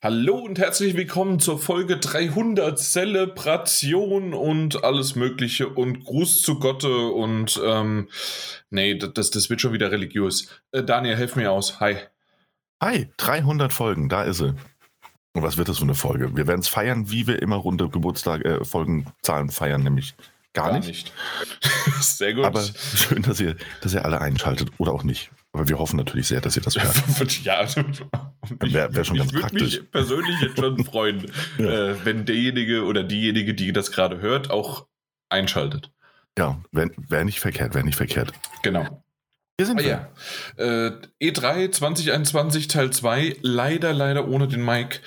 Hallo und herzlich willkommen zur Folge 300 Zelebration und alles Mögliche und Gruß zu Gotte und ähm, nee, das, das wird schon wieder religiös. Äh, Daniel, helf mir aus. Hi. Hi, 300 Folgen, da ist sie. Und was wird das für eine Folge? Wir werden es feiern, wie wir immer runde Geburtstag, äh, Folgenzahlen feiern, nämlich gar, gar nicht. nicht. Sehr gut. Aber schön, dass ihr, dass ihr alle einschaltet oder auch nicht. Aber wir hoffen natürlich sehr, dass ihr das hört. ja, wäre wär schon ich ganz praktisch. Ich würde mich persönlich jetzt schon freuen, ja. äh, wenn derjenige oder diejenige, die das gerade hört, auch einschaltet. Ja, wäre wär nicht verkehrt, wäre nicht verkehrt. Genau. Hier sind ah, wir. Ja. Äh, E3 2021 Teil 2, leider, leider ohne den Mike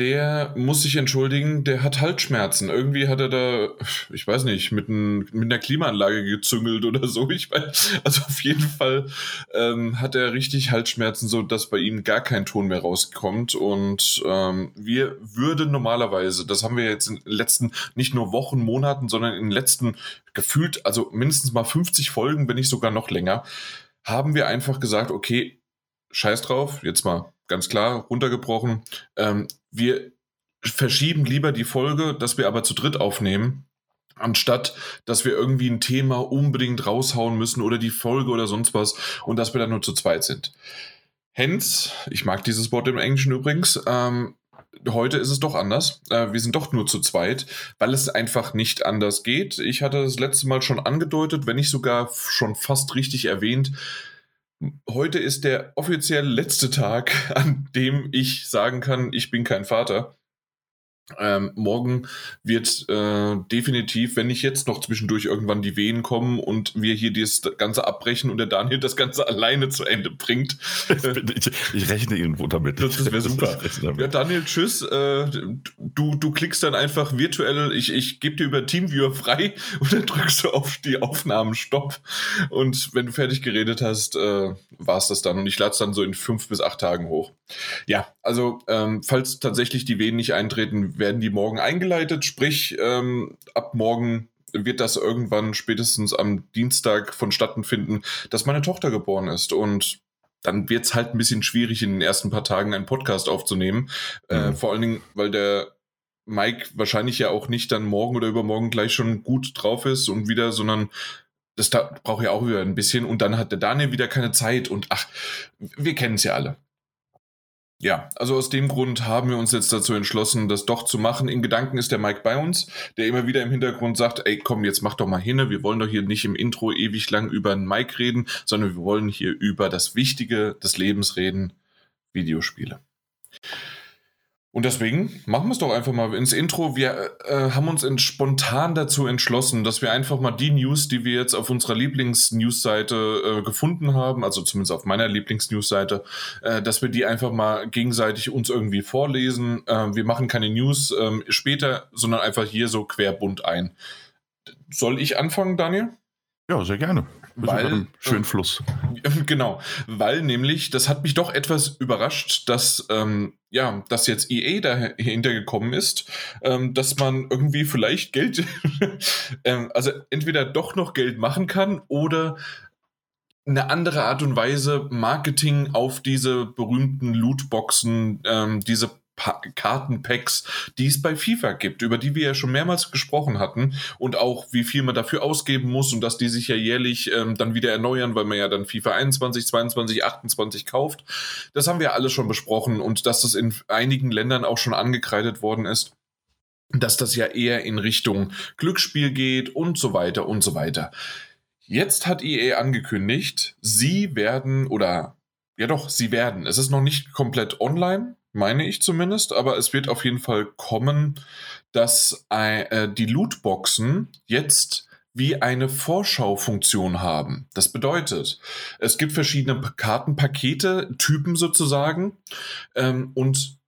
der muss sich entschuldigen, der hat Halsschmerzen. Irgendwie hat er da, ich weiß nicht, mit, ein, mit einer Klimaanlage gezüngelt oder so. Ich weiß, also auf jeden Fall ähm, hat er richtig Halsschmerzen, so dass bei ihm gar kein Ton mehr rauskommt. Und ähm, wir würden normalerweise, das haben wir jetzt in den letzten nicht nur Wochen, Monaten, sondern in den letzten gefühlt, also mindestens mal 50 Folgen, wenn nicht sogar noch länger, haben wir einfach gesagt, okay, scheiß drauf, jetzt mal ganz klar runtergebrochen. Ähm, wir verschieben lieber die Folge, dass wir aber zu dritt aufnehmen, anstatt dass wir irgendwie ein Thema unbedingt raushauen müssen oder die Folge oder sonst was und dass wir dann nur zu zweit sind. Hence, ich mag dieses Wort im Englischen übrigens, ähm, heute ist es doch anders. Äh, wir sind doch nur zu zweit, weil es einfach nicht anders geht. Ich hatte das letzte Mal schon angedeutet, wenn nicht sogar schon fast richtig erwähnt, Heute ist der offiziell letzte Tag, an dem ich sagen kann, ich bin kein Vater. Ähm, morgen wird äh, definitiv, wenn nicht jetzt noch zwischendurch irgendwann die Wehen kommen und wir hier das Ganze abbrechen und der Daniel das Ganze alleine zu Ende bringt. ich, ich, rechne irgendwo damit. Das, das wäre super. Ja, Daniel, tschüss. Äh, du, du klickst dann einfach virtuell, ich, ich gebe dir über Teamviewer frei und dann drückst du auf die Aufnahmen Stopp. Und wenn du fertig geredet hast, äh, war es das dann. Und ich lade es dann so in fünf bis acht Tagen hoch. Ja, also ähm, falls tatsächlich die Wehen nicht eintreten, werden die morgen eingeleitet, sprich ähm, ab morgen wird das irgendwann spätestens am Dienstag vonstatten finden, dass meine Tochter geboren ist und dann wird es halt ein bisschen schwierig, in den ersten paar Tagen einen Podcast aufzunehmen. Äh, mhm. Äh, vor allen Dingen, weil der Mike wahrscheinlich ja auch nicht dann morgen oder übermorgen gleich schon gut drauf ist und wieder, sondern das da braucht ja auch wieder ein bisschen und dann hat der Daniel wieder keine Zeit und ach, wir kennen es ja alle. Ja, also aus dem Grund haben wir uns jetzt dazu entschlossen, das doch zu machen. In Gedanken ist der Mike bei uns, der immer wieder im Hintergrund sagt, ey, komm, jetzt mach doch mal hin. Wir wollen doch hier nicht im Intro ewig lang über einen Mike reden, sondern wir wollen hier über das Wichtige des Lebens reden, Videospiele. Und deswegen machen wir es doch einfach mal ins Intro. Wir äh, haben uns spontan dazu entschlossen, dass wir einfach mal die News, die wir jetzt auf unserer Lieblings-News-Seite äh, gefunden haben, also zumindest auf meiner Lieblings-News-Seite, äh, dass wir die einfach mal gegenseitig uns irgendwie vorlesen. Äh, wir machen keine News ähm, später, sondern einfach hier so querbunt ein. Soll ich anfangen, Daniel? Ja, sehr gerne weil schön Fluss. Genau, weil nämlich das hat mich doch etwas überrascht, dass ähm, ja, dass jetzt EA dahinter gekommen ist, ähm, dass man irgendwie vielleicht Geld, ähm, also entweder doch noch Geld machen kann oder eine andere Art und Weise Marketing auf diese berühmten Lootboxen, ähm, diese Kartenpacks, die es bei FIFA gibt, über die wir ja schon mehrmals gesprochen hatten und auch wie viel man dafür ausgeben muss und dass die sich ja jährlich ähm, dann wieder erneuern, weil man ja dann FIFA 21, 22, 28 kauft. Das haben wir alles schon besprochen und dass das in einigen Ländern auch schon angekreidet worden ist dass das ja eher in Richtung Glücksspiel geht und so weiter und so weiter. Jetzt hat EA angekündigt, sie werden oder ja doch, sie werden. Es ist noch nicht komplett online, meine ich zumindest, aber es wird auf jeden Fall kommen, dass äh, die Lootboxen jetzt wie eine Vorschaufunktion haben. Das bedeutet, es gibt verschiedene Kartenpakete, Typen sozusagen, ähm, und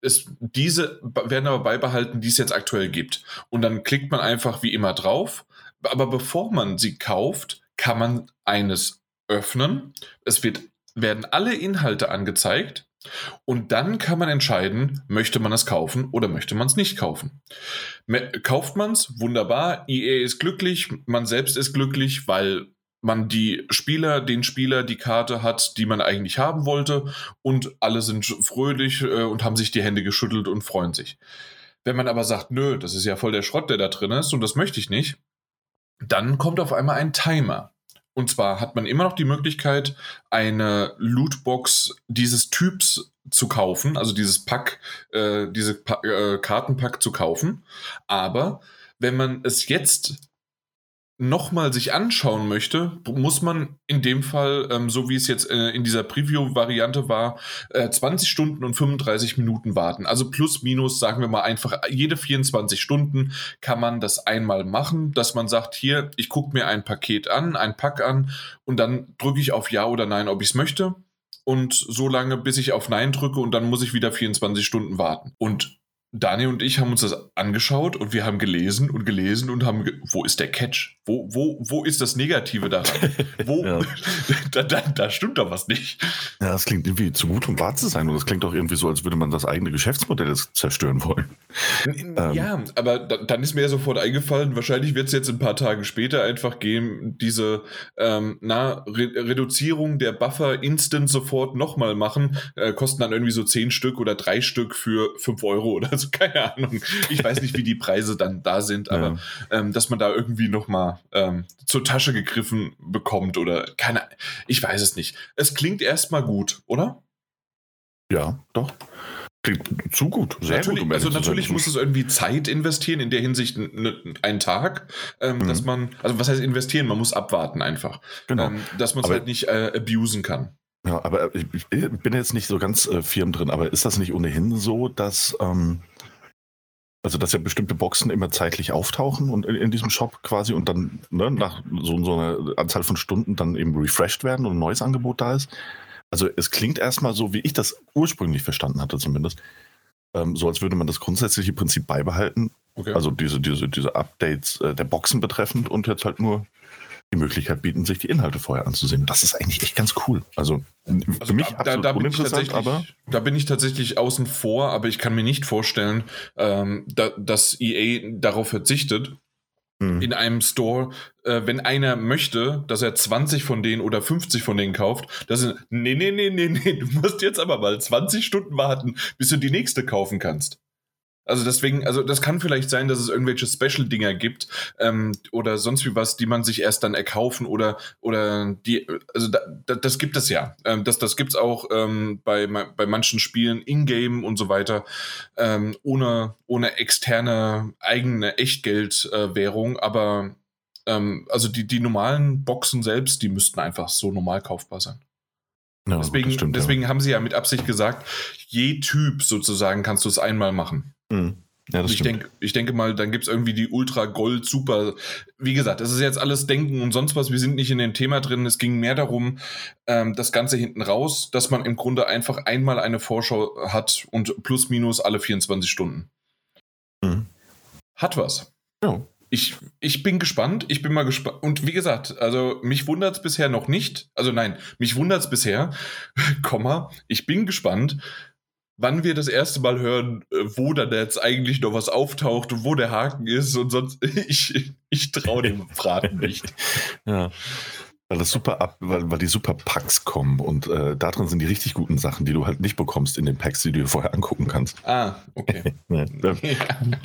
es, diese werden aber beibehalten, die es jetzt aktuell gibt. Und dann klickt man einfach wie immer drauf. Aber bevor man sie kauft, kann man eines öffnen. Es wird, werden alle Inhalte angezeigt und dann kann man entscheiden, möchte man es kaufen oder möchte man es nicht kaufen. Kauft man es, wunderbar, EA ist glücklich, man selbst ist glücklich, weil man die Spieler, den Spieler die Karte hat, die man eigentlich haben wollte und alle sind fröhlich äh, und haben sich die Hände geschüttelt und freuen sich. Wenn man aber sagt, nö, das ist ja voll der Schrott, der da drin ist und das möchte ich nicht, dann kommt auf einmal ein Timer. Und zwar hat man immer noch die Möglichkeit, eine Lootbox dieses Typs zu kaufen, also dieses Pack, äh, diese pa äh, Kartenpack zu kaufen. Aber wenn man es jetzt nochmal sich anschauen möchte, muss man in dem Fall, ähm, so wie es jetzt äh, in dieser Preview-Variante war, äh, 20 Stunden und 35 Minuten warten. Also plus minus, sagen wir mal einfach, jede 24 Stunden kann man das einmal machen, dass man sagt, hier, ich gucke mir ein Paket an, ein Pack an und dann drücke ich auf Ja oder Nein, ob ich es möchte. Und so lange, bis ich auf Nein drücke und dann muss ich wieder 24 Stunden warten. Und Daniel und ich haben uns das angeschaut und wir haben gelesen und gelesen und haben, ge wo ist der Catch? Wo, wo, wo ist das Negative daran? Wo, ja. da, da, da, stimmt doch was nicht. Ja, das klingt irgendwie zu gut, um wahr zu sein. Und das klingt auch irgendwie so, als würde man das eigene Geschäftsmodell zerstören wollen. Ja, ähm. aber da, dann ist mir ja sofort eingefallen, wahrscheinlich wird es jetzt ein paar Tage später einfach gehen, diese ähm, na, Re Reduzierung der Buffer instant sofort nochmal machen, äh, kosten dann irgendwie so 10 Stück oder 3 Stück für 5 Euro oder so, keine Ahnung. Ich weiß nicht, wie die Preise dann da sind, aber ja. ähm, dass man da irgendwie nochmal ähm, zur Tasche gegriffen bekommt oder keine, ich weiß es nicht. Es klingt erstmal gut, oder? Ja, doch. Klingt zu gut, sehr natürlich, gut. Um also natürlich muss es irgendwie Zeit investieren, in der Hinsicht einen Tag, ähm, mhm. dass man, also was heißt investieren? Man muss abwarten einfach, genau. ähm, dass man es halt nicht äh, abusen kann. Ja, aber ich, ich, bin jetzt nicht so ganz äh, firm drin, aber ist das nicht ohnehin so, dass ähm, also, dass ja bestimmte Boxen immer zeitlich auftauchen und in, in diesem Shop quasi und dann ne, nach so, so, einer Anzahl von Stunden dann eben refreshed werden und ein neues Angebot da ist. Also, es klingt erstmal so, wie ich das ursprünglich verstanden hatte, zumindest. Ähm, so als würde man das grundsätzliche Prinzip beibehalten. Okay. Also diese, diese, diese Updates äh, der Boxen betreffend und jetzt halt nur die Möglichkeit bieten, sich die Inhalte vorher anzusehen. Das ist eigentlich echt ganz cool. Also, also für mich da, absolut da, da uninteressant, aber. Da bin ich tatsächlich außen vor, aber ich kann mir nicht vorstellen, ähm, da, dass EA darauf verzichtet, hm. in einem Store, äh, wenn einer möchte, dass er 20 von denen oder 50 von denen kauft, dass er, nee, nee, nee, nee, nee, du musst jetzt aber mal 20 Stunden warten, bis du die nächste kaufen kannst. Also deswegen, also das kann vielleicht sein, dass es irgendwelche Special-Dinger gibt ähm, oder sonst wie was, die man sich erst dann erkaufen oder oder die, also da, da, das gibt es ja. Ähm, das das gibt's auch ähm, bei bei manchen Spielen in-game und so weiter ähm, ohne ohne externe eigene Echtgeldwährung, äh, aber ähm, also die die normalen Boxen selbst, die müssten einfach so normal kaufbar sein. Ja, deswegen, stimmt, deswegen ja. haben sie ja mit Absicht gesagt, je Typ sozusagen kannst du es einmal machen. Mhm. Ja, ich, denk, ich denke mal, dann gibt es irgendwie die Ultra Gold Super. Wie gesagt, das ist jetzt alles Denken und sonst was. Wir sind nicht in dem Thema drin. Es ging mehr darum, ähm, das Ganze hinten raus, dass man im Grunde einfach einmal eine Vorschau hat und plus minus alle 24 Stunden. Mhm. Hat was. Ja. Ich, ich bin gespannt. Ich bin mal gespannt. Und wie gesagt, also mich wundert es bisher noch nicht. Also nein, mich wundert es bisher. Komma. Ich bin gespannt wann wir das erste Mal hören, äh, wo dann jetzt eigentlich noch was auftaucht und wo der Haken ist und sonst, ich, ich traue dem Braten nicht. ja. Weil das super ab, weil, weil die super Packs kommen und äh, da drin sind die richtig guten Sachen, die du halt nicht bekommst in den Packs, die du dir vorher angucken kannst. Ah, okay. ja,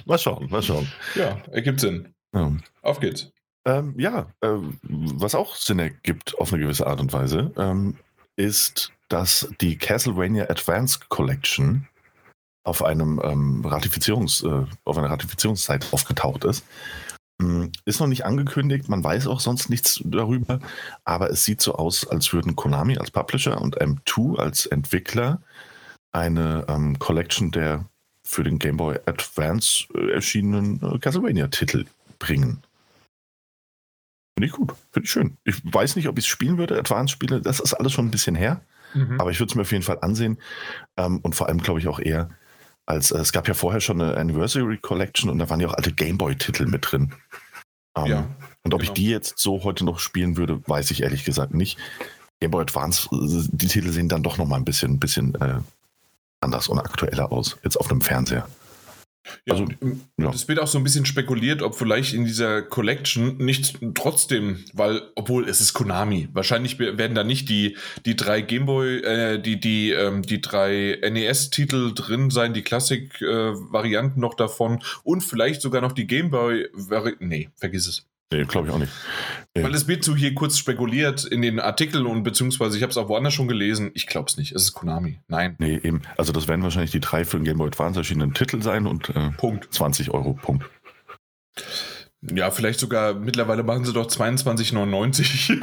mal schauen, mal schauen. Ja, ergibt Sinn. Ja. Auf geht's. Ähm, ja, äh, was auch Sinn ergibt auf eine gewisse Art und Weise, ähm, ist dass die Castlevania Advanced Collection auf einem ähm, Ratifizierungs, äh, auf einer Ratifizierungszeit aufgetaucht ist. Ähm, ist noch nicht angekündigt, man weiß auch sonst nichts darüber, aber es sieht so aus, als würden Konami als Publisher und M2 als Entwickler eine ähm, Collection der für den Game Boy Advance äh, erschienenen äh, Castlevania-Titel bringen. Finde ich gut, finde ich schön. Ich weiß nicht, ob ich es spielen würde, Advance-Spiele, das ist alles schon ein bisschen her. Mhm. Aber ich würde es mir auf jeden Fall ansehen. Ähm, und vor allem glaube ich auch eher, als äh, es gab ja vorher schon eine Anniversary Collection und da waren ja auch alte Gameboy-Titel mit drin. Ähm, ja, und ob genau. ich die jetzt so heute noch spielen würde, weiß ich ehrlich gesagt nicht. Gameboy Advance, äh, die Titel sehen dann doch noch mal ein bisschen, ein bisschen äh, anders und aktueller aus, jetzt auf einem Fernseher. Ja, also, ja. Es wird auch so ein bisschen spekuliert, ob vielleicht in dieser Collection nicht trotzdem, weil, obwohl es ist Konami, wahrscheinlich werden da nicht die, die drei Gameboy, äh, die, die, ähm, die drei NES-Titel drin sein, die Classic-Varianten äh, noch davon und vielleicht sogar noch die Gameboy, nee, vergiss es. Nee, glaube ich auch nicht. Nee. Weil es wird so hier kurz spekuliert in den Artikeln und beziehungsweise ich habe es auch woanders schon gelesen. Ich glaube es nicht. Es ist Konami. Nein. Nee, eben. Also das werden wahrscheinlich die drei für den Game Boy Advance erschienenen Titel sein und äh, Punkt. 20 Euro. Punkt. Ja, vielleicht sogar mittlerweile machen sie doch 22,99.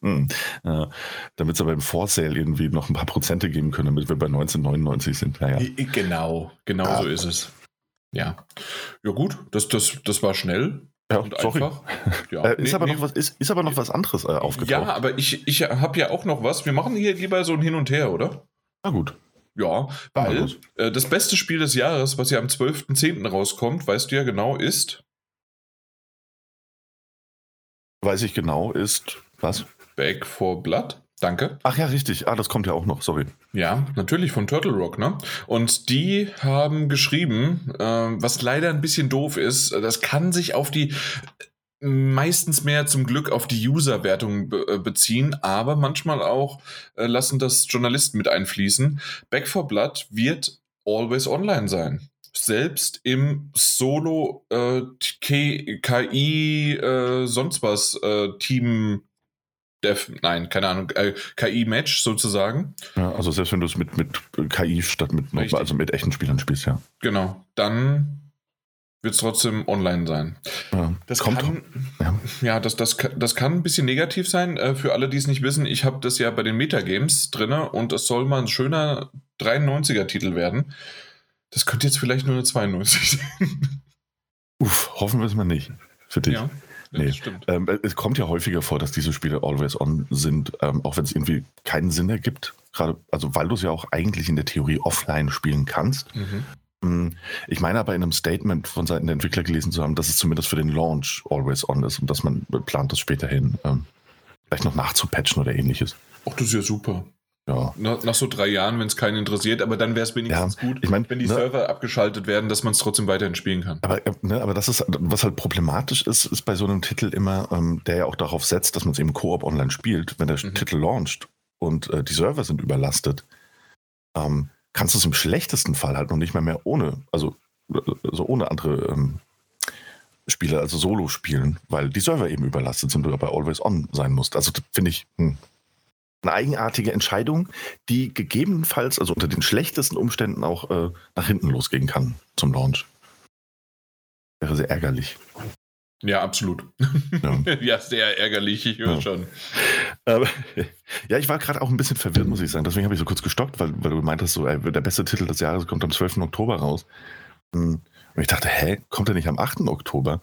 hm. ja, damit sie beim Vorsale irgendwie noch ein paar Prozente geben können, damit wir bei 19,99 sind. Naja. Genau, genau ah. so ist es. Ja. Ja, gut, das, das, das war schnell. Ja, sorry. Ja, äh, ist, nee, aber nee. Noch was, ist, ist aber noch was anderes äh, aufgetaucht. Ja, aber ich, ich habe ja auch noch was. Wir machen hier lieber so ein Hin und Her, oder? Na gut. Ja, weil äh, das beste Spiel des Jahres, was ja am 12.10. rauskommt, weißt du ja genau, ist. Weiß ich genau, ist. Was? Back for Blood. Danke. Ach ja, richtig. Ah, das kommt ja auch noch, sorry. Ja, natürlich von Turtle Rock, ne? Und die haben geschrieben, äh, was leider ein bisschen doof ist, das kann sich auf die meistens mehr zum Glück auf die User-Wertung be äh, beziehen, aber manchmal auch äh, lassen das Journalisten mit einfließen. Back for Blood wird always online sein. Selbst im Solo äh, KI äh, sonst was äh, Team Dev, nein, keine Ahnung, äh, KI-Match sozusagen. Ja, also selbst wenn du es mit, mit KI statt mit, Richtig. also mit echten Spielern spielst, ja. Genau, dann wird es trotzdem online sein. Ja, das kommt kann, ja. ja, das, das, das kann ein bisschen negativ sein. Äh, für alle, die es nicht wissen, ich habe das ja bei den Metagames drin und es soll mal ein schöner 93er-Titel werden. Das könnte jetzt vielleicht nur eine 92 sein. Uff, hoffen wir es mal nicht. Für dich. Ja. Nee. Ähm, es kommt ja häufiger vor, dass diese Spiele always on sind, ähm, auch wenn es irgendwie keinen Sinn ergibt. Gerade, also weil du es ja auch eigentlich in der Theorie offline spielen kannst. Mhm. Mm, ich meine aber in einem Statement von Seiten der Entwickler gelesen zu haben, dass es zumindest für den Launch always on ist und dass man plant, das späterhin ähm, vielleicht noch nachzupatchen oder ähnliches. Ach, das ist ja super. Ja. Nach, nach, so drei Jahren, wenn es keinen interessiert, aber dann wäre es wenigstens ja, gut, ich mein, wenn die ne, Server abgeschaltet werden, dass man es trotzdem weiterhin spielen kann. Aber, äh, ne, aber das ist, was halt problematisch ist, ist bei so einem Titel immer, ähm, der ja auch darauf setzt, dass man es eben Koop online spielt, wenn der mhm. Titel launcht und äh, die Server sind überlastet, ähm, kannst du es im schlechtesten Fall halt noch nicht mehr mehr ohne, also, also ohne andere ähm, Spieler, also Solo spielen, weil die Server eben überlastet sind oder bei Always On sein musst. Also finde ich, hm, eine eigenartige Entscheidung, die gegebenenfalls, also unter den schlechtesten Umständen auch äh, nach hinten losgehen kann zum Launch. Wäre sehr ärgerlich. Ja, absolut. Ja, ja sehr ärgerlich, ich höre ja. schon. Aber, ja, ich war gerade auch ein bisschen verwirrt, muss ich sagen. Deswegen habe ich so kurz gestockt, weil, weil du meintest, so, ey, der beste Titel des Jahres kommt am 12. Oktober raus. Hm. Und ich dachte, hä, kommt er nicht am 8. Oktober?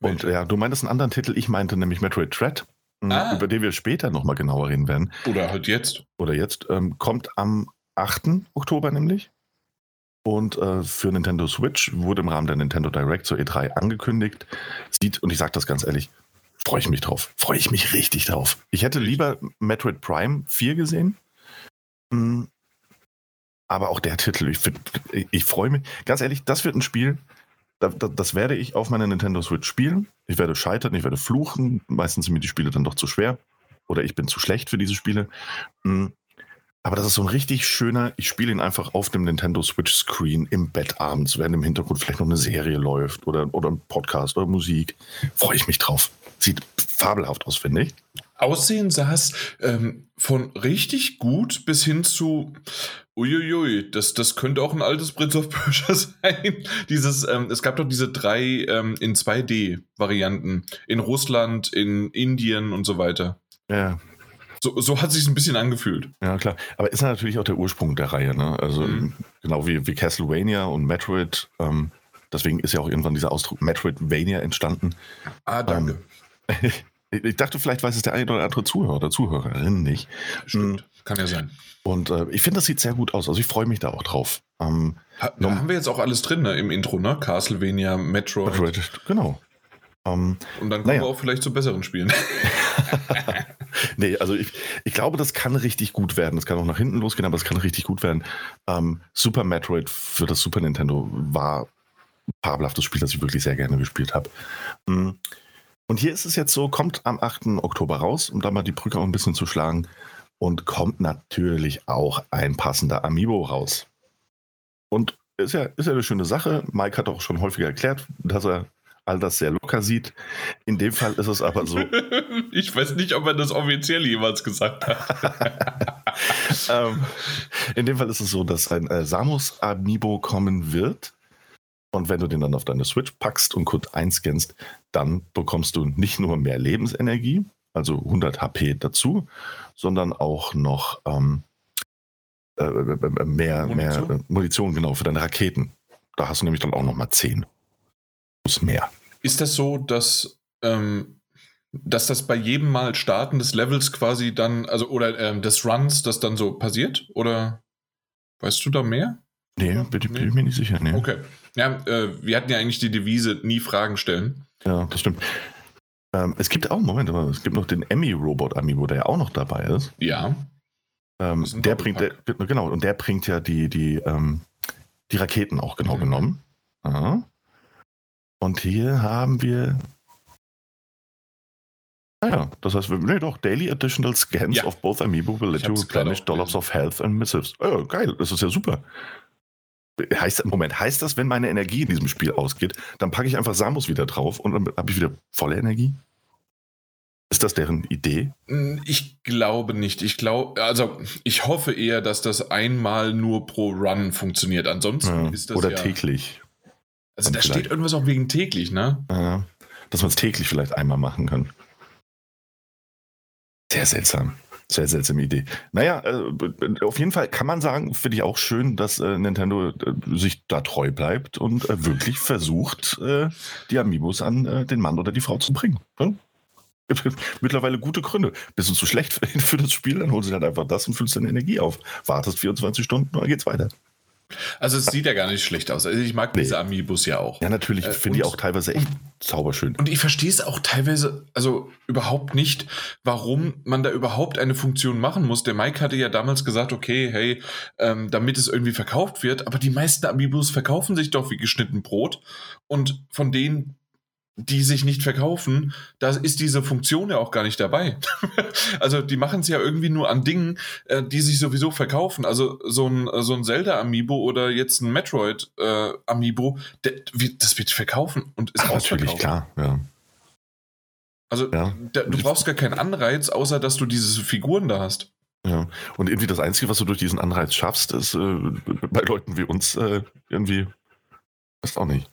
Und ja, du meintest einen anderen Titel, ich meinte nämlich Metroid Dread. Hm, ah. über den wir später nochmal genauer reden werden. Oder halt jetzt. Oder jetzt. Ähm, kommt am 8. Oktober nämlich. Und äh, für Nintendo Switch wurde im Rahmen der Nintendo Direct zur E3 angekündigt. Sieht, und ich sage das ganz ehrlich, freue ich mich drauf. Freue ich mich richtig drauf. Ich hätte lieber Metroid Prime 4 gesehen. Hm, aber auch der Titel, ich, ich freue mich. Ganz ehrlich, das wird ein Spiel, das, das werde ich auf meiner Nintendo Switch spielen. Ich werde scheitern, ich werde fluchen. Meistens sind mir die Spiele dann doch zu schwer. Oder ich bin zu schlecht für diese Spiele. Hm. Aber das ist so ein richtig schöner, ich spiele ihn einfach auf dem Nintendo Switch Screen im Bett abends, während im Hintergrund vielleicht noch eine Serie läuft oder, oder ein Podcast oder Musik. Freue ich mich drauf. Sieht fabelhaft aus, finde ich. Aussehen sah es ähm, von richtig gut bis hin zu Uiuiui, das, das könnte auch ein altes Prince of Persia sein. Dieses, ähm, es gab doch diese drei ähm, in 2D-Varianten. In Russland, in Indien und so weiter. Ja. So, so hat es sich ein bisschen angefühlt. Ja, klar. Aber ist natürlich auch der Ursprung der Reihe, ne? Also mhm. genau wie, wie Castlevania und Metroid. Ähm, deswegen ist ja auch irgendwann dieser Ausdruck Metroidvania entstanden. Ah, danke. Ähm, ich dachte, vielleicht weiß es der eine oder andere Zuhörer oder Zuhörerin nicht. Stimmt, hm. kann ja sein. Und äh, ich finde, das sieht sehr gut aus. Also ich freue mich da auch drauf. Ähm, ha, da haben wir jetzt auch alles drin ne, im Intro, ne? Castlevania, Metro. Metroid, genau. Ähm, Und dann kommen naja. wir auch vielleicht zu besseren Spielen. nee, also ich, ich glaube, das kann richtig gut werden. Das kann auch nach hinten losgehen, aber es kann richtig gut werden. Ähm, Super Metroid für das Super Nintendo war fabelhaftes Spiel, das ich wirklich sehr gerne gespielt habe. Mm. Und hier ist es jetzt so, kommt am 8. Oktober raus, um da mal die Brücke auch ein bisschen zu schlagen. Und kommt natürlich auch ein passender Amiibo raus. Und ist ja, ist ja eine schöne Sache. Mike hat auch schon häufiger erklärt, dass er all das sehr locker sieht. In dem Fall ist es aber so. ich weiß nicht, ob er das offiziell jemals gesagt hat. ähm, in dem Fall ist es so, dass ein äh, Samus Amiibo kommen wird. Und wenn du den dann auf deine Switch packst und kurz einscannst, dann bekommst du nicht nur mehr Lebensenergie, also 100 HP dazu, sondern auch noch ähm, äh, äh, äh mehr, Munition? mehr äh, Munition, genau, für deine Raketen. Da hast du nämlich dann auch nochmal 10. Plus mehr. Ist das so, dass, ähm, dass das bei jedem Mal Starten des Levels quasi dann, also oder ähm, des Runs, das dann so passiert? Oder weißt du da mehr? Nee, bin, bin ich mir nicht sicher. Nee. Okay. Ja, äh, wir hatten ja eigentlich die Devise, nie Fragen stellen. Ja, das stimmt. Ähm, es gibt auch, Moment, aber es gibt noch den Emmy-Robot Amiibo, der ja auch noch dabei ist. Ja. Ähm, der bringt, der, genau, und der bringt ja die, die, ähm, die Raketen auch genau mhm. genommen. Aha. Und hier haben wir. Naja, das heißt, nee, doch, Daily Additional Scans ja. of both Amiibo will let you replenish Dollars of Health and Missives. Oh, geil, das ist ja super. Heißt, Moment, heißt das, wenn meine Energie in diesem Spiel ausgeht, dann packe ich einfach Samus wieder drauf und dann habe ich wieder volle Energie? Ist das deren Idee? Hm, ich glaube nicht. Ich glaube, also ich hoffe eher, dass das einmal nur pro Run funktioniert. Ansonsten ja, ist das oder ja, täglich. Also da steht irgendwas auch wegen täglich, ne? Ja, dass man es täglich vielleicht einmal machen kann. Sehr seltsam. Sehr seltsame Idee. Naja, äh, auf jeden Fall kann man sagen, finde ich auch schön, dass äh, Nintendo äh, sich da treu bleibt und äh, wirklich versucht, äh, die Amiibos an äh, den Mann oder die Frau zu bringen. Hm? Mittlerweile gute Gründe. Bist du zu schlecht für, für das Spiel, dann holst du halt einfach das und füllst deine Energie auf. Wartest 24 Stunden und dann geht's weiter. Also es sieht ja gar nicht schlecht aus. Also ich mag nee. diese Amiibos ja auch. Ja, natürlich. Ich äh, finde die auch teilweise echt zauberschön. Und ich verstehe es auch teilweise, also überhaupt nicht, warum man da überhaupt eine Funktion machen muss. Der Mike hatte ja damals gesagt, okay, hey, ähm, damit es irgendwie verkauft wird, aber die meisten Amiibos verkaufen sich doch wie geschnitten Brot. Und von denen die sich nicht verkaufen, da ist diese Funktion ja auch gar nicht dabei. also die machen es ja irgendwie nur an Dingen, äh, die sich sowieso verkaufen. Also so ein, so ein Zelda-Amiibo oder jetzt ein Metroid-Amiibo, äh, das wird verkaufen und ist Ach, Natürlich, klar, ja. Also ja. Da, du brauchst gar keinen Anreiz, außer dass du diese Figuren da hast. Ja, und irgendwie das Einzige, was du durch diesen Anreiz schaffst, ist äh, bei Leuten wie uns äh, irgendwie, ist auch nicht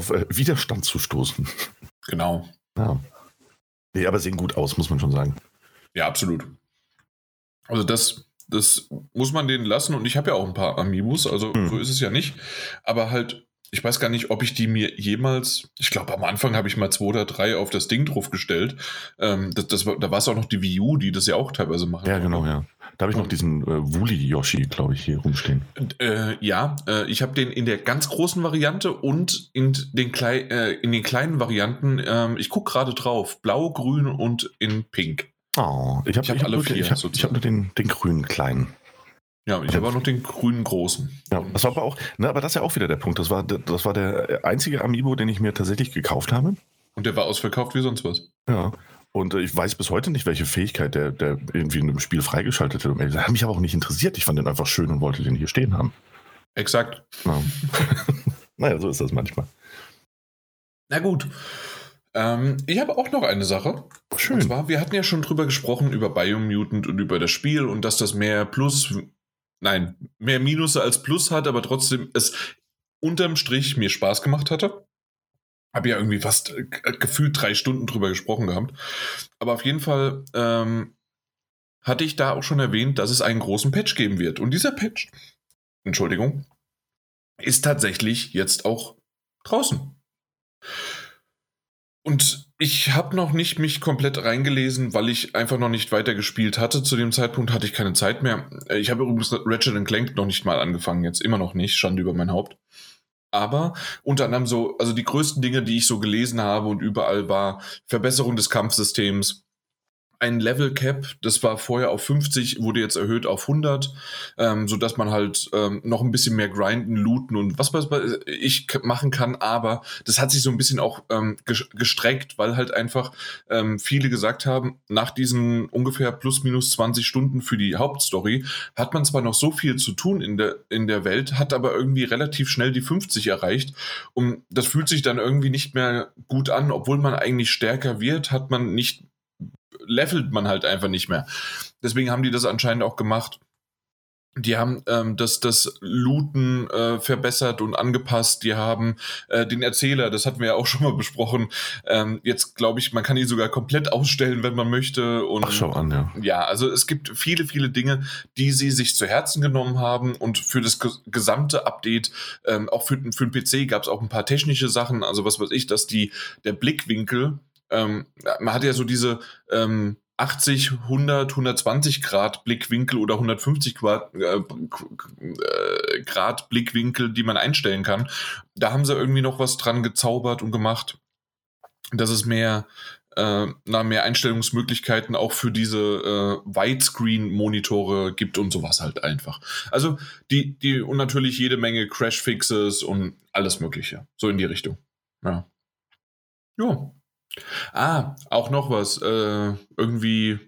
auf äh, Widerstand zu stoßen. Genau. Ja. Nee, aber sehen gut aus, muss man schon sagen. Ja, absolut. Also das, das muss man denen lassen und ich habe ja auch ein paar Amiibos, also hm. so ist es ja nicht. Aber halt ich weiß gar nicht, ob ich die mir jemals, ich glaube am Anfang habe ich mal zwei oder drei auf das Ding drauf gestellt. Ähm, das, das, da war es auch noch die Wii U, die das ja auch teilweise machen. Ja, genau, ja. Da habe ich noch diesen äh, Wooly-Yoshi, glaube ich, hier rumstehen. Äh, ja, äh, ich habe den in der ganz großen Variante und in den, Klei äh, in den kleinen Varianten. Ähm, ich gucke gerade drauf. Blau, grün und in pink. Oh, ich habe hab alle vier. Ich habe hab nur den, den grünen kleinen. Ja, ich habe auch noch den grünen großen. Ja, das war aber auch, ne, aber das ist ja auch wieder der Punkt. Das war, das war der einzige Amiibo, den ich mir tatsächlich gekauft habe. Und der war ausverkauft wie sonst was. Ja. Und äh, ich weiß bis heute nicht, welche Fähigkeit der, der irgendwie in einem Spiel freigeschaltet hat. Das hat mich aber auch nicht interessiert. Ich fand den einfach schön und wollte den hier stehen haben. Exakt. Ja. naja, so ist das manchmal. Na gut. Ähm, ich habe auch noch eine Sache. Schön. Und zwar, wir hatten ja schon drüber gesprochen, über Biomutant und über das Spiel und dass das mehr Plus nein, mehr Minusse als Plus hat, aber trotzdem es unterm Strich mir Spaß gemacht hatte. Habe ja irgendwie fast äh, gefühlt drei Stunden drüber gesprochen gehabt. Aber auf jeden Fall ähm, hatte ich da auch schon erwähnt, dass es einen großen Patch geben wird. Und dieser Patch, Entschuldigung, ist tatsächlich jetzt auch draußen. Und ich habe noch nicht mich komplett reingelesen, weil ich einfach noch nicht weitergespielt hatte. Zu dem Zeitpunkt hatte ich keine Zeit mehr. Ich habe übrigens Ratchet Clank noch nicht mal angefangen, jetzt immer noch nicht, Schande über mein Haupt. Aber unter anderem so, also die größten Dinge, die ich so gelesen habe und überall war Verbesserung des Kampfsystems, ein Level Cap, das war vorher auf 50, wurde jetzt erhöht auf 100, ähm, sodass man halt ähm, noch ein bisschen mehr grinden, looten und was, was ich machen kann, aber das hat sich so ein bisschen auch ähm, gestreckt, weil halt einfach ähm, viele gesagt haben, nach diesen ungefähr plus minus 20 Stunden für die Hauptstory hat man zwar noch so viel zu tun in der, in der Welt, hat aber irgendwie relativ schnell die 50 erreicht. Und das fühlt sich dann irgendwie nicht mehr gut an, obwohl man eigentlich stärker wird, hat man nicht levelt man halt einfach nicht mehr. Deswegen haben die das anscheinend auch gemacht. Die haben ähm, das, das Looten äh, verbessert und angepasst. Die haben äh, den Erzähler, das hatten wir ja auch schon mal besprochen. Ähm, jetzt glaube ich, man kann ihn sogar komplett ausstellen, wenn man möchte. Und, Ach, schau an, ja. Ja, also es gibt viele, viele Dinge, die sie sich zu Herzen genommen haben. Und für das gesamte Update, ähm, auch für, für den PC, gab es auch ein paar technische Sachen. Also was weiß ich, dass die, der Blickwinkel ähm, man hat ja so diese ähm, 80, 100, 120 Grad Blickwinkel oder 150 Grad, äh, äh, Grad Blickwinkel, die man einstellen kann. Da haben sie irgendwie noch was dran gezaubert und gemacht, dass es mehr, äh, na, mehr Einstellungsmöglichkeiten auch für diese äh, Widescreen-Monitore gibt und sowas halt einfach. Also die, die und natürlich jede Menge Crash-Fixes und alles Mögliche. So in die Richtung. Ja. Ja. Ah, auch noch was. Äh, irgendwie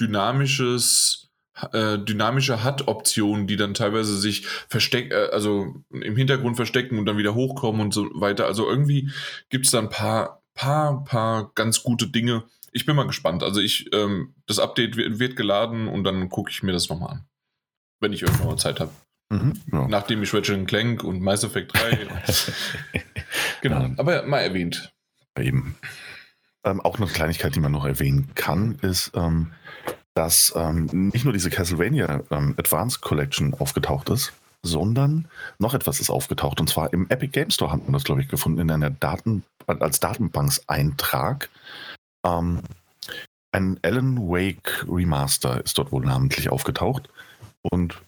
dynamisches, äh, dynamische HUD-Optionen, die dann teilweise sich verstecken, äh, also im Hintergrund verstecken und dann wieder hochkommen und so weiter. Also irgendwie gibt es da ein paar, paar, paar ganz gute Dinge. Ich bin mal gespannt. Also ich, ähm, das Update wird, wird geladen und dann gucke ich mir das nochmal an. Wenn ich irgendwann mal Zeit habe. Mhm, ja. Nachdem ich Ratchet Clank und Mass Effect 3. genau, ja. aber mal erwähnt. Eben. Ähm, auch eine Kleinigkeit, die man noch erwähnen kann, ist, ähm, dass ähm, nicht nur diese Castlevania ähm, Advanced Collection aufgetaucht ist, sondern noch etwas ist aufgetaucht. Und zwar im Epic Game Store hat man das, glaube ich, gefunden, in einer Daten, als Datenbankseintrag. Ähm, ein Alan Wake Remaster ist dort wohl namentlich aufgetaucht. Und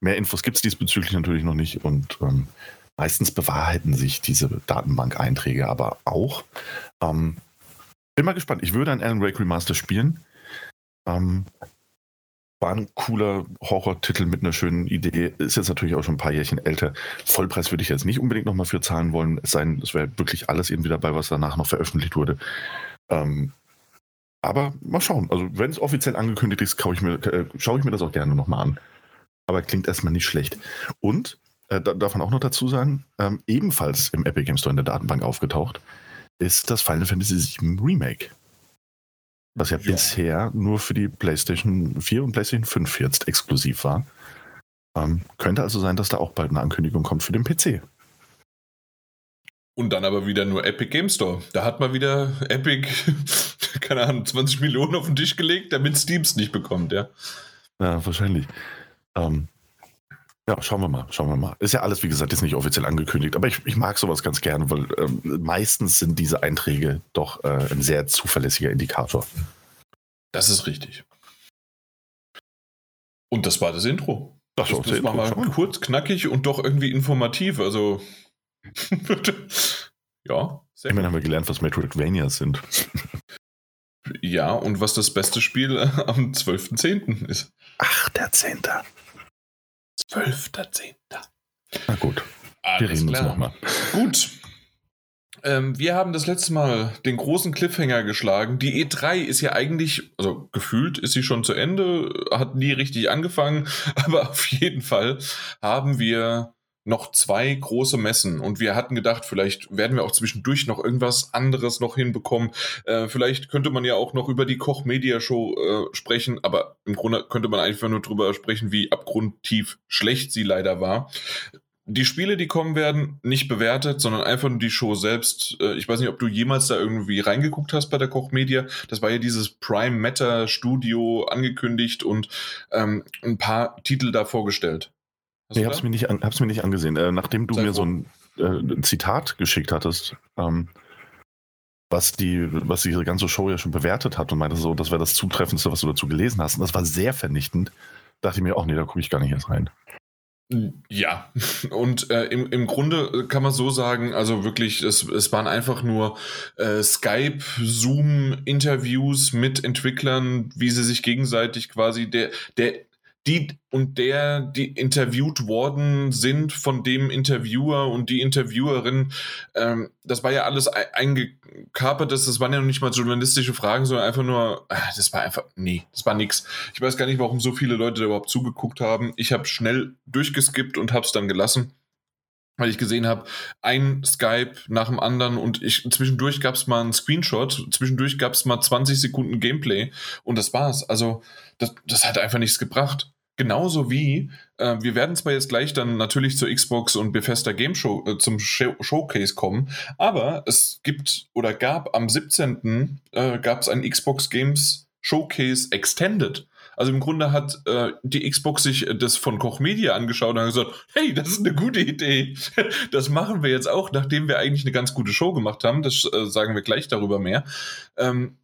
mehr Infos gibt es diesbezüglich natürlich noch nicht. Und ähm, meistens bewahrheiten sich diese Datenbank-Einträge aber auch. Ähm, bin mal gespannt. Ich würde ein Alan Wake Remaster spielen. Ähm, war ein cooler Horror-Titel mit einer schönen Idee. Ist jetzt natürlich auch schon ein paar Jährchen älter. Vollpreis würde ich jetzt nicht unbedingt nochmal für zahlen wollen. Es sei es wäre wirklich alles irgendwie dabei, was danach noch veröffentlicht wurde. Ähm, aber mal schauen. Also, wenn es offiziell angekündigt ist, ich mir, äh, schaue ich mir das auch gerne nochmal an. Aber klingt erstmal nicht schlecht. Und, äh, da, darf man auch noch dazu sagen, ähm, ebenfalls im Epic Game Store in der Datenbank aufgetaucht, ist das Final Fantasy VII Remake. Was ja, ja, bisher nur für die PlayStation 4 und PlayStation 5 jetzt exklusiv war. Ähm, könnte also sein, dass da auch bald eine Ankündigung kommt für den PC. Und dann aber wieder nur Epic Game Store. Da hat man wieder Epic, keine Ahnung, 20 Millionen auf den Tisch gelegt, damit Steams nicht bekommt, ja. Ja, wahrscheinlich. Ähm, ja, schauen wir mal, schauen wir mal. Ist ja alles, wie gesagt, jetzt nicht offiziell angekündigt, aber ich, ich mag sowas ganz gerne, weil ähm, meistens sind diese Einträge doch äh, ein sehr zuverlässiger Indikator. Das ist richtig. Und das war das Intro. Das, das, das war mal kurz, knackig und doch irgendwie informativ. Also, ja. Immerhin haben wir gelernt, was Metroidvania sind. ja, und was das beste Spiel am 12.10. ist. Ach, der 10. 12.10. Na gut. Alles wir reden klar. uns nochmal. Gut. Ähm, wir haben das letzte Mal den großen Cliffhanger geschlagen. Die E3 ist ja eigentlich, also gefühlt ist sie schon zu Ende, hat nie richtig angefangen, aber auf jeden Fall haben wir noch zwei große Messen und wir hatten gedacht, vielleicht werden wir auch zwischendurch noch irgendwas anderes noch hinbekommen. Äh, vielleicht könnte man ja auch noch über die Koch Media Show äh, sprechen, aber im Grunde könnte man einfach nur darüber sprechen, wie abgrundtief schlecht sie leider war. Die Spiele, die kommen werden, nicht bewertet, sondern einfach nur die Show selbst. Äh, ich weiß nicht, ob du jemals da irgendwie reingeguckt hast bei der Koch Media. Das war ja dieses Prime Matter Studio angekündigt und ähm, ein paar Titel da vorgestellt. Hast nee, hab's mir, nicht hab's mir nicht angesehen. Äh, nachdem du Sei mir froh. so ein, äh, ein, Zitat geschickt hattest, ähm, was die, was diese ganze Show ja schon bewertet hat und meinte so, das wäre das Zutreffendste, was du dazu gelesen hast. Und das war sehr vernichtend. Dachte ich mir, auch nee, da gucke ich gar nicht erst rein. Ja, und äh, im, im Grunde kann man so sagen, also wirklich, es, es waren einfach nur äh, Skype, Zoom-Interviews mit Entwicklern, wie sie sich gegenseitig quasi der, der die und der, die interviewt worden sind von dem Interviewer und die Interviewerin, ähm, das war ja alles eingekapert, das, das waren ja noch nicht mal journalistische Fragen, sondern einfach nur, ach, das war einfach, nee, das war nix. Ich weiß gar nicht, warum so viele Leute da überhaupt zugeguckt haben. Ich habe schnell durchgeskippt und habe es dann gelassen weil ich gesehen habe, ein Skype nach dem anderen und ich zwischendurch gab es mal einen Screenshot, zwischendurch gab es mal 20 Sekunden Gameplay und das war's. Also das, das hat einfach nichts gebracht. Genauso wie, äh, wir werden zwar jetzt gleich dann natürlich zur Xbox und Bethesda Game Show, äh, zum Show Showcase kommen, aber es gibt oder gab am 17. Äh, gab es ein Xbox Games Showcase Extended. Also im Grunde hat äh, die Xbox sich das von Koch Media angeschaut und hat gesagt, hey, das ist eine gute Idee. Das machen wir jetzt auch, nachdem wir eigentlich eine ganz gute Show gemacht haben. Das äh, sagen wir gleich darüber mehr. Ähm,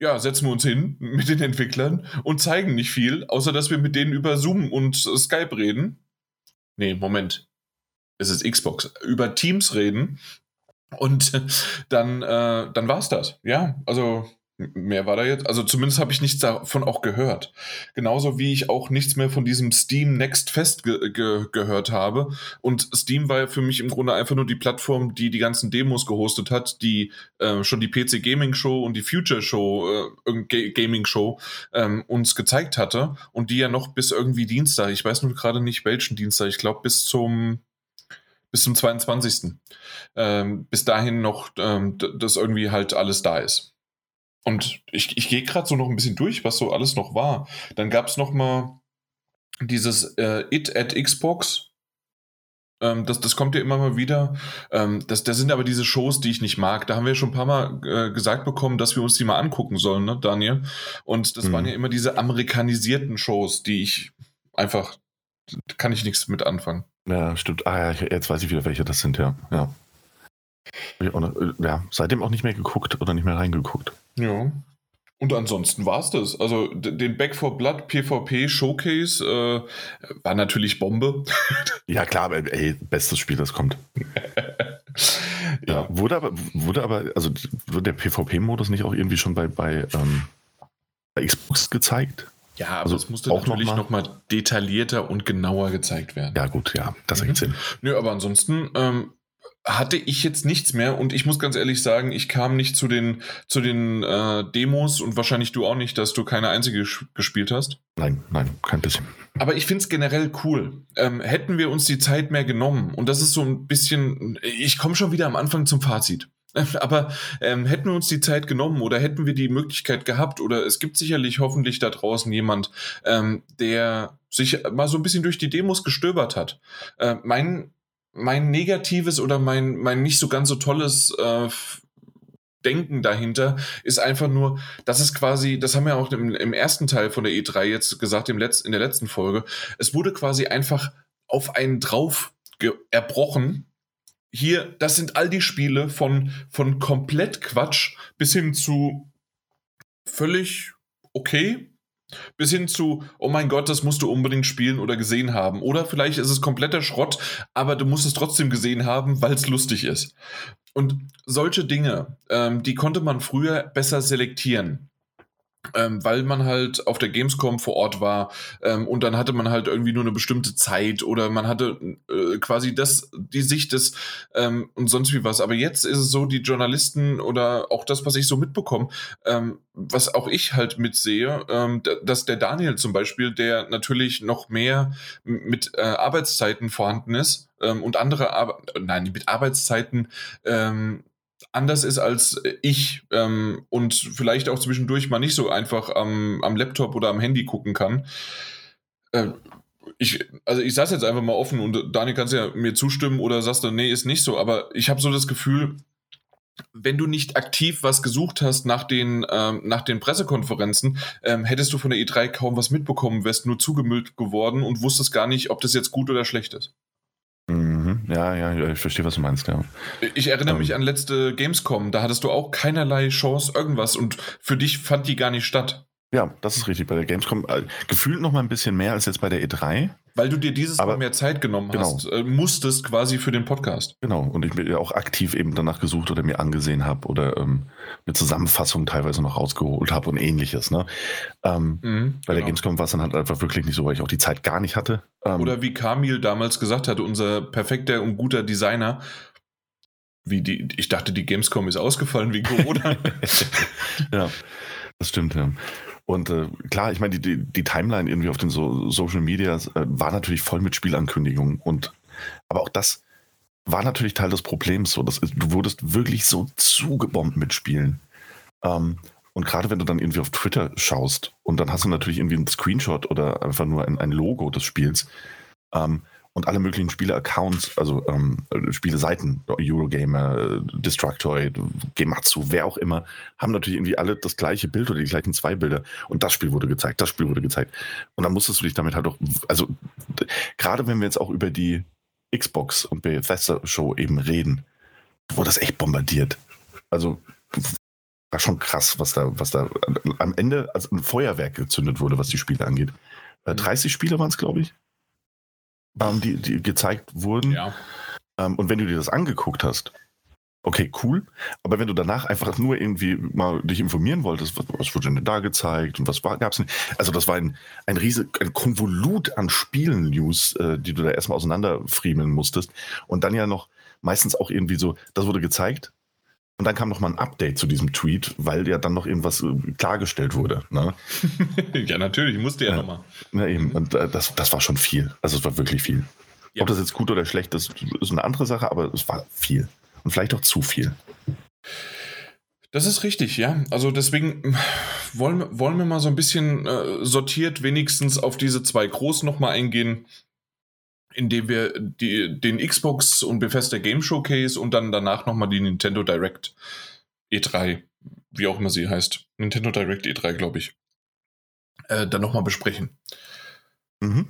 ja, setzen wir uns hin mit den Entwicklern und zeigen nicht viel, außer dass wir mit denen über Zoom und Skype reden. Nee, Moment. Es ist Xbox. Über Teams reden. Und dann, äh, dann war es das. Ja, also Mehr war da jetzt, also zumindest habe ich nichts davon auch gehört. Genauso wie ich auch nichts mehr von diesem Steam Next Fest ge ge gehört habe. Und Steam war ja für mich im Grunde einfach nur die Plattform, die die ganzen Demos gehostet hat, die äh, schon die PC Gaming Show und die Future Show, äh, Gaming Show ähm, uns gezeigt hatte. Und die ja noch bis irgendwie Dienstag, ich weiß nur gerade nicht welchen Dienstag, ich glaube bis zum bis zum 22. Ähm, bis dahin noch, ähm, dass irgendwie halt alles da ist. Und ich, ich gehe gerade so noch ein bisschen durch, was so alles noch war. Dann gab es noch mal dieses äh, It at Xbox. Ähm, das, das kommt ja immer mal wieder. Ähm, das, das sind aber diese Shows, die ich nicht mag. Da haben wir schon ein paar Mal äh, gesagt bekommen, dass wir uns die mal angucken sollen, ne, Daniel? Und das mhm. waren ja immer diese amerikanisierten Shows, die ich einfach, kann ich nichts mit anfangen. Ja, stimmt. Ah ja, jetzt weiß ich wieder, welche das sind, ja. Ja. Ja, seitdem auch nicht mehr geguckt oder nicht mehr reingeguckt. Ja. Und ansonsten war es das. Also den Back for Blood PvP Showcase äh, war natürlich Bombe. ja, klar, aber ey, bestes Spiel, das kommt. ja. ja. Wurde aber, wurde aber, also wurde der PvP-Modus nicht auch irgendwie schon bei, bei, ähm, bei Xbox gezeigt? Ja, aber also es musste auch natürlich nochmal noch detaillierter und genauer gezeigt werden. Ja, gut, ja, das ergibt mhm. Sinn. Nö, aber ansonsten ähm, hatte ich jetzt nichts mehr und ich muss ganz ehrlich sagen, ich kam nicht zu den, zu den äh, Demos und wahrscheinlich du auch nicht, dass du keine einzige gespielt hast. Nein, nein, kein bisschen. Aber ich finde es generell cool. Ähm, hätten wir uns die Zeit mehr genommen und das ist so ein bisschen, ich komme schon wieder am Anfang zum Fazit. Aber ähm, hätten wir uns die Zeit genommen oder hätten wir die Möglichkeit gehabt oder es gibt sicherlich hoffentlich da draußen jemand, ähm, der sich mal so ein bisschen durch die Demos gestöbert hat. Äh, mein mein negatives oder mein, mein nicht so ganz so tolles äh, Denken dahinter ist einfach nur, das ist quasi, das haben wir auch im, im ersten Teil von der E3 jetzt gesagt, im Letz-, in der letzten Folge, es wurde quasi einfach auf einen drauf erbrochen. Hier, das sind all die Spiele von, von komplett Quatsch bis hin zu völlig okay, bis hin zu, oh mein Gott, das musst du unbedingt spielen oder gesehen haben. Oder vielleicht ist es kompletter Schrott, aber du musst es trotzdem gesehen haben, weil es lustig ist. Und solche Dinge, ähm, die konnte man früher besser selektieren ähm, weil man halt auf der Gamescom vor Ort war ähm, und dann hatte man halt irgendwie nur eine bestimmte Zeit oder man hatte äh, quasi das die Sicht des ähm, und sonst wie was. Aber jetzt ist es so, die Journalisten oder auch das, was ich so mitbekomme, ähm, was auch ich halt mitsehe, ähm, dass der Daniel zum Beispiel, der natürlich noch mehr mit äh, Arbeitszeiten vorhanden ist ähm, und andere, Ar nein, mit Arbeitszeiten ähm, anders ist als ich ähm, und vielleicht auch zwischendurch mal nicht so einfach am, am Laptop oder am Handy gucken kann. Äh, ich, also ich saß jetzt einfach mal offen und Daniel kannst ja mir zustimmen oder sagst du, nee, ist nicht so, aber ich habe so das Gefühl, wenn du nicht aktiv was gesucht hast nach den, ähm, nach den Pressekonferenzen, ähm, hättest du von der E3 kaum was mitbekommen, wärst nur zugemüllt geworden und wusstest gar nicht, ob das jetzt gut oder schlecht ist. Ja, ja, ich verstehe, was du meinst, ja. Ich erinnere ähm. mich an letzte Gamescom, da hattest du auch keinerlei Chance, irgendwas und für dich fand die gar nicht statt. Ja, das ist richtig. Bei der Gamescom äh, gefühlt noch mal ein bisschen mehr als jetzt bei der E3. Weil du dir dieses Aber, Mal mehr Zeit genommen genau. hast, äh, musstest quasi für den Podcast. Genau, und ich mir auch aktiv eben danach gesucht oder mir angesehen habe oder ähm, eine Zusammenfassung teilweise noch rausgeholt habe und ähnliches. Ne? Ähm, mhm, bei der genau. Gamescom war es dann halt einfach wirklich nicht so, weil ich auch die Zeit gar nicht hatte. Ähm, oder wie Kamil damals gesagt hatte, unser perfekter und guter Designer, wie die, ich dachte, die Gamescom ist ausgefallen wegen Corona. ja, das stimmt, ja. Und äh, klar, ich meine, die, die, die, Timeline irgendwie auf den so Social Medias äh, war natürlich voll mit Spielankündigungen. Und aber auch das war natürlich Teil des Problems. So, dass, du wurdest wirklich so zugebombt mit Spielen. Ähm, und gerade wenn du dann irgendwie auf Twitter schaust und dann hast du natürlich irgendwie einen Screenshot oder einfach nur ein, ein Logo des Spiels, ähm, und alle möglichen Spiele-Accounts, also ähm, Spiele-Seiten, Eurogamer, Destructoid, Gematsu, wer auch immer, haben natürlich irgendwie alle das gleiche Bild oder die gleichen zwei Bilder. Und das Spiel wurde gezeigt, das Spiel wurde gezeigt. Und dann musstest du dich damit halt auch, also gerade wenn wir jetzt auch über die Xbox und Bethesda-Show eben reden, wurde das echt bombardiert. Also war schon krass, was da, was da am Ende als ein Feuerwerk gezündet wurde, was die Spiele angeht. 30 äh, Spiele waren es, glaube ich ähm, die, die gezeigt wurden. Ja. Ähm, und wenn du dir das angeguckt hast, okay, cool. Aber wenn du danach einfach nur irgendwie mal dich informieren wolltest, was, was wurde denn da gezeigt und was gab es denn? Also das war ein, ein riesig, ein Konvolut an Spielen-News, äh, die du da erstmal auseinanderfriemeln musstest. Und dann ja noch meistens auch irgendwie so, das wurde gezeigt, und dann kam noch mal ein Update zu diesem Tweet, weil ja dann noch irgendwas äh, klargestellt wurde. Ne? ja, natürlich, musste ja, ja nochmal. Ja, eben. Und äh, das, das war schon viel. Also es war wirklich viel. Ja. Ob das jetzt gut oder schlecht ist, ist eine andere Sache, aber es war viel. Und vielleicht auch zu viel. Das ist richtig, ja. Also deswegen wollen, wollen wir mal so ein bisschen äh, sortiert wenigstens auf diese zwei großen nochmal eingehen indem wir die, den Xbox und Bethesda Game Showcase und dann danach nochmal die Nintendo Direct E3, wie auch immer sie heißt. Nintendo Direct E3, glaube ich. Äh, dann nochmal besprechen. Mhm.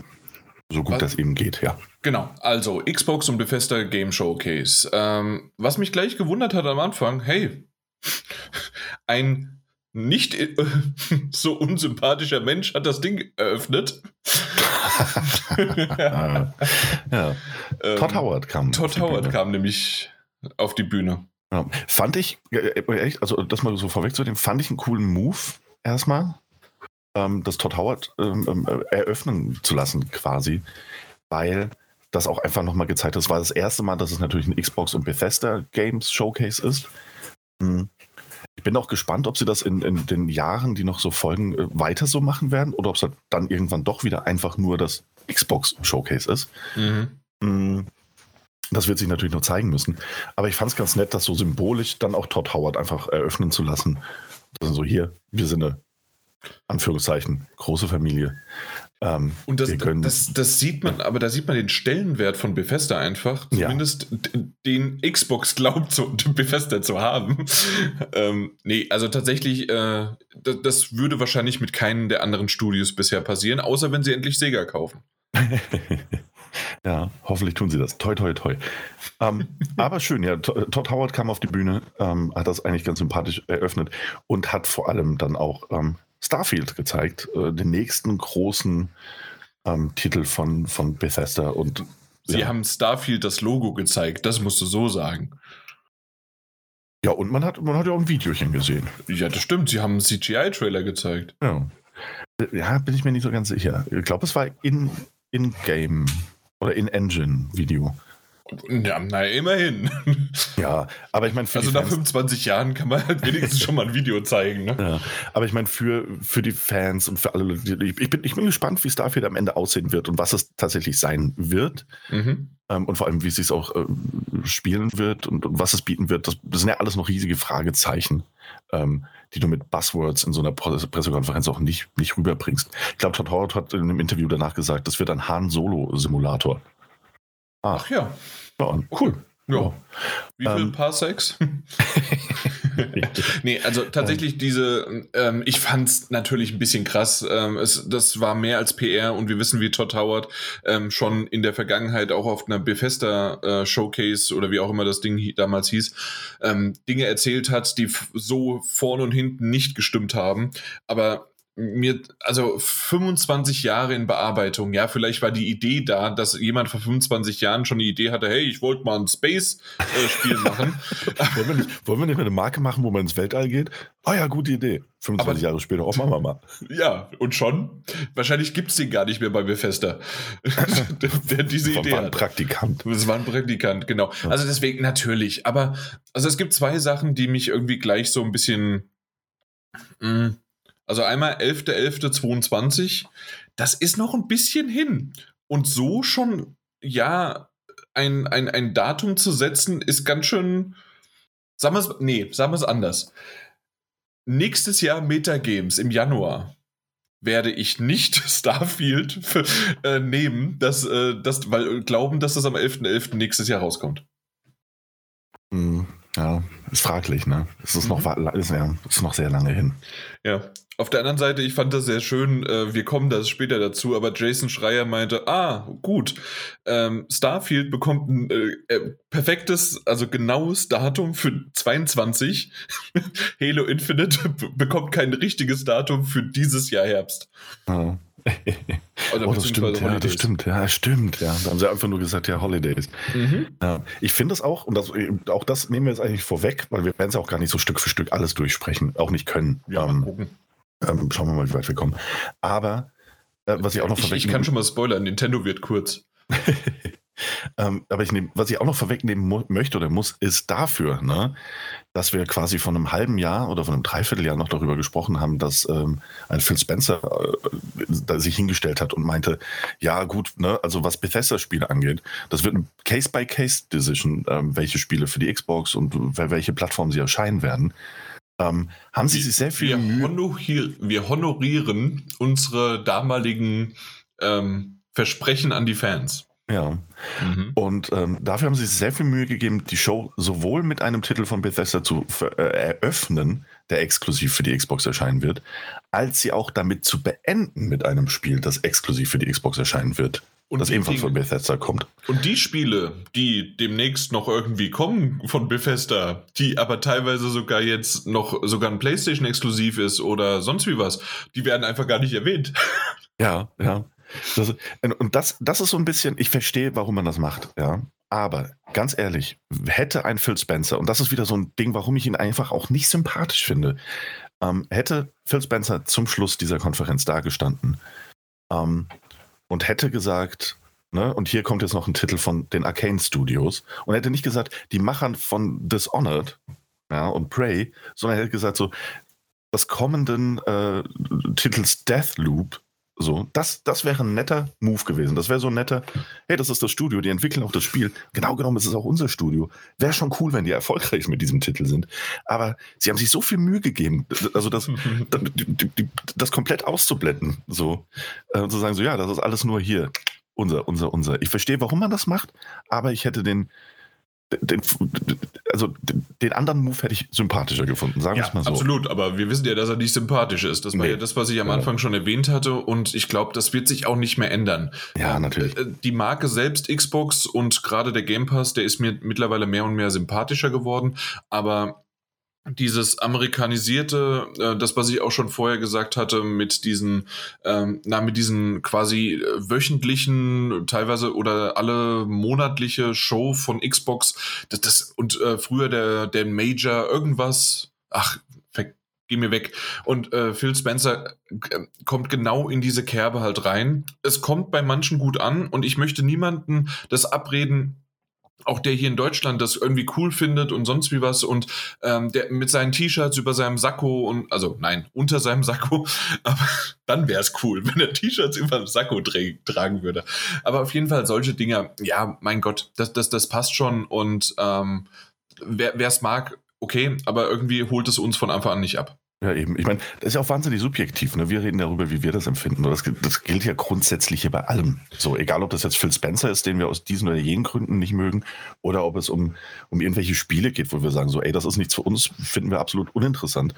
So gut was, das eben geht, ja. Genau, also Xbox und Bethesda Game Showcase. Ähm, was mich gleich gewundert hat am Anfang, hey, ein nicht äh, so unsympathischer Mensch hat das Ding eröffnet. ja. Ähm, Todd Howard kam. Todd Howard kam nämlich auf die Bühne. Ja. Fand ich, äh, also das mal so vorwegzunehmen, fand ich einen coolen Move erstmal, ähm, das Todd Howard ähm, ähm, eröffnen zu lassen quasi, weil das auch einfach nochmal gezeigt hat. Das war das erste Mal, dass es natürlich ein Xbox und Bethesda Games Showcase ist. Mhm. Ich bin auch gespannt, ob sie das in, in den Jahren, die noch so folgen, äh, weiter so machen werden oder ob es halt dann irgendwann doch wieder einfach nur das Xbox Showcase ist. Mhm. Mm, das wird sich natürlich noch zeigen müssen. Aber ich fand es ganz nett, das so symbolisch dann auch Todd Howard einfach eröffnen zu lassen. Also so hier, wir sind eine Anführungszeichen, große Familie. Ähm, und das, das, das, sieht man, aber da sieht man den Stellenwert von Bethesda einfach. Zumindest ja. den Xbox glaubt, so, Bethesda zu haben. ähm, nee, also tatsächlich, äh, das, das, würde wahrscheinlich mit keinem der anderen Studios bisher passieren, außer wenn sie endlich Sega kaufen. ja, hoffentlich tun sie das. Toi, toi, toi. Ähm, aber schön, ja. Todd Howard kam auf die Bühne, ähm, hat das eigentlich ganz sympathisch eröffnet und hat vor allem dann auch ähm, Starfield gezeigt, äh, den nächsten großen ähm, Titel von, von Bethesda. Und, Sie ja. haben Starfield das Logo gezeigt, das musst du so sagen. Ja, und man hat, man hat ja auch ein Videochen gesehen. Ja, das stimmt. Sie haben einen CGI-Trailer gezeigt. Ja. Ja, bin ich mir nicht so ganz sicher. Ich glaube, es war in, in-Game oder in-Engine-Video. Ja, naja, immerhin. Ja, aber ich meine, also nach 25 Jahren kann man halt wenigstens schon mal ein Video zeigen. Ne? Ja, aber ich meine, für, für die Fans und für alle Leute, ich bin, ich bin gespannt, wie Starfield am Ende aussehen wird und was es tatsächlich sein wird. Mhm. Ähm, und vor allem, wie es sich auch äh, spielen wird und, und, was es bieten wird. Das, das, sind ja alles noch riesige Fragezeichen, ähm, die du mit Buzzwords in so einer Pressekonferenz auch nicht, nicht rüberbringst. Ich glaube, Todd Howard hat in einem Interview danach gesagt, das wird ein Han-Solo-Simulator. Ach ja. Ja, cool. Ja. Wie viel ähm, Parsecs? nee, also tatsächlich diese, ähm, ich fand es natürlich ein bisschen krass. Ähm, es, das war mehr als PR und wir wissen, wie Todd Howard ähm, schon in der Vergangenheit auch auf einer Bethesda äh, Showcase oder wie auch immer das Ding damals hieß, ähm, Dinge erzählt hat, die so vorn und hinten nicht gestimmt haben. Aber mir, also 25 Jahre in Bearbeitung, ja, vielleicht war die Idee da, dass jemand vor 25 Jahren schon die Idee hatte, hey, ich wollte mal ein Space-Spiel äh, machen. wollen, wir nicht, wollen wir nicht eine Marke machen, wo man ins Weltall geht? Oh ja, gute Idee. 25 Aber, Jahre später, oh, machen wir mal. Ja, und schon. Wahrscheinlich gibt es den gar nicht mehr bei Bethesda. der diese Idee war ein Praktikant. Das war ein Praktikant, genau. Also deswegen natürlich. Aber also es gibt zwei Sachen, die mich irgendwie gleich so ein bisschen mh, mm, also einmal 11.11.22, das ist noch ein bisschen hin. Und so schon, ja, ein, ein, ein Datum zu setzen, ist ganz schön. Sagen wir es, nee, sagen wir es anders. Nächstes Jahr Metagames im Januar werde ich nicht Starfield für, äh, nehmen, das, äh, das, weil glauben, dass das am 11.11. .11. nächstes Jahr rauskommt. Mhm. Ja, ist fraglich, ne? Es ist, mhm. noch, ist, ja, ist noch sehr lange hin. Ja. Auf der anderen Seite, ich fand das sehr schön, äh, wir kommen da später dazu, aber Jason Schreier meinte, ah, gut, ähm, Starfield bekommt ein äh, äh perfektes, also genaues Datum für 22. Halo Infinite bekommt kein richtiges Datum für dieses Jahr Herbst. Ja. Oh, das stimmt, ja, das stimmt, ja, stimmt, ja. Da haben sie einfach nur gesagt, ja, Holidays. Mhm. Ja, ich finde es auch, und das, auch das nehmen wir jetzt eigentlich vorweg, weil wir werden es auch gar nicht so Stück für Stück alles durchsprechen, auch nicht können. Ja, ähm, ähm, schauen wir mal, wie weit wir kommen. Aber äh, was ich auch noch vorweg. Ich, ich kann schon mal spoilern, Nintendo wird kurz. ähm, aber ich nehm, was ich auch noch vorwegnehmen möchte oder muss, ist dafür, ne, dass wir quasi von einem halben Jahr oder von einem Dreivierteljahr noch darüber gesprochen haben, dass ähm, ein Phil Spencer äh, sich hingestellt hat und meinte, ja gut, ne, also was Bethesda-Spiele angeht, das wird ein Case-by-Case-Decision, ähm, welche Spiele für die Xbox und welche Plattformen sie erscheinen werden. Ähm, haben sie sich sehr viel wir Mühe. Honorier, wir honorieren unsere damaligen ähm, Versprechen an die Fans. Ja. Mhm. Und ähm, dafür haben sie sich sehr viel Mühe gegeben, die Show sowohl mit einem Titel von Bethesda zu äh, eröffnen, der exklusiv für die Xbox erscheinen wird, als sie auch damit zu beenden mit einem Spiel, das exklusiv für die Xbox erscheinen wird. Und das ebenfalls von Bethesda kommt. Und die Spiele, die demnächst noch irgendwie kommen von Bethesda, die aber teilweise sogar jetzt noch sogar ein PlayStation exklusiv ist oder sonst wie was, die werden einfach gar nicht erwähnt. Ja, ja. Das, und das, das ist so ein bisschen, ich verstehe, warum man das macht, ja. Aber ganz ehrlich, hätte ein Phil Spencer, und das ist wieder so ein Ding, warum ich ihn einfach auch nicht sympathisch finde, ähm, hätte Phil Spencer zum Schluss dieser Konferenz dagestanden ähm, und hätte gesagt, ne, und hier kommt jetzt noch ein Titel von den Arcane Studios, und hätte nicht gesagt, die Machern von Dishonored ja, und Prey, sondern hätte gesagt, so, das kommenden äh, Titels Deathloop so, das, das wäre ein netter Move gewesen. Das wäre so ein netter, hey, das ist das Studio, die entwickeln auch das Spiel. Genau genommen ist es auch unser Studio. Wäre schon cool, wenn die erfolgreich mit diesem Titel sind. Aber sie haben sich so viel Mühe gegeben, also das, das, das komplett auszublenden. So, äh, zu sagen, so, ja, das ist alles nur hier. Unser, unser, unser. Ich verstehe, warum man das macht, aber ich hätte den, den, also den anderen Move hätte ich sympathischer gefunden, sagen wir ja, es mal so. Absolut, aber wir wissen ja, dass er nicht sympathisch ist. Das war nee. ja das, was ich am Anfang schon erwähnt hatte und ich glaube, das wird sich auch nicht mehr ändern. Ja, natürlich. Äh, die Marke selbst, Xbox und gerade der Game Pass, der ist mir mittlerweile mehr und mehr sympathischer geworden, aber dieses amerikanisierte, äh, das was ich auch schon vorher gesagt hatte, mit diesen, ähm, na mit diesen quasi äh, wöchentlichen, teilweise oder alle monatliche Show von Xbox, das, das und äh, früher der der Major irgendwas, ach geh mir weg. Und äh, Phil Spencer äh, kommt genau in diese Kerbe halt rein. Es kommt bei manchen gut an und ich möchte niemanden das abreden, auch der hier in Deutschland das irgendwie cool findet und sonst wie was und ähm, der mit seinen T-Shirts über seinem Sakko und also nein, unter seinem Sakko, aber dann wäre es cool, wenn er T-Shirts über dem Sakko tra tragen würde. Aber auf jeden Fall solche Dinge, ja, mein Gott, das, das, das passt schon und ähm, wer es mag, okay, aber irgendwie holt es uns von Anfang an nicht ab. Ja, eben. Ich meine, das ist ja auch wahnsinnig subjektiv. Ne? Wir reden darüber, wie wir das empfinden. Das, das gilt ja grundsätzlich hier bei allem. So, egal ob das jetzt Phil Spencer ist, den wir aus diesen oder jenen Gründen nicht mögen, oder ob es um, um irgendwelche Spiele geht, wo wir sagen, so, ey, das ist nichts für uns, finden wir absolut uninteressant.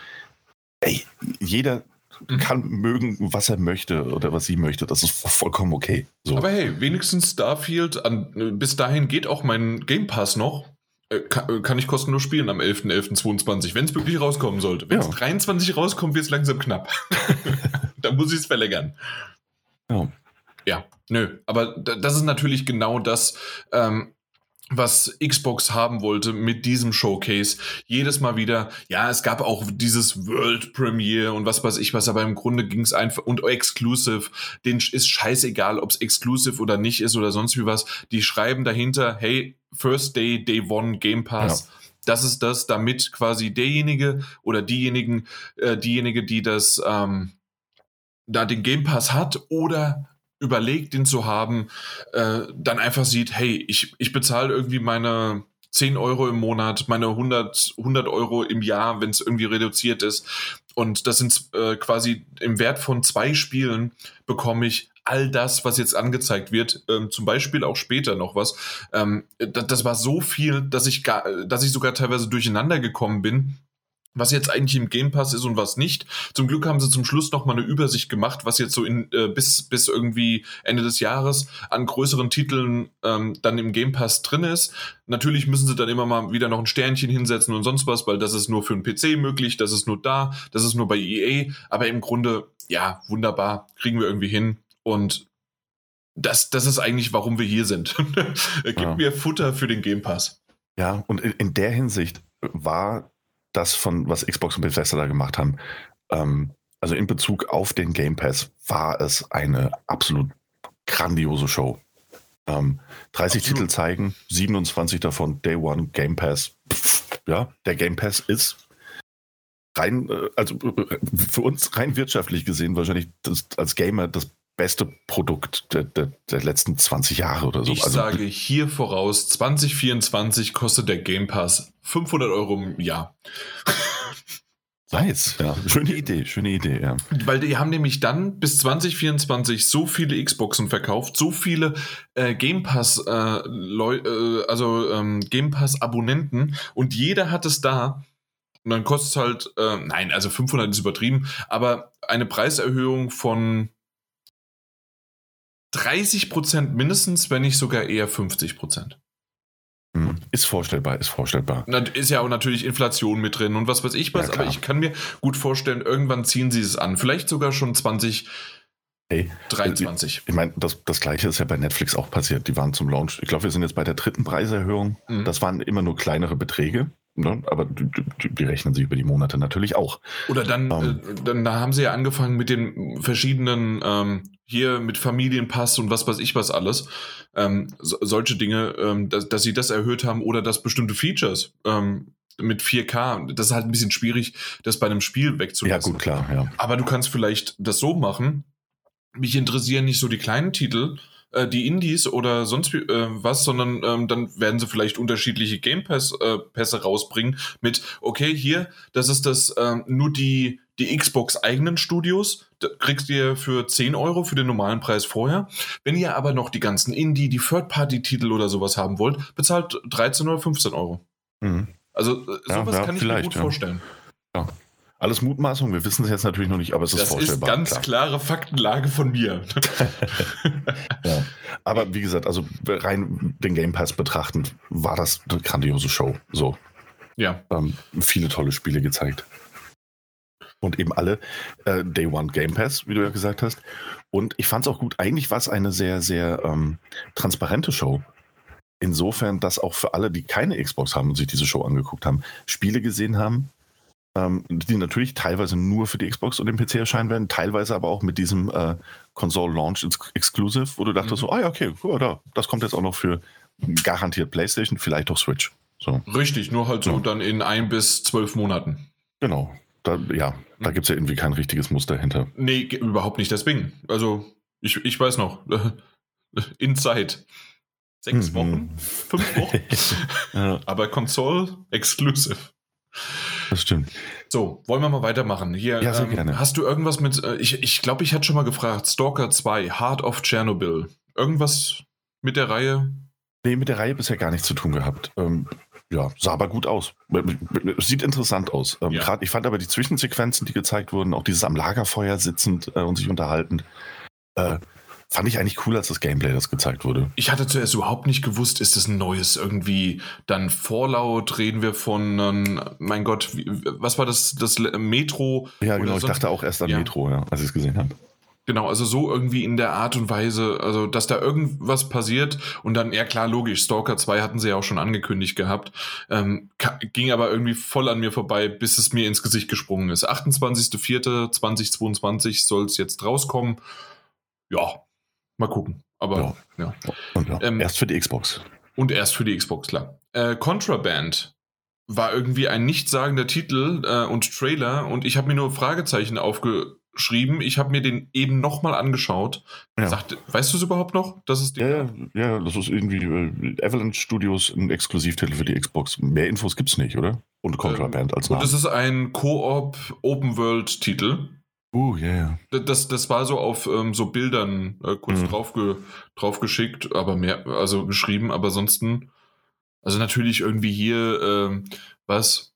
Ey, jeder mhm. kann mögen, was er möchte oder was sie möchte. Das ist vollkommen okay. So. Aber hey, wenigstens Starfield, an, bis dahin geht auch mein Game Pass noch. Äh, kann, äh, kann, ich kostenlos spielen am 11.11.22, wenn es wirklich rauskommen sollte. Wenn es ja. 23 rauskommt, wird es langsam knapp. da muss ich es verlängern. Ja. Ja, nö. Aber das ist natürlich genau das, ähm, was Xbox haben wollte mit diesem Showcase. Jedes Mal wieder, ja, es gab auch dieses World Premiere und was weiß ich was, aber im Grunde ging es einfach und Exclusive, den ist scheißegal, ob es Exclusive oder nicht ist oder sonst wie was. Die schreiben dahinter, hey, First Day, Day One, Game Pass. Ja. Das ist das, damit quasi derjenige oder diejenigen, äh, diejenige, die das ähm, da den Game Pass hat oder überlegt, den zu haben, äh, dann einfach sieht, hey, ich, ich bezahle irgendwie meine 10 Euro im Monat, meine 100, 100 Euro im Jahr, wenn es irgendwie reduziert ist. Und das sind äh, quasi im Wert von zwei Spielen bekomme ich all das, was jetzt angezeigt wird, ähm, zum Beispiel auch später noch was. Ähm, das, das war so viel, dass ich gar, dass ich sogar teilweise durcheinander gekommen bin, was jetzt eigentlich im Game Pass ist und was nicht. Zum Glück haben sie zum Schluss noch mal eine Übersicht gemacht, was jetzt so in äh, bis bis irgendwie Ende des Jahres an größeren Titeln ähm, dann im Game Pass drin ist. Natürlich müssen sie dann immer mal wieder noch ein Sternchen hinsetzen und sonst was, weil das ist nur für einen PC möglich, das ist nur da, das ist nur bei EA, aber im Grunde ja, wunderbar, kriegen wir irgendwie hin und das, das ist eigentlich, warum wir hier sind. Gib ja. mir Futter für den Game Pass. Ja, und in, in der Hinsicht war das von, was Xbox und Bethesda da gemacht haben, ähm, also in Bezug auf den Game Pass, war es eine absolut grandiose Show. Ähm, 30 absolut. Titel zeigen, 27 davon Day One Game Pass. Pff, ja, der Game Pass ist rein, äh, also äh, für uns rein wirtschaftlich gesehen wahrscheinlich das, als Gamer das beste Produkt der, der, der, letzten 20 Jahre oder so. Ich also, sage hier voraus, 2024 kostet der Game Pass 500 Euro im Jahr. Nice, ja. Schöne Idee, schöne Idee, ja. Weil die haben nämlich dann bis 2024 so viele Xboxen verkauft, so viele äh, Game Pass, äh, äh, also ähm, Game Pass Abonnenten und jeder hat es da. Und dann kostet es halt, äh, nein, also 500 ist übertrieben, aber eine Preiserhöhung von 30 Prozent mindestens, wenn nicht sogar eher 50 Prozent. Hm. Ist vorstellbar, ist vorstellbar. Ist ja auch natürlich Inflation mit drin und was weiß ich was, ja, aber ich kann mir gut vorstellen, irgendwann ziehen sie es an. Vielleicht sogar schon 20. Hey, 23. Ich, ich meine, das, das gleiche ist ja bei Netflix auch passiert. Die waren zum Launch. Ich glaube, wir sind jetzt bei der dritten Preiserhöhung. Mhm. Das waren immer nur kleinere Beträge. Ne? Aber die, die, rechnen sich über die Monate natürlich auch. Oder dann, ähm, äh, dann da haben sie ja angefangen mit den verschiedenen, ähm, hier mit Familienpass und was weiß ich was alles. Ähm, so, solche Dinge, ähm, dass, dass sie das erhöht haben oder dass bestimmte Features ähm, mit 4K, das ist halt ein bisschen schwierig, das bei einem Spiel wegzulassen. Ja, gut, klar, ja. Aber du kannst vielleicht das so machen. Mich interessieren nicht so die kleinen Titel, äh, die Indies oder sonst äh, was, sondern ähm, dann werden sie vielleicht unterschiedliche Game Pass, äh, Pässe rausbringen mit, okay, hier, das ist das ähm, nur die, die Xbox eigenen Studios, da kriegst ihr für 10 Euro für den normalen Preis vorher. Wenn ihr aber noch die ganzen Indie, die Third-Party-Titel oder sowas haben wollt, bezahlt 13 oder 15 Euro. Mhm. Also äh, sowas ja, ja, kann ich mir gut ja. vorstellen. Ja. Alles Mutmaßung, wir wissen es jetzt natürlich noch nicht, aber es ist das vorstellbar. Das ist ganz klar. klare Faktenlage von mir. ja. Aber wie gesagt, also rein den Game Pass betrachtend, war das eine grandiose Show. So. Ja. Ähm, viele tolle Spiele gezeigt. Und eben alle äh, Day One Game Pass, wie du ja gesagt hast. Und ich fand es auch gut. Eigentlich war es eine sehr, sehr ähm, transparente Show. Insofern, dass auch für alle, die keine Xbox haben und sich diese Show angeguckt haben, Spiele gesehen haben, ähm, die natürlich teilweise nur für die Xbox und den PC erscheinen werden, teilweise aber auch mit diesem äh, Console Launch Exclusive, wo du dachtest mhm. so, ah ja, okay, ja, da, das kommt jetzt auch noch für garantiert PlayStation, vielleicht auch Switch. So. Richtig, nur halt so ja. dann in ein bis zwölf Monaten. Genau. Da, ja, da mhm. gibt es ja irgendwie kein richtiges Muster hinter. Nee, überhaupt nicht. Deswegen. Also, ich, ich weiß noch. In Zeit. Sechs mhm. Wochen? Fünf Wochen? ja. Aber Console Exclusive. Das stimmt. So, wollen wir mal weitermachen. Hier, ja, sehr ähm, gerne. Hast du irgendwas mit, äh, ich glaube, ich, glaub, ich hatte schon mal gefragt, Stalker 2, Heart of Chernobyl. Irgendwas mit der Reihe? Nee, mit der Reihe bisher gar nichts zu tun gehabt. Ähm, ja, sah aber gut aus. Sieht interessant aus. Ähm, ja. Grad, ich fand aber die Zwischensequenzen, die gezeigt wurden, auch dieses am Lagerfeuer sitzend äh, und sich unterhaltend, äh, fand ich eigentlich cool, als das Gameplay das gezeigt wurde. Ich hatte zuerst überhaupt nicht gewusst, ist das ein neues irgendwie, dann Fallout, reden wir von, ähm, mein Gott, wie, was war das, das Metro? Ja, genau, ich dachte auch erst an ja. Metro, ja, als ich es gesehen habe. Genau, also so irgendwie in der Art und Weise, also dass da irgendwas passiert und dann, ja klar, logisch, Stalker 2 hatten sie ja auch schon angekündigt gehabt, ähm, ging aber irgendwie voll an mir vorbei, bis es mir ins Gesicht gesprungen ist. 28.04.2022 soll es jetzt rauskommen. Ja, mal gucken. Aber ja. ja. Ähm, erst für die Xbox. Und erst für die Xbox, klar. Äh, Contraband war irgendwie ein nichtssagender Titel äh, und Trailer und ich habe mir nur Fragezeichen aufge geschrieben. Ich habe mir den eben nochmal angeschaut. Ja. Sagt, weißt du es überhaupt noch? Das ist ja, ja, ja, das ist irgendwie äh, Avalanche Studios ein Exklusivtitel für die Xbox. Mehr Infos gibt es nicht, oder? Und Contraband ähm, als Name. Und das ist ein Koop Open World Titel. Uh, ja, yeah. ja. Das, das war so auf ähm, so Bildern äh, kurz mhm. draufge, draufgeschickt, aber mehr, also geschrieben, aber ansonsten, also natürlich irgendwie hier, ähm, was?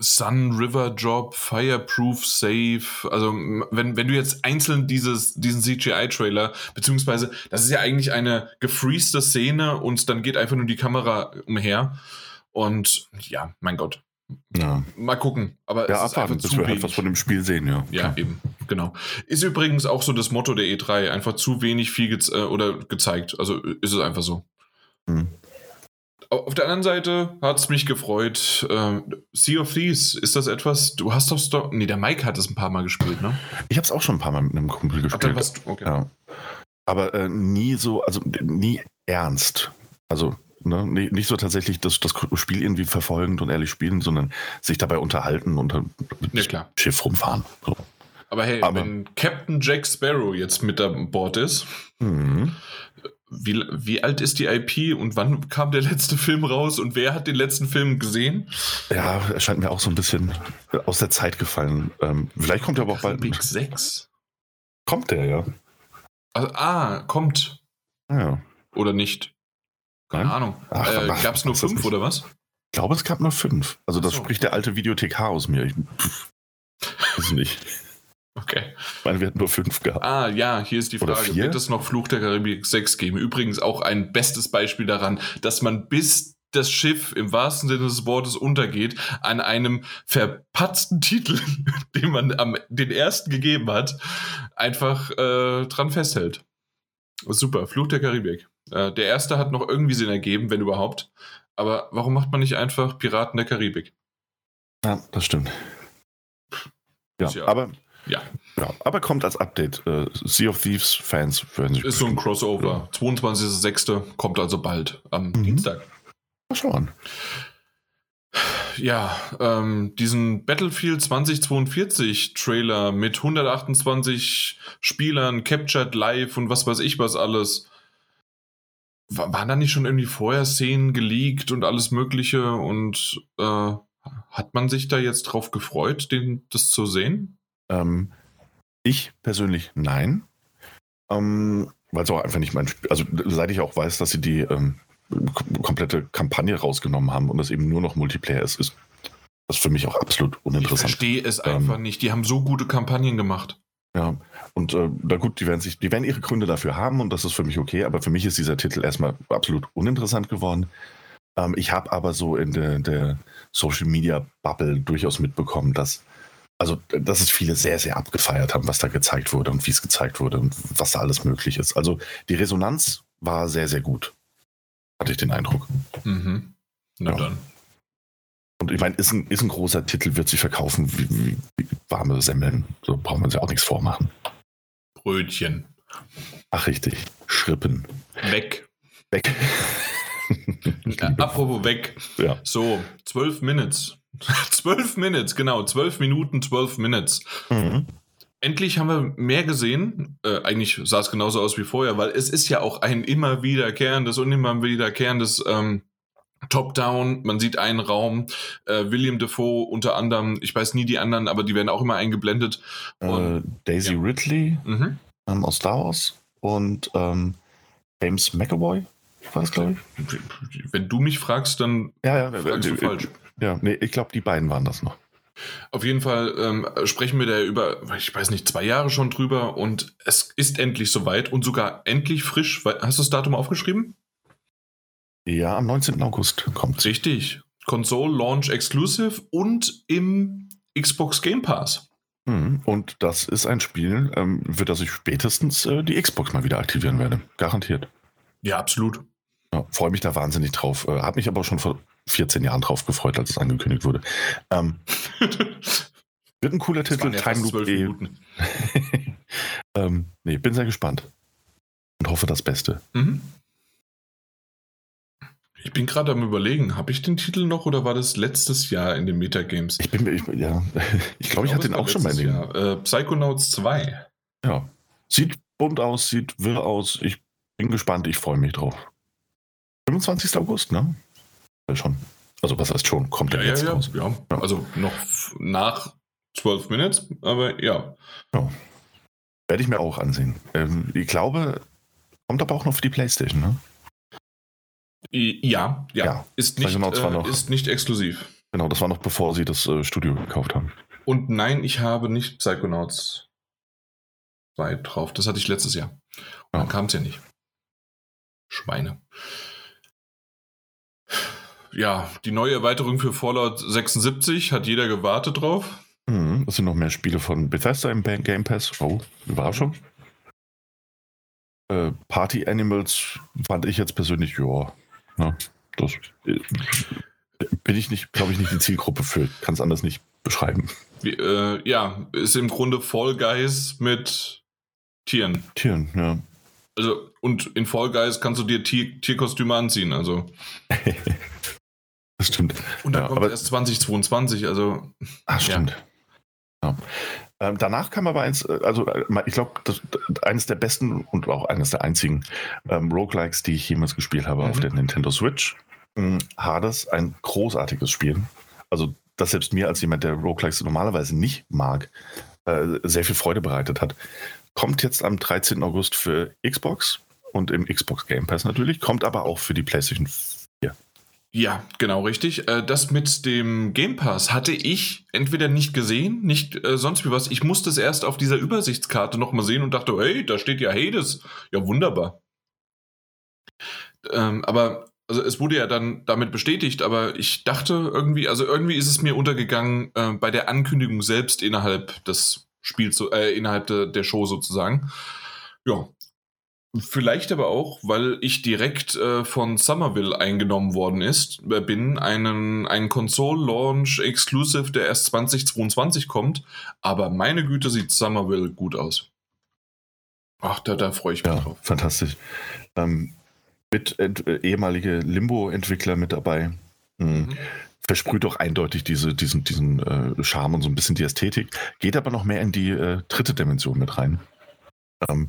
Sun River Job, Fireproof Safe. Also, wenn, wenn du jetzt einzeln dieses, diesen CGI-Trailer, beziehungsweise, das ist ja eigentlich eine gefreeste Szene und dann geht einfach nur die Kamera umher. Und ja, mein Gott. Ja. Mal gucken. Aber ja, abwarten, bis wir etwas von dem Spiel sehen, ja. Ja, Klar. eben, genau. Ist übrigens auch so das Motto der E3, einfach zu wenig viel ge äh, oder gezeigt. Also ist es einfach so. Hm. Auf der anderen Seite hat es mich gefreut. Äh, sea of Thieves, ist das etwas? Du hast doch. Sto nee, der Mike hat es ein paar Mal gespielt, ne? Ich habe es auch schon ein paar Mal mit einem Kumpel gespielt. Ach, okay. ja. Aber äh, nie so, also nie ernst. Also ne, nicht so tatsächlich das, das Spiel irgendwie verfolgend und ehrlich spielen, sondern sich dabei unterhalten und mit ja, Schiff rumfahren. So. Aber hey, Aber, wenn Captain Jack Sparrow jetzt mit an Bord ist, mhm wie, wie alt ist die IP und wann kam der letzte Film raus und wer hat den letzten Film gesehen? Ja, er scheint mir auch so ein bisschen aus der Zeit gefallen. Ähm, vielleicht kommt er aber auch bald. Big 6. Kommt der, ja. Also, ah, kommt. Ja. Oder nicht? Keine Nein? Ahnung. äh, Gab es nur fünf oder was? Ich glaube, es gab nur fünf. Also, das so. spricht der alte Videothek H aus mir. Ich weiß nicht. Okay. Ich meine, wir hatten nur fünf gehabt. Ah, ja, hier ist die Frage. Wird es noch Fluch der Karibik 6 geben? Übrigens auch ein bestes Beispiel daran, dass man bis das Schiff im wahrsten Sinne des Wortes untergeht, an einem verpatzten Titel, den man am, den ersten gegeben hat, einfach äh, dran festhält. Super, Fluch der Karibik. Äh, der erste hat noch irgendwie Sinn ergeben, wenn überhaupt. Aber warum macht man nicht einfach Piraten der Karibik? Ja, das stimmt. Ja, ja, aber ja. ja. Aber kommt als Update. Äh, sea of Thieves Fans werden sich. Ist so ein Crossover. Ja. 22.06. kommt also bald am mhm. Dienstag. Mal schauen. Ja, ähm, diesen Battlefield 2042 Trailer mit 128 Spielern, Captured Live und was weiß ich was alles. Waren da nicht schon irgendwie vorher Szenen geleakt und alles Mögliche und äh, hat man sich da jetzt drauf gefreut, den, das zu sehen? Ähm, ich persönlich nein. Ähm, Weil es auch einfach nicht mein Spiel. Also seit ich auch weiß, dass sie die ähm, komplette Kampagne rausgenommen haben und es eben nur noch Multiplayer ist, ist das für mich auch absolut uninteressant. Ich verstehe es einfach ähm, nicht. Die haben so gute Kampagnen gemacht. Ja, und äh, na gut, die werden sich, die werden ihre Gründe dafür haben und das ist für mich okay, aber für mich ist dieser Titel erstmal absolut uninteressant geworden. Ähm, ich habe aber so in der, der Social Media Bubble durchaus mitbekommen, dass also, dass es viele sehr, sehr abgefeiert haben, was da gezeigt wurde und wie es gezeigt wurde und was da alles möglich ist. Also, die Resonanz war sehr, sehr gut. Hatte ich den Eindruck. Mhm. Na ja. dann. Und ich meine, ist ein, ist ein großer Titel, wird sich verkaufen wie, wie, wie warme Semmeln. So braucht man sich auch nichts vormachen. Brötchen. Ach, richtig. Schrippen. Weg. Weg. ja, apropos weg. Ja. So, zwölf Minutes. Zwölf Minutes, genau. Zwölf Minuten, zwölf Minutes. Mhm. Endlich haben wir mehr gesehen. Äh, eigentlich sah es genauso aus wie vorher, weil es ist ja auch ein immer wiederkehrendes und immer wiederkehrendes ähm, Top-Down. Man sieht einen Raum. Äh, William Defoe unter anderem. Ich weiß nie die anderen, aber die werden auch immer eingeblendet. Und, äh, Daisy ja. Ridley mhm. ähm, aus Star Wars und ähm, James McAvoy war es, glaube ich. Wenn du mich fragst, dann ja, ja, fragst du falsch. Ja, nee, ich glaube, die beiden waren das noch. Auf jeden Fall ähm, sprechen wir da über, ich weiß nicht, zwei Jahre schon drüber und es ist endlich soweit und sogar endlich frisch. Hast du das Datum aufgeschrieben? Ja, am 19. August kommt Richtig. Console Launch Exclusive und im Xbox Game Pass. Mhm. Und das ist ein Spiel, ähm, für das ich spätestens äh, die Xbox mal wieder aktivieren werde. Garantiert. Ja, absolut. Ja, Freue mich da wahnsinnig drauf. Äh, Habe mich aber schon vor 14 Jahren drauf gefreut, als es angekündigt wurde. Ähm, wird ein cooler Titel. Time Loop. Eh. ähm, nee, bin sehr gespannt. Und hoffe das Beste. Mhm. Ich bin gerade am überlegen, habe ich den Titel noch oder war das letztes Jahr in den Metagames? Ich bin ich, ja, ich glaube, ich, hatte den auch schon mal in den. Äh, Psychonauts 2. Ja. Sieht bunt aus, sieht wirr aus. Ich bin gespannt, ich freue mich drauf. 25. August, ne? Ja, schon. Also was heißt schon? Kommt ja, ja jetzt ja, raus? Ja. ja. Also noch nach 12 Minutes, aber ja. ja. Werde ich mir auch ansehen. Ähm, ich glaube, kommt aber auch noch für die Playstation, ne? Ja, ja. ja. Ist, nicht, genau, noch, ist nicht exklusiv. Genau, das war noch bevor sie das äh, Studio gekauft haben. Und nein, ich habe nicht Psychonauts 2 drauf. Das hatte ich letztes Jahr. Und dann kam es ja nicht. Schweine ja, die neue Erweiterung für Fallout 76 hat jeder gewartet drauf. Mhm, es sind noch mehr Spiele von Bethesda im Game Pass. Oh, Überraschung. Äh, Party Animals fand ich jetzt persönlich, ja, na, das bin ich nicht, glaube ich, nicht die Zielgruppe für. Kann es anders nicht beschreiben. Wie, äh, ja, ist im Grunde Fall Guys mit Tieren. Tieren, ja. Also, und in Fall Guys kannst du dir Tier Tierkostüme anziehen, also. Das stimmt. Und dann ja, kommt aber, erst 2022, also. Ach, stimmt. Ja. ja. Ähm, danach kam aber eins, äh, also äh, ich glaube, eines der besten und auch eines der einzigen ähm, Roguelikes, die ich jemals gespielt habe mhm. auf der Nintendo Switch. Ähm, Hades, ein großartiges Spiel. Also, das selbst mir als jemand, der Roguelikes normalerweise nicht mag, äh, sehr viel Freude bereitet hat. Kommt jetzt am 13. August für Xbox und im Xbox Game Pass natürlich, kommt aber auch für die PlayStation ja, genau richtig. Äh, das mit dem Game Pass hatte ich entweder nicht gesehen, nicht äh, sonst wie was. Ich musste es erst auf dieser Übersichtskarte nochmal sehen und dachte, hey, da steht ja Hades. Ja, wunderbar. Ähm, aber also es wurde ja dann damit bestätigt, aber ich dachte irgendwie, also irgendwie ist es mir untergegangen äh, bei der Ankündigung selbst innerhalb des Spiels, äh, innerhalb de, der Show sozusagen. Ja, Vielleicht aber auch, weil ich direkt äh, von Somerville eingenommen worden ist, äh, bin, einen, einen Console-Launch Exclusive, der erst 2022 kommt. Aber meine Güte, sieht Somerville gut aus. Ach, da, da freue ich mich ja, drauf. Fantastisch. Ähm, mit äh, ehemalige Limbo-Entwickler mit dabei. Hm. Mhm. Versprüht doch eindeutig diese, diesen, diesen äh, Charme und so ein bisschen die Ästhetik. Geht aber noch mehr in die äh, dritte Dimension mit rein. Ähm,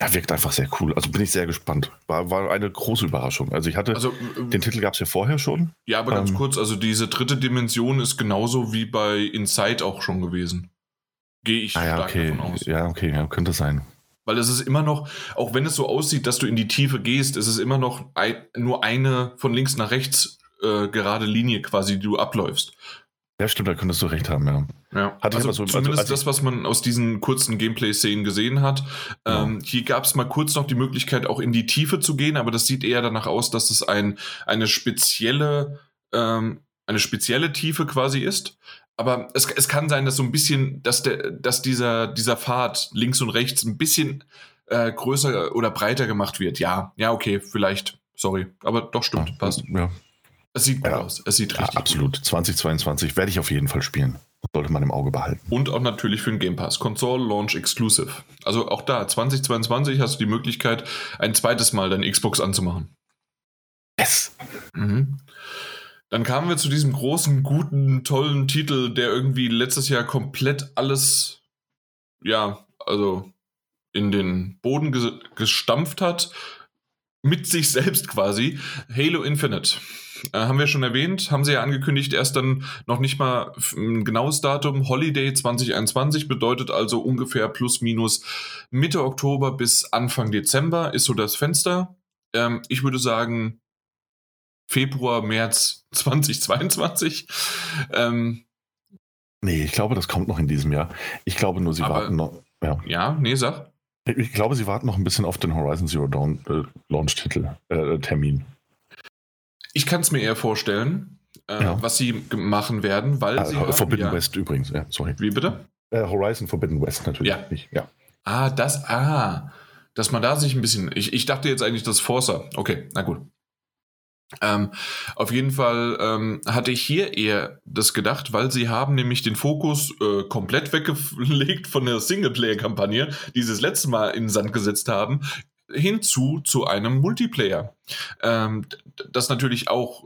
er wirkt einfach sehr cool. Also bin ich sehr gespannt. War, war eine große Überraschung. Also ich hatte, also, äh, den Titel gab es ja vorher schon. Ja, aber ganz ähm, kurz, also diese dritte Dimension ist genauso wie bei Inside auch schon gewesen. Gehe ich ah, ja, stark okay. davon aus. Ja, okay, ja, könnte sein. Weil es ist immer noch, auch wenn es so aussieht, dass du in die Tiefe gehst, ist es immer noch ein, nur eine von links nach rechts äh, gerade Linie quasi, die du abläufst. Ja, stimmt, da könntest du recht haben, ja. Ja, Hatte also so, zumindest also, das, was man aus diesen kurzen Gameplay-Szenen gesehen hat. Ja. Ähm, hier gab es mal kurz noch die Möglichkeit, auch in die Tiefe zu gehen, aber das sieht eher danach aus, dass es ein, eine spezielle, ähm, eine spezielle Tiefe quasi ist. Aber es, es kann sein, dass so ein bisschen, dass der, dass dieser, dieser Pfad links und rechts ein bisschen äh, größer oder breiter gemacht wird. Ja, ja, okay, vielleicht. Sorry, aber doch stimmt, passt. Ja, es sieht gut ja. aus. Es sieht richtig ja, absolut. Gut. 2022 werde ich auf jeden Fall spielen. Sollte man im Auge behalten. Und auch natürlich für den Game Pass. Console Launch Exclusive. Also auch da, 2022 hast du die Möglichkeit, ein zweites Mal deine Xbox anzumachen. Yes! Mhm. Dann kamen wir zu diesem großen, guten, tollen Titel, der irgendwie letztes Jahr komplett alles, ja, also in den Boden gestampft hat. Mit sich selbst quasi. Halo Infinite. Äh, haben wir schon erwähnt, haben sie ja angekündigt, erst dann noch nicht mal ein genaues Datum. Holiday 2021 bedeutet also ungefähr plus minus Mitte Oktober bis Anfang Dezember ist so das Fenster. Ähm, ich würde sagen Februar, März 2022. Ähm, Nee, ich glaube, das kommt noch in diesem Jahr. Ich glaube nur, sie Aber, warten noch. Ja. ja, nee, sag. Ich glaube, sie warten noch ein bisschen auf den Horizon Zero Dawn äh, Launch-Titel, äh, Termin. Ich kann es mir eher vorstellen, äh, ja. was sie machen werden, weil ah, sie. Forbidden haben, West übrigens, ja, sorry. Wie bitte? Äh, Horizon Forbidden West natürlich. Ja. Nicht, ja. Ah, das, ah. Dass man da sich ein bisschen. Ich, ich dachte jetzt eigentlich, das Forza. Okay, na gut. Ähm, auf jeden Fall ähm, hatte ich hier eher das gedacht, weil sie haben nämlich den Fokus äh, komplett weggelegt von der Singleplayer-Kampagne, die sie das letzte Mal in den Sand gesetzt haben, hinzu zu einem Multiplayer. Ähm, das natürlich auch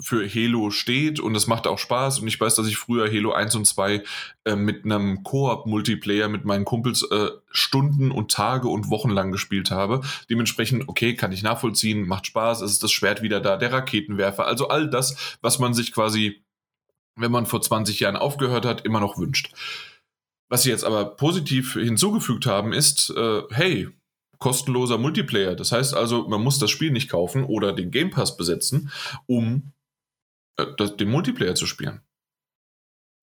für Halo steht und es macht auch Spaß und ich weiß, dass ich früher Halo 1 und 2 äh, mit einem Koop-Multiplayer mit meinen Kumpels äh, Stunden und Tage und Wochen lang gespielt habe. Dementsprechend, okay, kann ich nachvollziehen, macht Spaß, es ist das Schwert wieder da, der Raketenwerfer, also all das, was man sich quasi, wenn man vor 20 Jahren aufgehört hat, immer noch wünscht. Was sie jetzt aber positiv hinzugefügt haben, ist, äh, hey, kostenloser Multiplayer. Das heißt also, man muss das Spiel nicht kaufen oder den Game Pass besetzen, um äh, das, den Multiplayer zu spielen.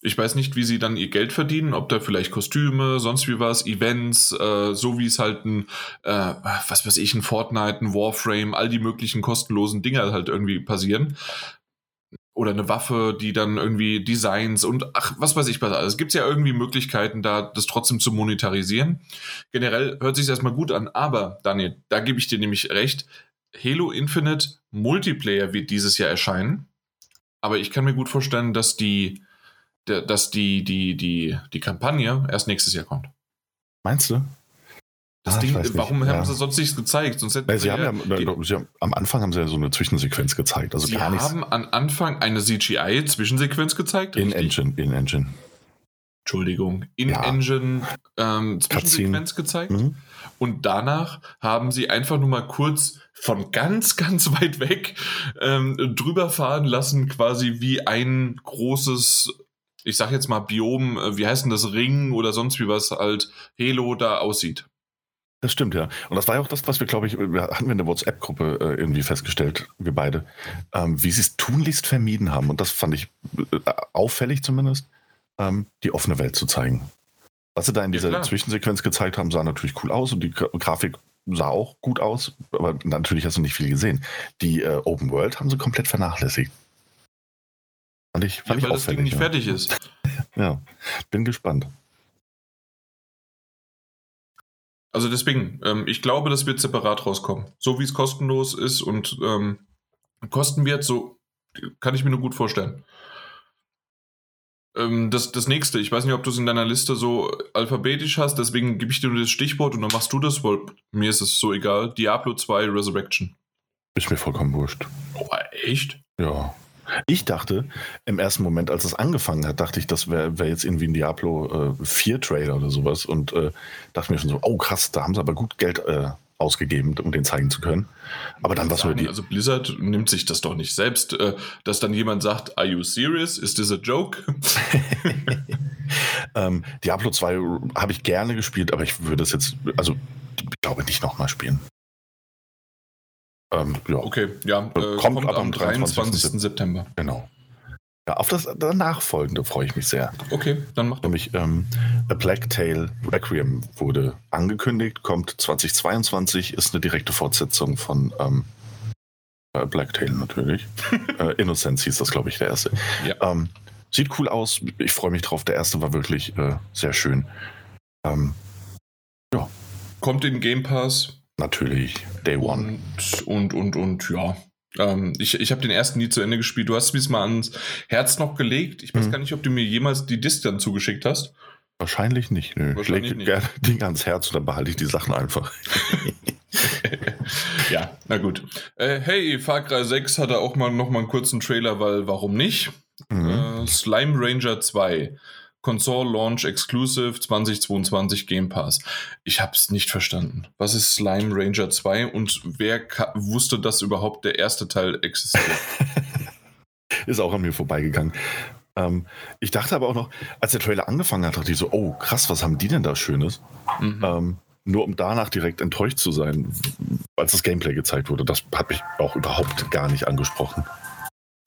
Ich weiß nicht, wie sie dann ihr Geld verdienen, ob da vielleicht Kostüme, sonst wie was, Events, äh, so wie es halt ein, äh, was weiß ich, ein Fortnite, ein Warframe, all die möglichen kostenlosen Dinger halt irgendwie passieren. Oder eine Waffe, die dann irgendwie Designs und ach, was weiß ich was alles. Es gibt ja irgendwie Möglichkeiten, da das trotzdem zu monetarisieren. Generell hört sich erstmal gut an, aber Daniel, da gebe ich dir nämlich recht. Halo Infinite Multiplayer wird dieses Jahr erscheinen. Aber ich kann mir gut vorstellen, dass die, dass die, die, die, die Kampagne erst nächstes Jahr kommt. Meinst du? Das ah, Ding, warum haben ja. sie sonst nichts gezeigt? Sonst hätten sie, haben ja, die, sie haben, am Anfang haben sie ja so eine Zwischensequenz gezeigt. Also sie haben am Anfang eine CGI-Zwischensequenz gezeigt. In Engine, in Engine. Entschuldigung, in-Engine ja. ähm, Zwischensequenz gezeigt. Mhm. Und danach haben sie einfach nur mal kurz von ganz, ganz weit weg ähm, drüber fahren lassen, quasi wie ein großes, ich sag jetzt mal Biom, äh, wie heißt denn das, Ring oder sonst wie was halt Halo da aussieht. Das stimmt, ja. Und das war ja auch das, was wir, glaube ich, wir hatten wir in der WhatsApp-Gruppe äh, irgendwie festgestellt, wir beide, ähm, wie sie es tunlichst vermieden haben. Und das fand ich äh, auffällig zumindest, ähm, die offene Welt zu zeigen. Was sie da in dieser ja, Zwischensequenz gezeigt haben, sah natürlich cool aus und die Grafik sah auch gut aus, aber natürlich hast du nicht viel gesehen. Die äh, Open World haben sie komplett vernachlässigt. Fand ich, fand ja, weil das Ding nicht ja. fertig ist. ja, bin gespannt. Also deswegen, ähm, ich glaube, das wird separat rauskommen. So wie es kostenlos ist und ähm, kosten wird, so kann ich mir nur gut vorstellen. Ähm, das, das nächste, ich weiß nicht, ob du es in deiner Liste so alphabetisch hast, deswegen gebe ich dir nur das Stichwort und dann machst du das, weil mir ist es so egal. Diablo 2 Resurrection. Ist mir vollkommen wurscht. Oh, echt? Ja. Ich dachte, im ersten Moment, als es angefangen hat, dachte ich, das wäre wär jetzt irgendwie ein Diablo äh, 4 Trailer oder sowas und äh, dachte mir schon so, oh krass, da haben sie aber gut Geld äh, ausgegeben, um den zeigen zu können. Aber dann was die. Also Blizzard nimmt sich das doch nicht selbst, äh, dass dann jemand sagt, are you serious? Is this a joke? ähm, Diablo 2 habe ich gerne gespielt, aber ich würde es jetzt, also ich glaube nicht nochmal spielen. Ähm, ja. Okay, ja, äh, kommt, kommt am 23. 23. September. Genau. Ja, auf das nachfolgende freue ich mich sehr. Okay, dann mach doch. Nämlich ähm, A Black Tail Requiem wurde angekündigt, kommt 2022, ist eine direkte Fortsetzung von ähm, äh, Black Tail natürlich. äh, Innocence hieß das, glaube ich, der erste. Ja. Ähm, sieht cool aus, ich freue mich drauf. Der erste war wirklich äh, sehr schön. Ähm, ja. Kommt in Game Pass. Natürlich, Day One. Und, und, und, und ja, ähm, ich ich habe den ersten nie zu Ende gespielt. Du hast es mal ans Herz noch gelegt. Ich weiß mhm. gar nicht, ob du mir jemals die Disc dann zugeschickt hast. Wahrscheinlich nicht. Nö. Wahrscheinlich ich lege gerne Dinge ans Herz und dann behalte ich die Sachen einfach. ja, na gut. Äh, hey, Far Cry 6 hatte auch mal noch mal einen kurzen Trailer, weil warum nicht? Mhm. Äh, Slime Ranger 2. Console Launch Exclusive 2022 Game Pass. Ich habe es nicht verstanden. Was ist Slime Ranger 2 und wer wusste, dass überhaupt der erste Teil existiert? ist auch an mir vorbeigegangen. Ähm, ich dachte aber auch noch, als der Trailer angefangen hat, dachte ich so, oh krass, was haben die denn da Schönes? Mhm. Ähm, nur um danach direkt enttäuscht zu sein, als das Gameplay gezeigt wurde. Das hat mich auch überhaupt gar nicht angesprochen.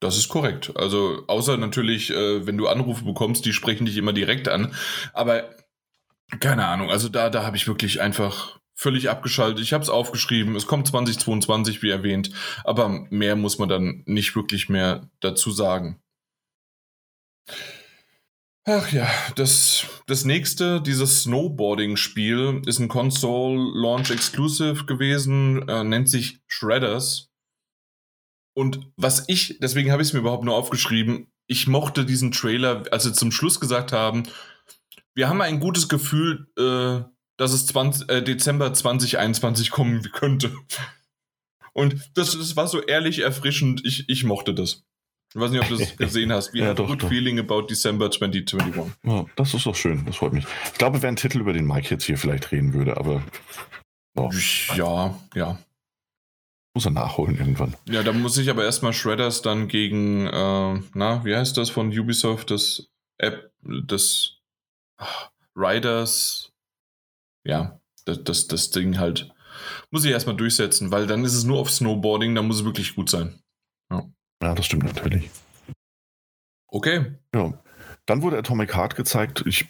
Das ist korrekt. Also außer natürlich, äh, wenn du Anrufe bekommst, die sprechen dich immer direkt an. Aber keine Ahnung, also da, da habe ich wirklich einfach völlig abgeschaltet. Ich habe es aufgeschrieben. Es kommt 2022, wie erwähnt. Aber mehr muss man dann nicht wirklich mehr dazu sagen. Ach ja, das, das nächste, dieses Snowboarding-Spiel, ist ein Console Launch Exclusive gewesen, äh, nennt sich Shredders. Und was ich, deswegen habe ich es mir überhaupt nur aufgeschrieben, ich mochte diesen Trailer, als sie zum Schluss gesagt haben, wir haben ein gutes Gefühl, äh, dass es 20, äh, Dezember 2021 kommen könnte. Und das, das war so ehrlich erfrischend, ich, ich mochte das. Ich weiß nicht, ob du es gesehen hast. We ja, a good doch. feeling about December 2021. Ja, das ist doch schön, das freut mich. Ich glaube, wäre ein Titel, über den Mike jetzt hier vielleicht reden würde, aber. Oh. Ja, ja. Muss er nachholen irgendwann. Ja, da muss ich aber erstmal Shredders dann gegen, äh, na, wie heißt das von Ubisoft, das App, das ach, Riders, ja, das, das, das Ding halt, muss ich erstmal durchsetzen, weil dann ist es nur auf Snowboarding, da muss es wirklich gut sein. Ja, ja das stimmt natürlich. Okay. Ja. Dann wurde Atomic Heart gezeigt. Ich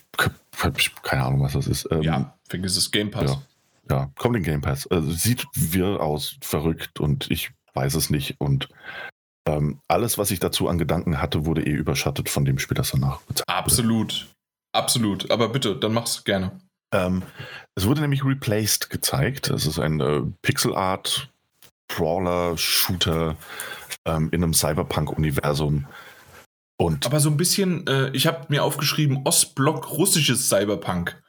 habe keine Ahnung, was das ist. Ähm, ja, es, Game Pass. Ja ja, kommt in Game Pass. Also, sieht wirr aus, verrückt und ich weiß es nicht. Und ähm, alles, was ich dazu an Gedanken hatte, wurde eh überschattet von dem Spiel, das danach bezahlt Absolut. Absolut. Aber bitte, dann mach's gerne. Ähm, es wurde nämlich Replaced gezeigt. Es ist ein äh, Pixel Art Brawler Shooter ähm, in einem Cyberpunk-Universum. Und Aber so ein bisschen, äh, ich habe mir aufgeschrieben, Ostblock russisches Cyberpunk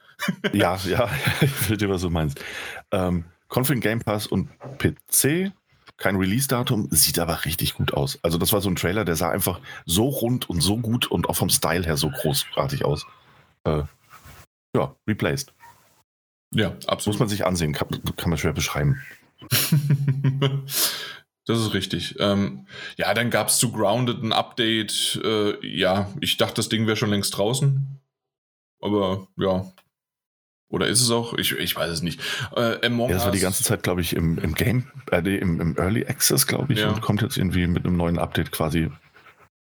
ja, ja, ich verstehe, was du meinst. Ähm, Config Game Pass und PC, kein Release-Datum, sieht aber richtig gut aus. Also, das war so ein Trailer, der sah einfach so rund und so gut und auch vom Style her so großartig aus. Äh, ja, replaced. Ja, absolut. Muss man sich ansehen, kann, kann man schwer beschreiben. Das ist richtig. Ähm, ja, dann gab es zu Grounded ein Update. Äh, ja, ich dachte, das Ding wäre schon längst draußen. Aber ja, oder ist es auch? Ich, ich weiß es nicht. Äh, Among ja, das war die ganze Zeit, glaube ich, im, im Game, äh, im, im Early Access, glaube ich, ja. und kommt jetzt irgendwie mit einem neuen Update quasi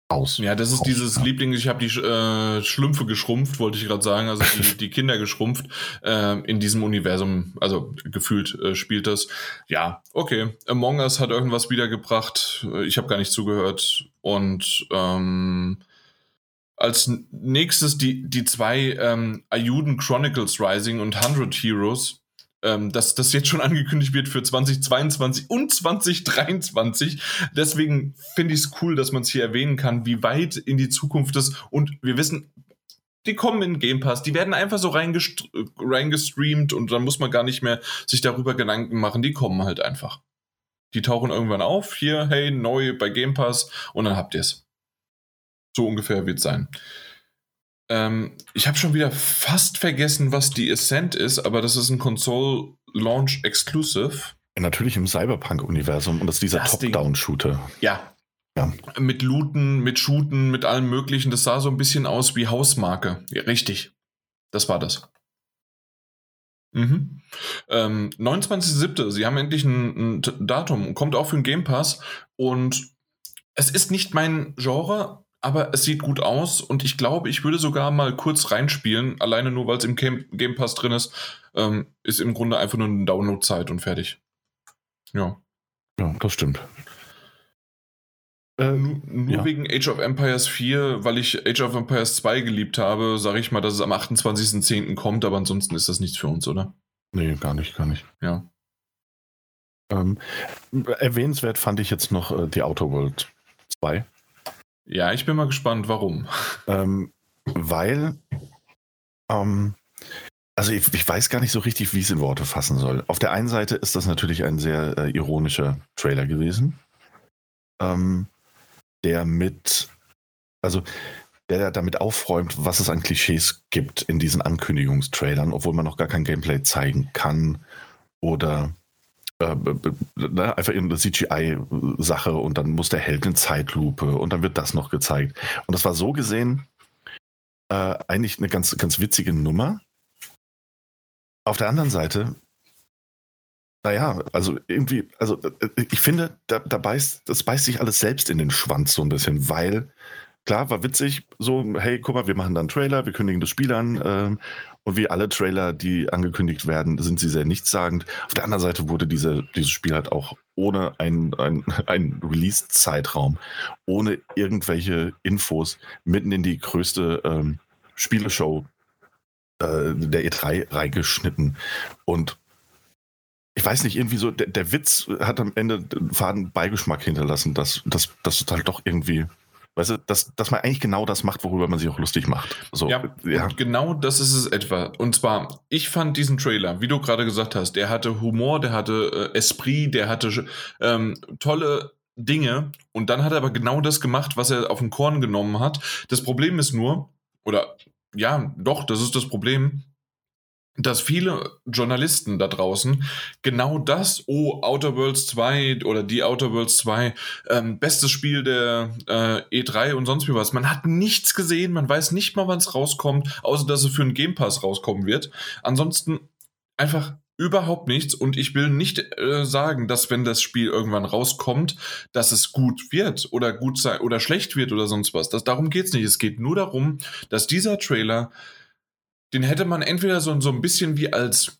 aus. Ja, das ist raus, dieses ja. Liebling, ich habe die äh, Schlümpfe geschrumpft, wollte ich gerade sagen, also die, die Kinder geschrumpft äh, in diesem Universum, also gefühlt äh, spielt das. Ja, okay. Among Us hat irgendwas wiedergebracht, ich habe gar nicht zugehört und ähm, als nächstes die, die zwei ähm, Ayuden Chronicles Rising und 100 Heroes, ähm, dass das jetzt schon angekündigt wird für 2022 und 2023. Deswegen finde ich es cool, dass man es hier erwähnen kann, wie weit in die Zukunft ist. Und wir wissen, die kommen in Game Pass, die werden einfach so reingestreamt und dann muss man gar nicht mehr sich darüber Gedanken machen, die kommen halt einfach. Die tauchen irgendwann auf, hier, hey, neu bei Game Pass und dann habt ihr es. So ungefähr wird es sein. Ähm, ich habe schon wieder fast vergessen, was die Ascent ist, aber das ist ein Console Launch Exclusive. Natürlich im Cyberpunk-Universum und das ist dieser Top-Down-Shooter. Ja. ja. Mit Looten, mit Shooten, mit allem Möglichen. Das sah so ein bisschen aus wie Hausmarke. Ja, richtig. Das war das. Mhm. Ähm, 29.07. Sie haben endlich ein, ein Datum, kommt auch für den Game Pass und es ist nicht mein Genre, aber es sieht gut aus und ich glaube, ich würde sogar mal kurz reinspielen, alleine nur, weil es im Game, Game Pass drin ist. Ähm, ist im Grunde einfach nur eine Download-Zeit und fertig. Ja. Ja, das stimmt. Äh, nur ja. wegen Age of Empires 4, weil ich Age of Empires 2 geliebt habe, sage ich mal, dass es am 28.10. kommt, aber ansonsten ist das nichts für uns, oder? Nee, gar nicht, gar nicht. Ja. Ähm, erwähnenswert fand ich jetzt noch äh, die Outer World 2. Ja, ich bin mal gespannt, warum. Ähm, weil, ähm, also ich, ich, weiß gar nicht so richtig, wie ich es in Worte fassen soll. Auf der einen Seite ist das natürlich ein sehr äh, ironischer Trailer gewesen, ähm, der mit, also der damit aufräumt, was es an Klischees gibt in diesen Ankündigungstrailern, obwohl man noch gar kein Gameplay zeigen kann oder ne, einfach irgendeine CGI-Sache und dann muss der Held in Zeitlupe und dann wird das noch gezeigt. Und das war so gesehen äh, eigentlich eine ganz, ganz witzige Nummer. Auf der anderen Seite Naja, also irgendwie, also äh, ich finde, da, da beißt, das beißt sich alles selbst in den Schwanz so ein bisschen, weil klar, war witzig, so, hey, guck mal, wir machen dann Trailer, wir kündigen das Spiel an ähm, und wie alle Trailer, die angekündigt werden, sind sie sehr nichtssagend. Auf der anderen Seite wurde diese, dieses Spiel halt auch ohne einen ein Release-Zeitraum, ohne irgendwelche Infos mitten in die größte ähm, Spieleshow äh, der E3 reingeschnitten. Und ich weiß nicht, irgendwie so, der, der Witz hat am Ende einen faden Beigeschmack hinterlassen, dass das halt doch irgendwie Weißt du, dass, dass man eigentlich genau das macht, worüber man sich auch lustig macht. So, ja, ja. genau das ist es etwa. Und zwar, ich fand diesen Trailer, wie du gerade gesagt hast, der hatte Humor, der hatte äh, Esprit, der hatte ähm, tolle Dinge. Und dann hat er aber genau das gemacht, was er auf den Korn genommen hat. Das Problem ist nur, oder ja, doch, das ist das Problem dass viele Journalisten da draußen genau das, oh, Outer Worlds 2 oder die Outer Worlds 2, ähm, bestes Spiel der äh, E3 und sonst wie was. Man hat nichts gesehen, man weiß nicht mal, wann es rauskommt, außer dass es für einen Game Pass rauskommen wird. Ansonsten einfach überhaupt nichts und ich will nicht äh, sagen, dass wenn das Spiel irgendwann rauskommt, dass es gut wird oder gut sein oder schlecht wird oder sonst was. Das, darum geht's nicht. Es geht nur darum, dass dieser Trailer den hätte man entweder so, so ein bisschen wie als,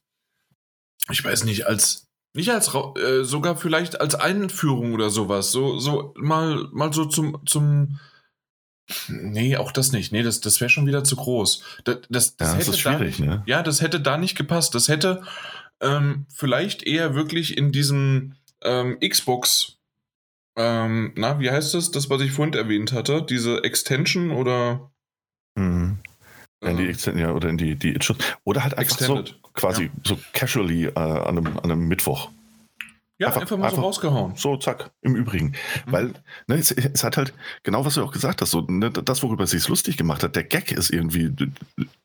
ich weiß nicht, als, nicht als, äh, sogar vielleicht als Einführung oder sowas, so, so mal, mal so zum, zum, Nee, auch das nicht. Nee, das, das wäre schon wieder zu groß. Das, das, das ja, das ist schwierig, da, ne? Ja, das hätte da nicht gepasst. Das hätte ähm, vielleicht eher wirklich in diesem ähm, Xbox, ähm, na, wie heißt das, das, was ich vorhin erwähnt hatte, diese Extension oder mhm. In die Extended, ja, oder in die, die Oder halt einfach Extended. so quasi ja. so casually äh, an, einem, an einem Mittwoch. Ja, einfach, einfach mal einfach so rausgehauen. So, zack, im Übrigen. Mhm. Weil ne, es, es, hat halt genau, was du auch gesagt hast, so, ne, das, worüber sie es lustig gemacht hat, der Gag ist irgendwie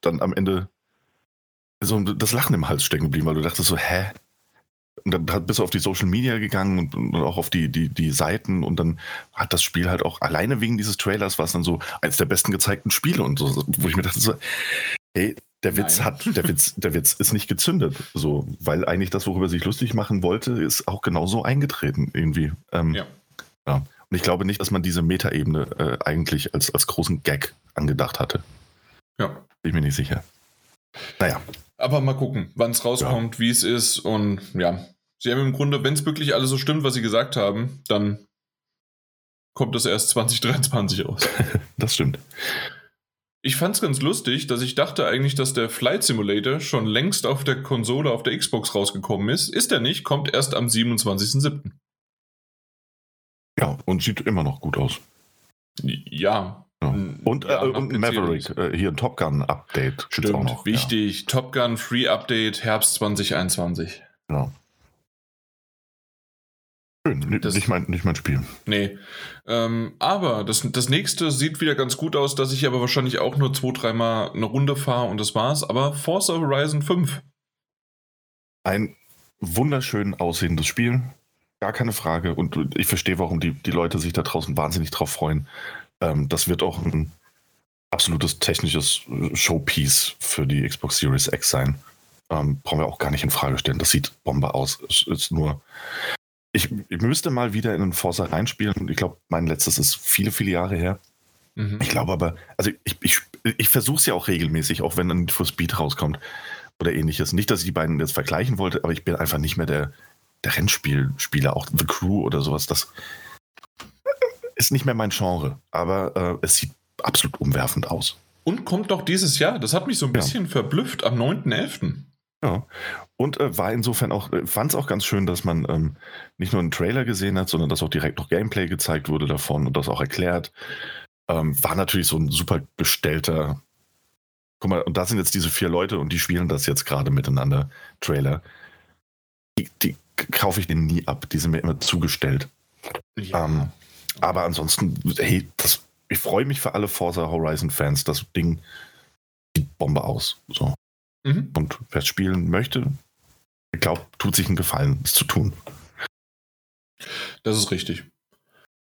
dann am Ende so das Lachen im Hals stecken geblieben, weil du dachtest so, hä? Und dann bist du auf die Social Media gegangen und, und, auch auf die, die, die Seiten und dann hat das Spiel halt auch alleine wegen dieses Trailers war es dann so eins der besten gezeigten Spiele und so, wo ich mir dachte so, ey, der Witz Nein. hat, der Witz, der Witz ist nicht gezündet, so, weil eigentlich das, worüber sich lustig machen wollte, ist auch genauso eingetreten irgendwie. Ähm, ja. ja. Und ich glaube nicht, dass man diese Metaebene äh, eigentlich als, als großen Gag angedacht hatte. Ja. Bin ich mir nicht sicher. Naja. Aber mal gucken, wann es rauskommt, ja. wie es ist und ja, Sie haben im Grunde, wenn es wirklich alles so stimmt, was Sie gesagt haben, dann kommt das erst 2023 aus. das stimmt. Ich fand es ganz lustig, dass ich dachte eigentlich, dass der Flight Simulator schon längst auf der Konsole auf der Xbox rausgekommen ist. Ist er nicht, kommt erst am 27.07. Ja, und sieht immer noch gut aus. Ja. Ja. Und, ja, äh, und Maverick, äh, hier ein Top Gun Update. Stimmt, noch, wichtig. Ja. Top Gun Free Update Herbst 2021. Genau. Schön, das, nicht, mein, nicht mein Spiel. Nee. Ähm, aber das, das nächste sieht wieder ganz gut aus, dass ich aber wahrscheinlich auch nur zwei, dreimal eine Runde fahre und das war's. Aber Forza Horizon 5. Ein wunderschön aussehendes Spiel. Gar keine Frage. Und ich verstehe, warum die, die Leute sich da draußen wahnsinnig drauf freuen. Ähm, das wird auch ein absolutes technisches Showpiece für die Xbox Series X sein. Ähm, brauchen wir auch gar nicht in Frage stellen. Das sieht Bombe aus. Es ist nur ich, ich, müsste mal wieder in einen Forza reinspielen. Ich glaube, mein letztes ist viele, viele Jahre her. Mhm. Ich glaube aber, also ich, ich, ich versuche es ja auch regelmäßig, auch wenn dann For Speed rauskommt oder ähnliches. Nicht, dass ich die beiden jetzt vergleichen wollte, aber ich bin einfach nicht mehr der, der Rennspielspieler, auch The Crew oder sowas. Das ist nicht mehr mein Genre, aber äh, es sieht absolut umwerfend aus. Und kommt doch dieses Jahr. Das hat mich so ein bisschen ja. verblüfft am 9.11. Ja. Und äh, war insofern auch, äh, fand es auch ganz schön, dass man ähm, nicht nur einen Trailer gesehen hat, sondern dass auch direkt noch Gameplay gezeigt wurde davon und das auch erklärt. Ähm, war natürlich so ein super bestellter. Guck mal, und da sind jetzt diese vier Leute und die spielen das jetzt gerade miteinander, Trailer. Die, die kaufe ich denen nie ab, die sind mir immer zugestellt. Ja. Ähm, aber ansonsten, hey, das, ich freue mich für alle Forza Horizon-Fans. Das Ding sieht Bombe aus. So. Mhm. Und wer es spielen möchte, ich glaube, tut sich einen Gefallen, es zu tun. Das ist richtig.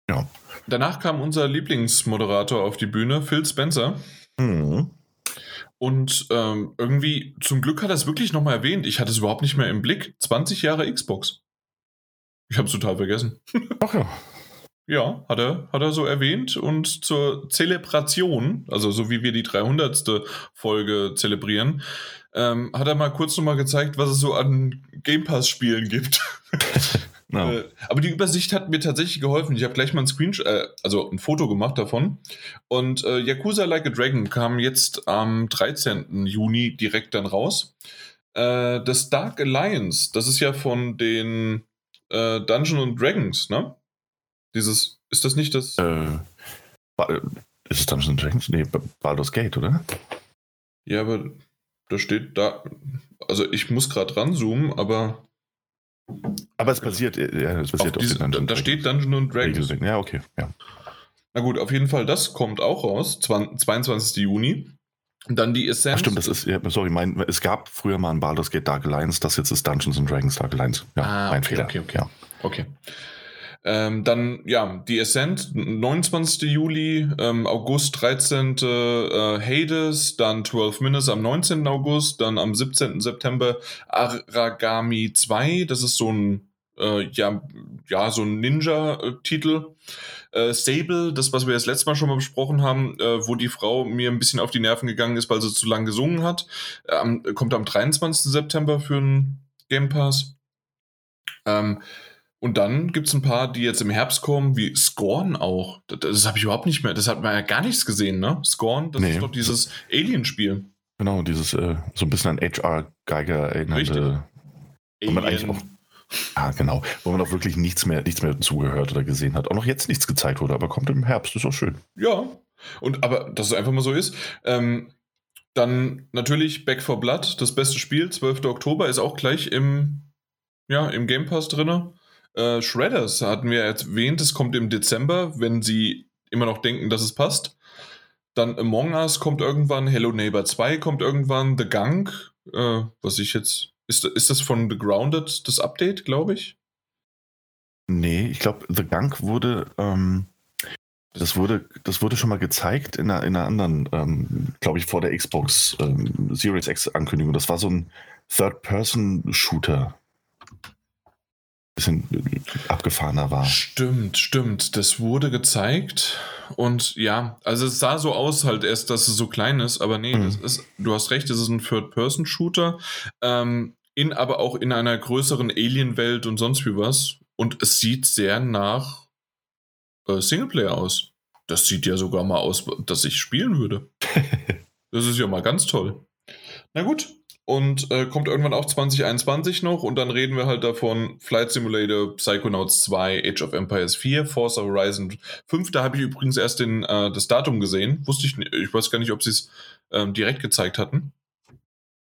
Ja. Danach kam unser Lieblingsmoderator auf die Bühne, Phil Spencer. Mhm. Und ähm, irgendwie, zum Glück hat er es wirklich nochmal erwähnt. Ich hatte es überhaupt nicht mehr im Blick. 20 Jahre Xbox. Ich habe es total vergessen. Ach ja. Ja, hat er, hat er so erwähnt. Und zur Zelebration, also so wie wir die 300. Folge zelebrieren, ähm, hat er mal kurz nochmal gezeigt, was es so an Game Pass-Spielen gibt. no. äh, aber die Übersicht hat mir tatsächlich geholfen. Ich habe gleich mal ein Screenshot, äh, also ein Foto gemacht davon. Und äh, Yakuza Like a Dragon kam jetzt am 13. Juni direkt dann raus. Äh, das Dark Alliance, das ist ja von den äh, Dungeons Dragons, ne? Dieses, ist das nicht das? Äh, ist es Dungeons Dragons? Nee, Baldur's Gate, oder? Ja, aber da steht da, also ich muss gerade ranzoomen, aber. Aber es basiert, ja, es basiert auf, auf diese, Da, da steht Dungeons and Dragons. Ja, okay, ja. Na gut, auf jeden Fall, das kommt auch raus, 22. Juni. Und dann die Essenz. Ach stimmt, das ist, ja, sorry, mein, es gab früher mal ein Baldur's Gate Dark Alliance, das jetzt ist Dungeons and Dragons Dark Alliance. Ja, ah, mein okay, Fehler. Okay, okay. Ja. okay. Ähm, dann, ja, die Ascent, 29. Juli, ähm, August 13. Äh, Hades, dann 12 Minutes am 19. August, dann am 17. September Aragami 2, das ist so ein, äh, ja, ja, so ein Ninja-Titel. Äh, Sable, das, was wir das letzte Mal schon mal besprochen haben, äh, wo die Frau mir ein bisschen auf die Nerven gegangen ist, weil sie zu lang gesungen hat, ähm, kommt am 23. September für einen Game Pass. Ähm, und dann gibt es ein paar, die jetzt im Herbst kommen, wie Scorn auch. Das, das habe ich überhaupt nicht mehr. Das hat man ja gar nichts gesehen, ne? Scorn, das nee. ist doch dieses Alien-Spiel. Genau, dieses äh, so ein bisschen an HR Geiger erinnernde. Wo man eigentlich auch, ah, genau, wo man auch wirklich nichts mehr, nichts mehr zugehört oder gesehen hat. Auch noch jetzt nichts gezeigt wurde, aber kommt im Herbst, ist auch schön. Ja. Und aber dass es einfach mal so ist. Ähm, dann natürlich Back for Blood, das beste Spiel, 12. Oktober, ist auch gleich im, ja, im Game Pass drin. Äh, Shredders hatten wir erwähnt, es kommt im Dezember, wenn sie immer noch denken, dass es passt. Dann Among Us kommt irgendwann, Hello Neighbor 2 kommt irgendwann, The Gunk, äh, was ich jetzt. Ist, ist das von The Grounded das Update, glaube ich? Nee, ich glaube, The Gunk wurde. Ähm, das wurde, das wurde schon mal gezeigt in einer, in einer anderen, ähm, glaube ich, vor der Xbox ähm, Series X Ankündigung. Das war so ein Third-Person-Shooter bisschen abgefahrener war. Stimmt, stimmt. Das wurde gezeigt und ja, also es sah so aus halt erst, dass es so klein ist, aber nee, mhm. ist, du hast recht, es ist ein Third-Person-Shooter, ähm, in aber auch in einer größeren Alien-Welt und sonst wie was. Und es sieht sehr nach äh, Singleplayer aus. Das sieht ja sogar mal aus, dass ich spielen würde. das ist ja mal ganz toll. Na gut, und äh, kommt irgendwann auch 2021 noch und dann reden wir halt davon Flight Simulator, Psychonauts 2, Age of Empires 4, Forza Horizon 5. Da habe ich übrigens erst den, äh, das Datum gesehen. Wusste ich nicht, ich weiß gar nicht, ob sie es ähm, direkt gezeigt hatten.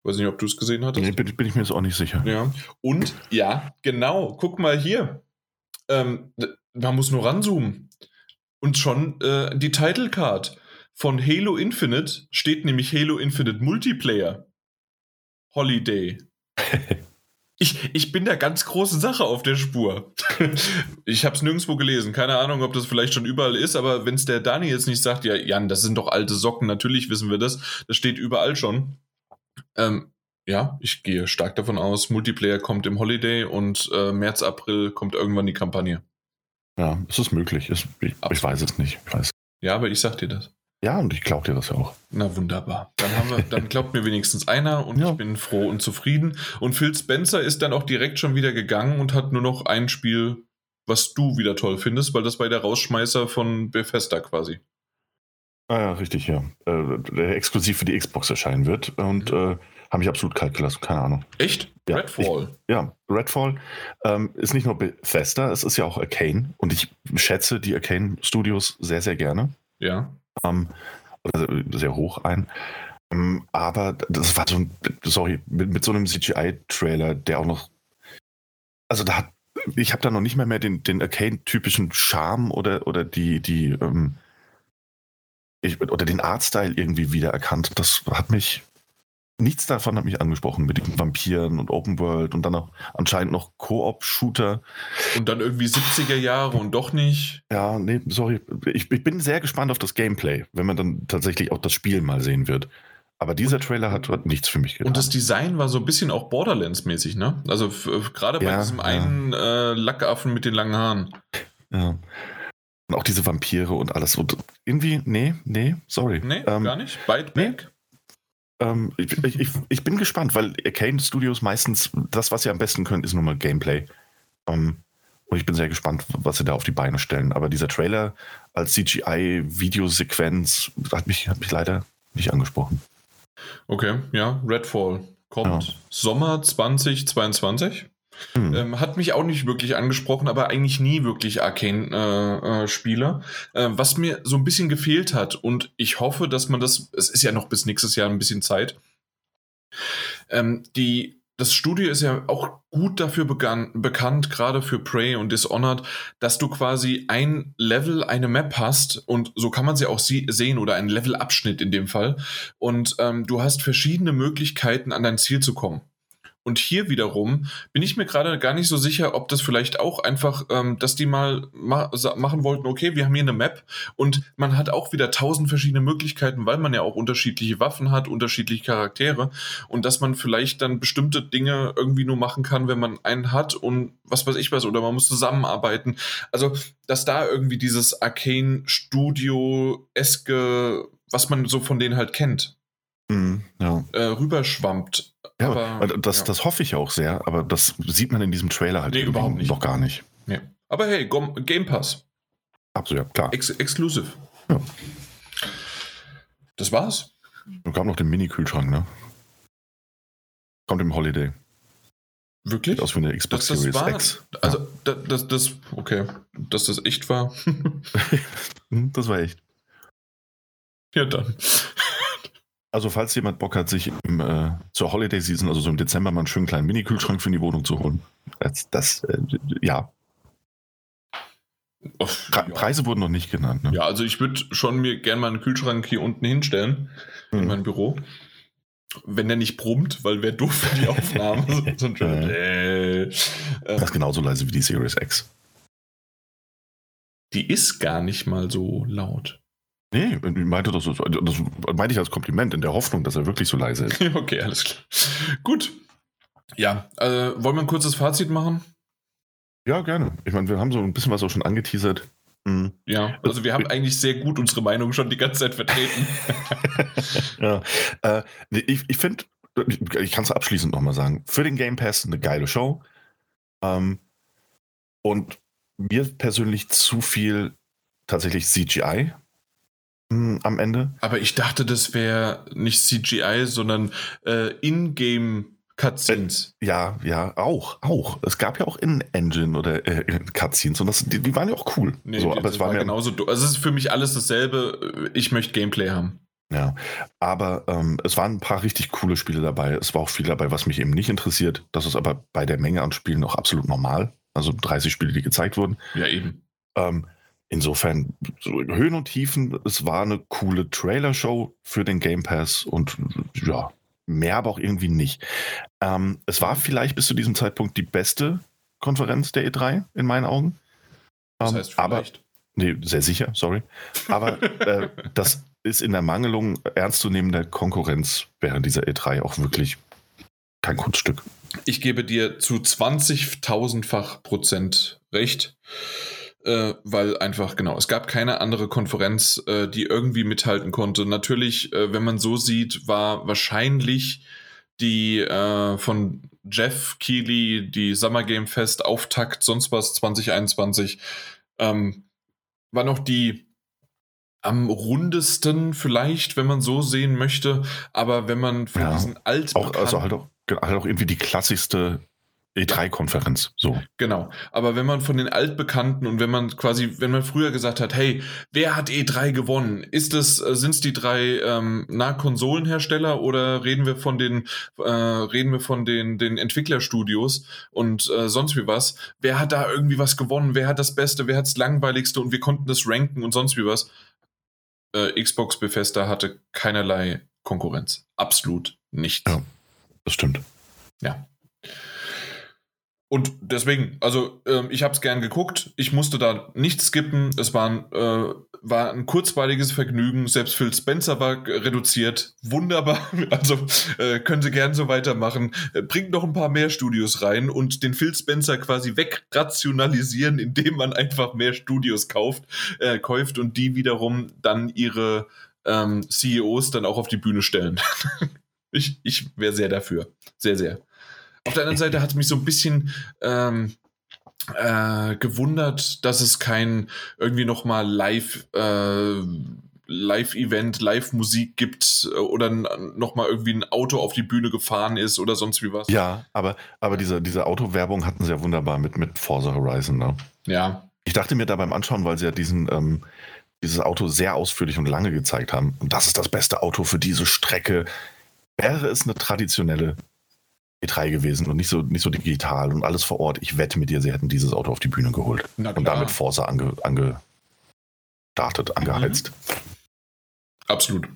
Weiß nicht, ob du es gesehen hattest. Nee, bin, bin, ich mir jetzt auch nicht sicher. Ja. Und ja, genau, guck mal hier. Ähm, man muss nur ranzoomen. Und schon äh, die Title Card von Halo Infinite steht nämlich Halo Infinite Multiplayer. Holiday. Ich, ich bin der ganz großen Sache auf der Spur. ich habe es nirgendwo gelesen. Keine Ahnung, ob das vielleicht schon überall ist, aber wenn es der Dani jetzt nicht sagt, ja, Jan, das sind doch alte Socken, natürlich wissen wir das. Das steht überall schon. Ähm, ja, ich gehe stark davon aus, Multiplayer kommt im Holiday und äh, März, April kommt irgendwann die Kampagne. Ja, es ist möglich. Ich, ich, ich weiß es nicht. Weiß. Ja, aber ich sag dir das. Ja, und ich glaube dir das ja auch. Na wunderbar. Dann, wir, dann glaubt mir wenigstens einer und ja. ich bin froh und zufrieden. Und Phil Spencer ist dann auch direkt schon wieder gegangen und hat nur noch ein Spiel, was du wieder toll findest, weil das war der Rausschmeißer von Bethesda quasi. Ah ja, richtig, ja. Äh, der exklusiv für die Xbox erscheinen wird. Und äh, habe ich absolut kalt gelassen, keine Ahnung. Echt? Ja, Redfall? Ich, ja, Redfall ähm, ist nicht nur Bethesda, es ist ja auch Arcane. Und ich schätze die Arcane Studios sehr, sehr gerne. Ja ähm, sehr hoch ein. Ähm, aber das war so ein, sorry, mit, mit so einem CGI-Trailer, der auch noch, also da hat, ich habe da noch nicht mehr, mehr den, den Arcane-typischen Charme oder, oder die, die, ähm, ich, oder den Artstyle irgendwie wiedererkannt. Das hat mich nichts davon hat mich angesprochen mit den Vampiren und Open World und dann auch anscheinend noch Koop-Shooter. Und dann irgendwie 70er Jahre und doch nicht. Ja, nee, sorry. Ich, ich, bin sehr gespannt auf das Gameplay, wenn man dann tatsächlich auch das Spiel mal sehen wird. Aber dieser Trailer hat, hat nichts für mich getan. Und das Design war so ein bisschen auch Borderlands-mäßig, ne? Also gerade bei ja, diesem ja. einen äh, Lackaffen mit den langen Haaren. Ja. Und auch diese Vampire und alles. Und irgendwie, nee, nee, sorry. Nee, ähm, gar nicht. Bite back. Ähm, ich, ich, ich, bin gespannt, weil Arcane Studios meistens, das, was sie am besten können, ist nur mal Gameplay. Ähm, und ich bin sehr gespannt, was sie da auf die Beine stellen. Aber dieser Trailer als CGI-Videosequenz hat mich, hat mich leider nicht angesprochen. Okay, ja, Redfall kommt ja. Sommer 2022. Hm. Ähm, hat mich auch nicht wirklich angesprochen, aber eigentlich nie wirklich Arcane-Spieler. Äh, äh, was mir so ein bisschen gefehlt hat und ich hoffe, dass man das, es ist ja noch bis nächstes Jahr ein bisschen Zeit, ähm, die das Studio ist ja auch gut dafür begann, bekannt, gerade für Prey und Dishonored, dass du quasi ein Level, eine Map hast und so kann man sie auch sie sehen oder einen Levelabschnitt in dem Fall und ähm, du hast verschiedene Möglichkeiten an dein Ziel zu kommen. Und hier wiederum bin ich mir gerade gar nicht so sicher, ob das vielleicht auch einfach, ähm, dass die mal ma machen wollten, okay, wir haben hier eine Map und man hat auch wieder tausend verschiedene Möglichkeiten, weil man ja auch unterschiedliche Waffen hat, unterschiedliche Charaktere und dass man vielleicht dann bestimmte Dinge irgendwie nur machen kann, wenn man einen hat und was weiß ich was, oder man muss zusammenarbeiten. Also, dass da irgendwie dieses Arcane-Studio-eske, was man so von denen halt kennt, mhm, ja. äh, rüberschwammt ja, aber, das, ja. das hoffe ich auch sehr, aber das sieht man in diesem Trailer halt nee, überhaupt nicht. noch gar nicht. Nee. Aber hey, Game Pass. Absolut, klar. Ex exclusive. Ja. Das war's. Es gab noch den Mini-Kühlschrank, ne? Kommt im Holiday. Wirklich? Sieht aus wie eine Xbox das, das Series war, X. Also, ja. das, das, das, okay. Dass das echt war. das war echt. Ja, dann. Also falls jemand Bock hat, sich im, äh, zur Holiday Season, also so im Dezember, mal einen schönen kleinen Mini-Kühlschrank für die Wohnung zu holen. Das, das äh, ja. Pre ja. Preise wurden noch nicht genannt. Ne? Ja, also ich würde schon mir gerne mal einen Kühlschrank hier unten hinstellen mhm. in mein Büro. Wenn der nicht brummt, weil wäre doof für die Aufnahme. so, so äh, äh, das ist genauso leise wie die Series X. Die ist gar nicht mal so laut. Nee, ich meinte das, das meinte ich als Kompliment, in der Hoffnung, dass er wirklich so leise ist. okay, alles klar. Gut. Ja, äh, wollen wir ein kurzes Fazit machen? Ja, gerne. Ich meine, wir haben so ein bisschen was auch schon angeteasert. Mhm. Ja, also wir haben eigentlich sehr gut unsere Meinung schon die ganze Zeit vertreten. ja, äh, ich, ich finde, ich kann es abschließend nochmal sagen, für den Game Pass eine geile Show. Ähm, und mir persönlich zu viel tatsächlich CGI am Ende. Aber ich dachte, das wäre nicht CGI, sondern äh, In-Game Cutscenes. Äh, ja, ja, auch, auch. Es gab ja auch In-Engine oder äh, Cutscenes und das, die, die, waren ja auch cool. Nee, so, aber es war, war genauso. Also es ist für mich alles dasselbe. Ich möchte Gameplay haben. Ja, aber ähm, es waren ein paar richtig coole Spiele dabei. Es war auch viel dabei, was mich eben nicht interessiert. Das ist aber bei der Menge an Spielen auch absolut normal. Also 30 Spiele, die gezeigt wurden. Ja, eben. Ähm, Insofern so Höhen und Tiefen, es war eine coole Trailer-Show für den Game Pass und ja, mehr aber auch irgendwie nicht. Ähm, es war vielleicht bis zu diesem Zeitpunkt die beste Konferenz der E3 in meinen Augen. Das ähm, heißt vielleicht. Aber, nee, sehr sicher, sorry. Aber äh, das ist in der Mangelung ernstzunehmender Konkurrenz während dieser E3 auch wirklich kein Kunststück. Ich gebe dir zu 20.000-fach Prozent recht äh, weil einfach, genau, es gab keine andere Konferenz, äh, die irgendwie mithalten konnte. Natürlich, äh, wenn man so sieht, war wahrscheinlich die äh, von Jeff Keighley, die Summer Game Fest Auftakt, sonst was 2021, ähm, war noch die am rundesten vielleicht, wenn man so sehen möchte, aber wenn man von ja, diesen altbekannten... Auch, also halt auch, halt auch irgendwie die klassischste E3-Konferenz, so. Genau. Aber wenn man von den Altbekannten und wenn man quasi, wenn man früher gesagt hat, hey, wer hat E3 gewonnen? Ist es, äh, sind es die drei ähm, Konsolenhersteller oder reden wir von den, äh, reden wir von den, den Entwicklerstudios und äh, sonst wie was? Wer hat da irgendwie was gewonnen? Wer hat das Beste? Wer hat das Langweiligste? Und wir konnten das ranken und sonst wie was? Äh, Xbox Bethesda hatte keinerlei Konkurrenz. Absolut nichts. Ja, das stimmt. Ja. Und deswegen, also ähm, ich habe es gern geguckt. Ich musste da nichts skippen. Es war ein, äh, war ein kurzweiliges Vergnügen. Selbst Phil Spencer war reduziert. Wunderbar. Also äh, können Sie gern so weitermachen. Äh, bringt noch ein paar mehr Studios rein und den Phil Spencer quasi wegrationalisieren, indem man einfach mehr Studios kauft, äh, kauft und die wiederum dann ihre ähm, CEOs dann auch auf die Bühne stellen. ich ich wäre sehr dafür. Sehr, sehr. Auf der anderen Seite hat es mich so ein bisschen ähm, äh, gewundert, dass es kein irgendwie nochmal live äh, Live-Event, Live-Musik gibt äh, oder nochmal irgendwie ein Auto auf die Bühne gefahren ist oder sonst wie was. Ja, aber, aber diese, diese Autowerbung hatten sie ja wunderbar mit, mit Forza Horizon. Ne? Ja. Ich dachte mir da beim Anschauen, weil sie ja diesen, ähm, dieses Auto sehr ausführlich und lange gezeigt haben, und das ist das beste Auto für diese Strecke, wäre es eine traditionelle E3 gewesen und nicht so, nicht so digital und alles vor Ort. Ich wette mit dir, sie hätten dieses Auto auf die Bühne geholt und damit Forza ange, angestartet, angeheizt. Mhm. Absolut.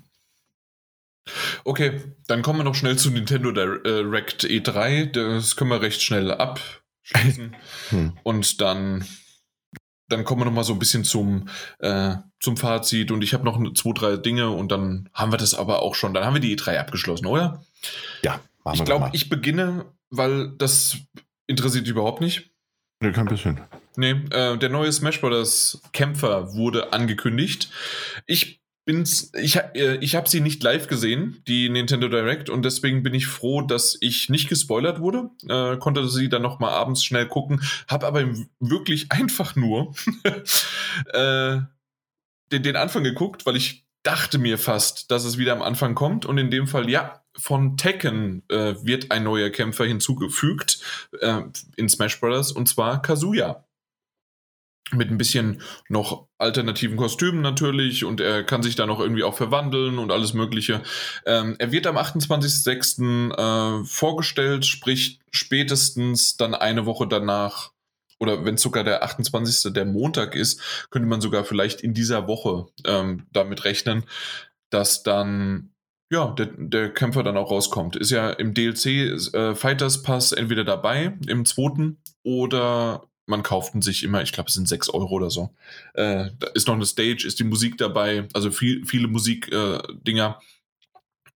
Okay, dann kommen wir noch schnell zu Nintendo Direct E3. Das können wir recht schnell abschließen. hm. Und dann, dann kommen wir noch mal so ein bisschen zum, äh, zum Fazit. Und ich habe noch zwei, drei Dinge und dann haben wir das aber auch schon. Dann haben wir die E3 abgeschlossen, oder? Ja. Ich glaube, ich beginne, weil das interessiert überhaupt nicht. Nee, kein bisschen. Nee, äh, der neue Smash Bros. Kämpfer wurde angekündigt. Ich bin's, ich, äh, ich habe sie nicht live gesehen, die Nintendo Direct, und deswegen bin ich froh, dass ich nicht gespoilert wurde. Äh, konnte sie dann nochmal abends schnell gucken, habe aber wirklich einfach nur äh, den, den Anfang geguckt, weil ich dachte mir fast, dass es wieder am Anfang kommt. Und in dem Fall, ja, von Tekken äh, wird ein neuer Kämpfer hinzugefügt äh, in Smash Bros. und zwar Kazuya. Mit ein bisschen noch alternativen Kostümen natürlich und er kann sich da noch irgendwie auch verwandeln und alles Mögliche. Ähm, er wird am 28.06. Äh, vorgestellt, sprich spätestens dann eine Woche danach oder wenn es sogar der 28. der Montag ist, könnte man sogar vielleicht in dieser Woche ähm, damit rechnen, dass dann ja, der, der Kämpfer dann auch rauskommt. Ist ja im DLC äh, Fighters Pass entweder dabei im zweiten oder man kauft ihn sich immer, ich glaube, es sind 6 Euro oder so. Äh, da ist noch eine Stage, ist die Musik dabei, also viel, viele Musikdinger. Äh,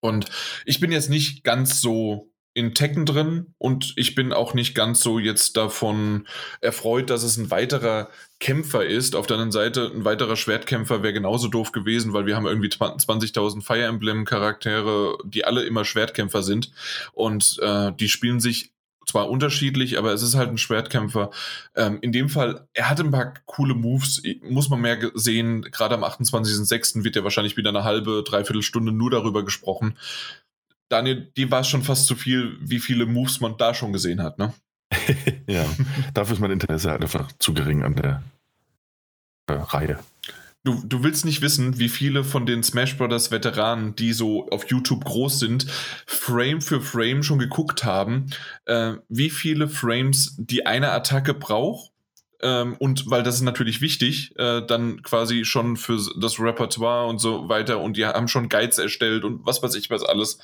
und ich bin jetzt nicht ganz so in Tekken drin und ich bin auch nicht ganz so jetzt davon erfreut, dass es ein weiterer Kämpfer ist. Auf der anderen Seite, ein weiterer Schwertkämpfer wäre genauso doof gewesen, weil wir haben irgendwie 20.000 Fire Emblem Charaktere, die alle immer Schwertkämpfer sind und äh, die spielen sich zwar unterschiedlich, aber es ist halt ein Schwertkämpfer. Ähm, in dem Fall, er hatte ein paar coole Moves, muss man mehr sehen. Gerade am 28.06. wird ja wahrscheinlich wieder eine halbe, dreiviertel Stunde nur darüber gesprochen. Daniel, die war schon fast zu viel, wie viele Moves man da schon gesehen hat, ne? ja, dafür ist mein Interesse halt einfach zu gering an der äh, Reihe. Du, du willst nicht wissen, wie viele von den Smash Brothers Veteranen, die so auf YouTube groß sind, Frame für Frame schon geguckt haben, äh, wie viele Frames die eine Attacke braucht. Ähm, und weil das ist natürlich wichtig, äh, dann quasi schon für das Repertoire und so weiter. Und die haben schon Guides erstellt und was weiß ich was alles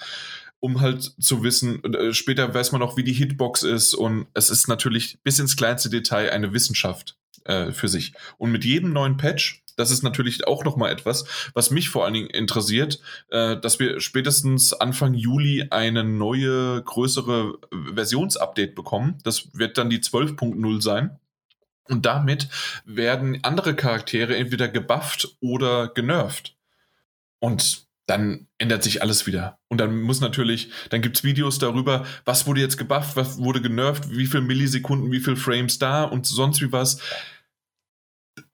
um halt zu wissen, äh, später weiß man auch, wie die Hitbox ist und es ist natürlich bis ins kleinste Detail eine Wissenschaft äh, für sich. Und mit jedem neuen Patch, das ist natürlich auch nochmal etwas, was mich vor allen Dingen interessiert, äh, dass wir spätestens Anfang Juli eine neue, größere Versionsupdate bekommen. Das wird dann die 12.0 sein. Und damit werden andere Charaktere entweder gebufft oder genervt. Und dann ändert sich alles wieder. Und dann muss natürlich, dann gibt es Videos darüber, was wurde jetzt gebufft, was wurde genervt, wie viele Millisekunden, wie viele Frames da und sonst wie was.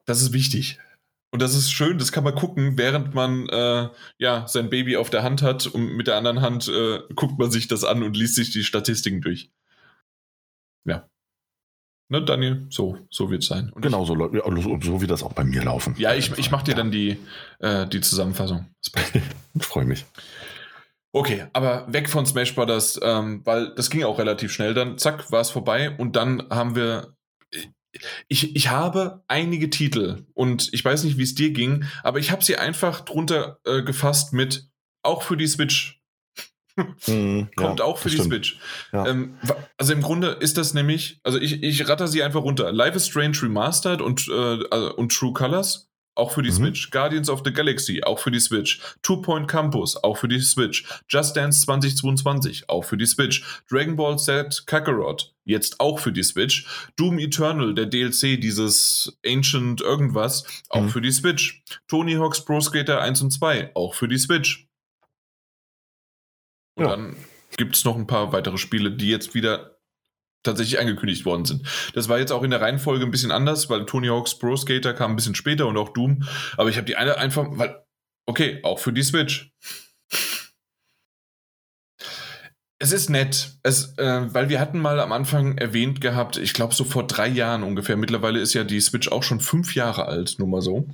Das ist wichtig. Und das ist schön, das kann man gucken, während man äh, ja sein Baby auf der Hand hat und mit der anderen Hand äh, guckt man sich das an und liest sich die Statistiken durch. Ja. Ne, Daniel, so, so wird es sein. Und genau, so, so, so wird das auch bei mir laufen. Ja, ich, ich mache dir ja. dann die, äh, die Zusammenfassung. ich freue mich. Okay, aber weg von Smash Brothers, ähm, weil das ging auch relativ schnell. Dann zack, war es vorbei und dann haben wir. Ich, ich habe einige Titel und ich weiß nicht, wie es dir ging, aber ich habe sie einfach drunter äh, gefasst mit auch für die Switch. Mhm, Kommt ja, auch für die stimmt. Switch. Ja. Ähm, also im Grunde ist das nämlich, also ich, ich ratter sie einfach runter. Life is Strange Remastered und, äh, also, und True Colors auch für die mhm. Switch. Guardians of the Galaxy, auch für die Switch. Two Point Campus, auch für die Switch. Just Dance 2022, auch für die Switch. Dragon Ball Z Kakarot, jetzt auch für die Switch. Doom Eternal, der DLC, dieses Ancient irgendwas, auch mhm. für die Switch. Tony Hawk's Pro Skater 1 und 2, auch für die Switch. Und ja. dann gibt es noch ein paar weitere Spiele, die jetzt wieder tatsächlich angekündigt worden sind. Das war jetzt auch in der Reihenfolge ein bisschen anders, weil Tony Hawk's Pro Skater kam ein bisschen später und auch Doom. Aber ich habe die eine einfach, weil, okay, auch für die Switch. Es ist nett, es, äh, weil wir hatten mal am Anfang erwähnt gehabt, ich glaube so vor drei Jahren ungefähr, mittlerweile ist ja die Switch auch schon fünf Jahre alt, nur mal so,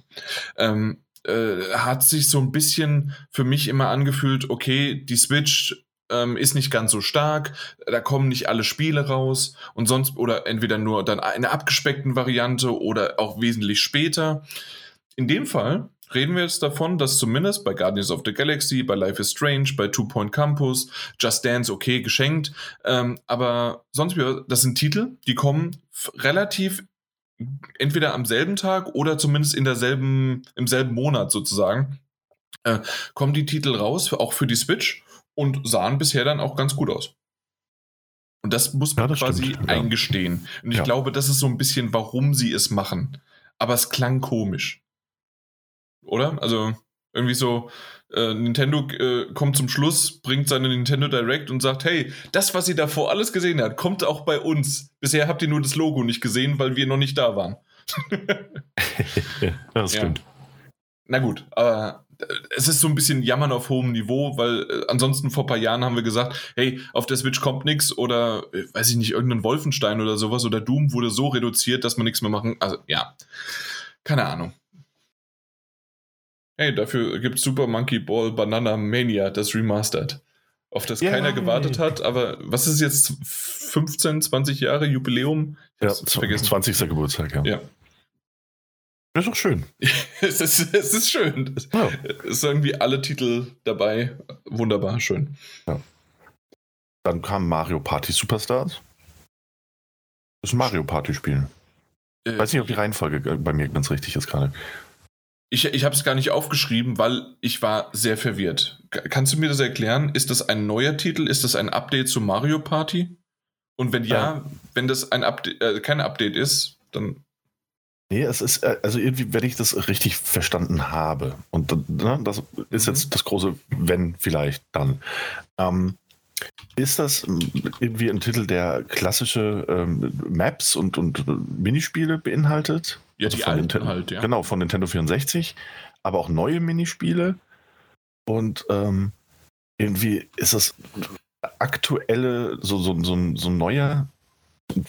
ähm, äh, hat sich so ein bisschen für mich immer angefühlt, okay, die Switch ähm, ist nicht ganz so stark, da kommen nicht alle Spiele raus und sonst oder entweder nur dann eine abgespeckten Variante oder auch wesentlich später. In dem Fall reden wir jetzt davon, dass zumindest bei Guardians of the Galaxy, bei Life is Strange, bei Two Point Campus, Just Dance, okay, geschenkt, ähm, aber sonst, das sind Titel, die kommen relativ entweder am selben Tag oder zumindest in derselben, im selben Monat sozusagen, äh, kommen die Titel raus, auch für die Switch und sahen bisher dann auch ganz gut aus. Und das muss man ja, das quasi stimmt, eingestehen. Und ich ja. glaube, das ist so ein bisschen, warum sie es machen. Aber es klang komisch. Oder? Also irgendwie so, äh, Nintendo äh, kommt zum Schluss, bringt seine Nintendo Direct und sagt, hey, das, was ihr davor alles gesehen habt, kommt auch bei uns. Bisher habt ihr nur das Logo nicht gesehen, weil wir noch nicht da waren. das stimmt. Ja. Na gut, aber es ist so ein bisschen Jammern auf hohem Niveau, weil äh, ansonsten vor ein paar Jahren haben wir gesagt, hey, auf der Switch kommt nichts oder äh, weiß ich nicht, irgendein Wolfenstein oder sowas oder Doom wurde so reduziert, dass man nichts mehr machen. Also ja, keine Ahnung. Hey, dafür gibt es Super Monkey Ball Banana Mania, das Remastered. Auf das yeah. keiner gewartet hat, aber was ist jetzt 15, 20 Jahre Jubiläum? Ja, vergessen. 20. Geburtstag, ja. Ja, ist doch schön. es, ist, es ist schön. Ja. Es sind irgendwie alle Titel dabei. Wunderbar, schön. Ja. Dann kam Mario Party Superstars. Das ist ein Mario Party-Spiel. Äh, Weiß nicht, ob die Reihenfolge bei mir ganz richtig ist gerade. Ich, ich habe es gar nicht aufgeschrieben, weil ich war sehr verwirrt. Kannst du mir das erklären? Ist das ein neuer Titel? Ist das ein Update zu Mario Party? Und wenn ja, ja. wenn das ein Update, äh, kein Update ist, dann Nee, es ist, äh, also irgendwie, wenn ich das richtig verstanden habe, und ne, das ist mhm. jetzt das große Wenn vielleicht dann, ähm, ist das irgendwie ein Titel, der klassische ähm, Maps und, und Minispiele beinhaltet? Ja, also die alten Nintendo, halt, ja. Genau, von Nintendo 64, aber auch neue Minispiele. Und ähm, irgendwie ist das aktuelle, so, so, so, so ein neuer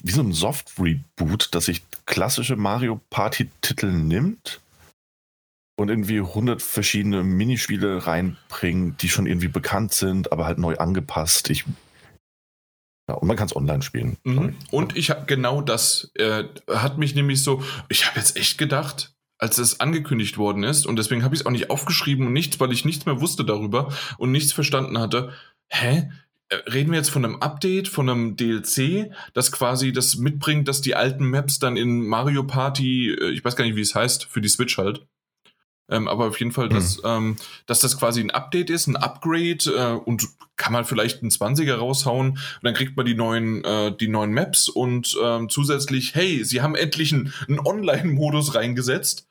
wie so ein Soft-Reboot, dass sich klassische Mario Party-Titel nimmt und irgendwie 100 verschiedene Minispiele reinbringt, die schon irgendwie bekannt sind, aber halt neu angepasst. Ich ja, und man kann es online spielen. Mhm. Und ich habe genau das äh, hat mich nämlich so, ich habe jetzt echt gedacht, als es angekündigt worden ist, und deswegen habe ich es auch nicht aufgeschrieben und nichts, weil ich nichts mehr wusste darüber und nichts verstanden hatte. Hä? Äh, reden wir jetzt von einem Update, von einem DLC, das quasi das mitbringt, dass die alten Maps dann in Mario Party, äh, ich weiß gar nicht, wie es heißt, für die Switch halt. Ähm, aber auf jeden Fall, mhm. dass, ähm, dass das quasi ein Update ist, ein Upgrade äh, und kann man vielleicht einen 20er raushauen und dann kriegt man die neuen, äh, die neuen Maps und ähm, zusätzlich, hey, sie haben endlich einen, einen Online-Modus reingesetzt.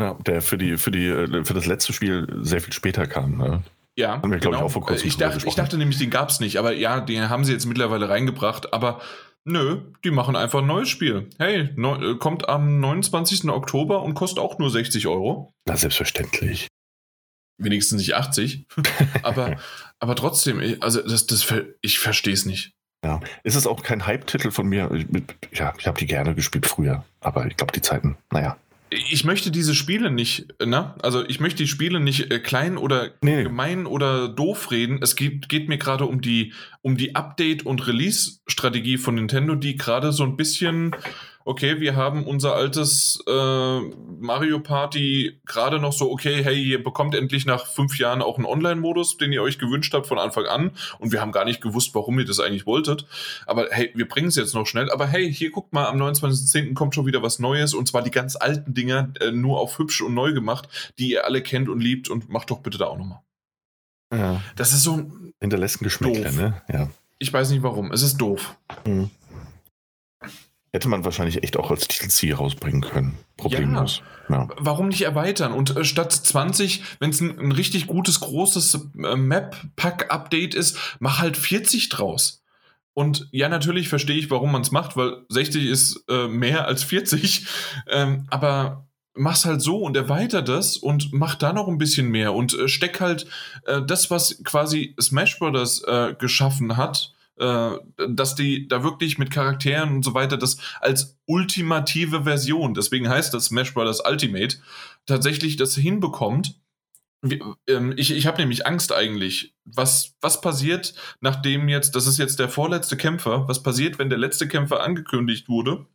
Ja, der für die, für die, äh, für das letzte Spiel sehr viel später kam, ne? Ja, wir, genau. Ich, auch vor kurzem ich, dachte, ich dachte nämlich, den gab es nicht, aber ja, den haben sie jetzt mittlerweile reingebracht, aber nö, die machen einfach ein neues Spiel. Hey, ne, kommt am 29. Oktober und kostet auch nur 60 Euro. Na, selbstverständlich. Wenigstens nicht 80. aber, aber trotzdem, also das, das, ich verstehe es nicht. Ja, ist es auch kein Hype-Titel von mir. Ja, ich habe die gerne gespielt früher, aber ich glaube, die Zeiten, naja ich möchte diese Spiele nicht, ne? Also ich möchte die Spiele nicht äh, klein oder nee. gemein oder doof reden. Es geht, geht mir gerade um die, um die Update- und Release-Strategie von Nintendo, die gerade so ein bisschen okay, wir haben unser altes äh, Mario Party gerade noch so, okay, hey, ihr bekommt endlich nach fünf Jahren auch einen Online-Modus, den ihr euch gewünscht habt von Anfang an. Und wir haben gar nicht gewusst, warum ihr das eigentlich wolltet. Aber hey, wir bringen es jetzt noch schnell. Aber hey, hier guckt mal, am 29.10. kommt schon wieder was Neues. Und zwar die ganz alten Dinger, äh, nur auf hübsch und neu gemacht, die ihr alle kennt und liebt. Und macht doch bitte da auch nochmal. Ja. Das ist so. Hinterlässt ein Geschmäckle, ne? Ja. Ich weiß nicht warum. Es ist doof. Mhm. Hätte man wahrscheinlich echt auch als DLC rausbringen können. Problemlos. Ja. ja. Warum nicht erweitern? Und äh, statt 20, wenn es ein, ein, richtig gutes, großes äh, Map-Pack-Update ist, mach halt 40 draus. Und ja, natürlich verstehe ich, warum man es macht, weil 60 ist äh, mehr als 40. Ähm, aber mach's halt so und erweiter das und mach da noch ein bisschen mehr und äh, steck halt äh, das, was quasi Smash Brothers äh, geschaffen hat, äh, dass die da wirklich mit Charakteren und so weiter das als ultimative Version, deswegen heißt das Smash Bros. Ultimate, tatsächlich das hinbekommt. Ähm, ich, ich habe nämlich Angst eigentlich. Was, was passiert, nachdem jetzt, das ist jetzt der vorletzte Kämpfer, was passiert, wenn der letzte Kämpfer angekündigt wurde?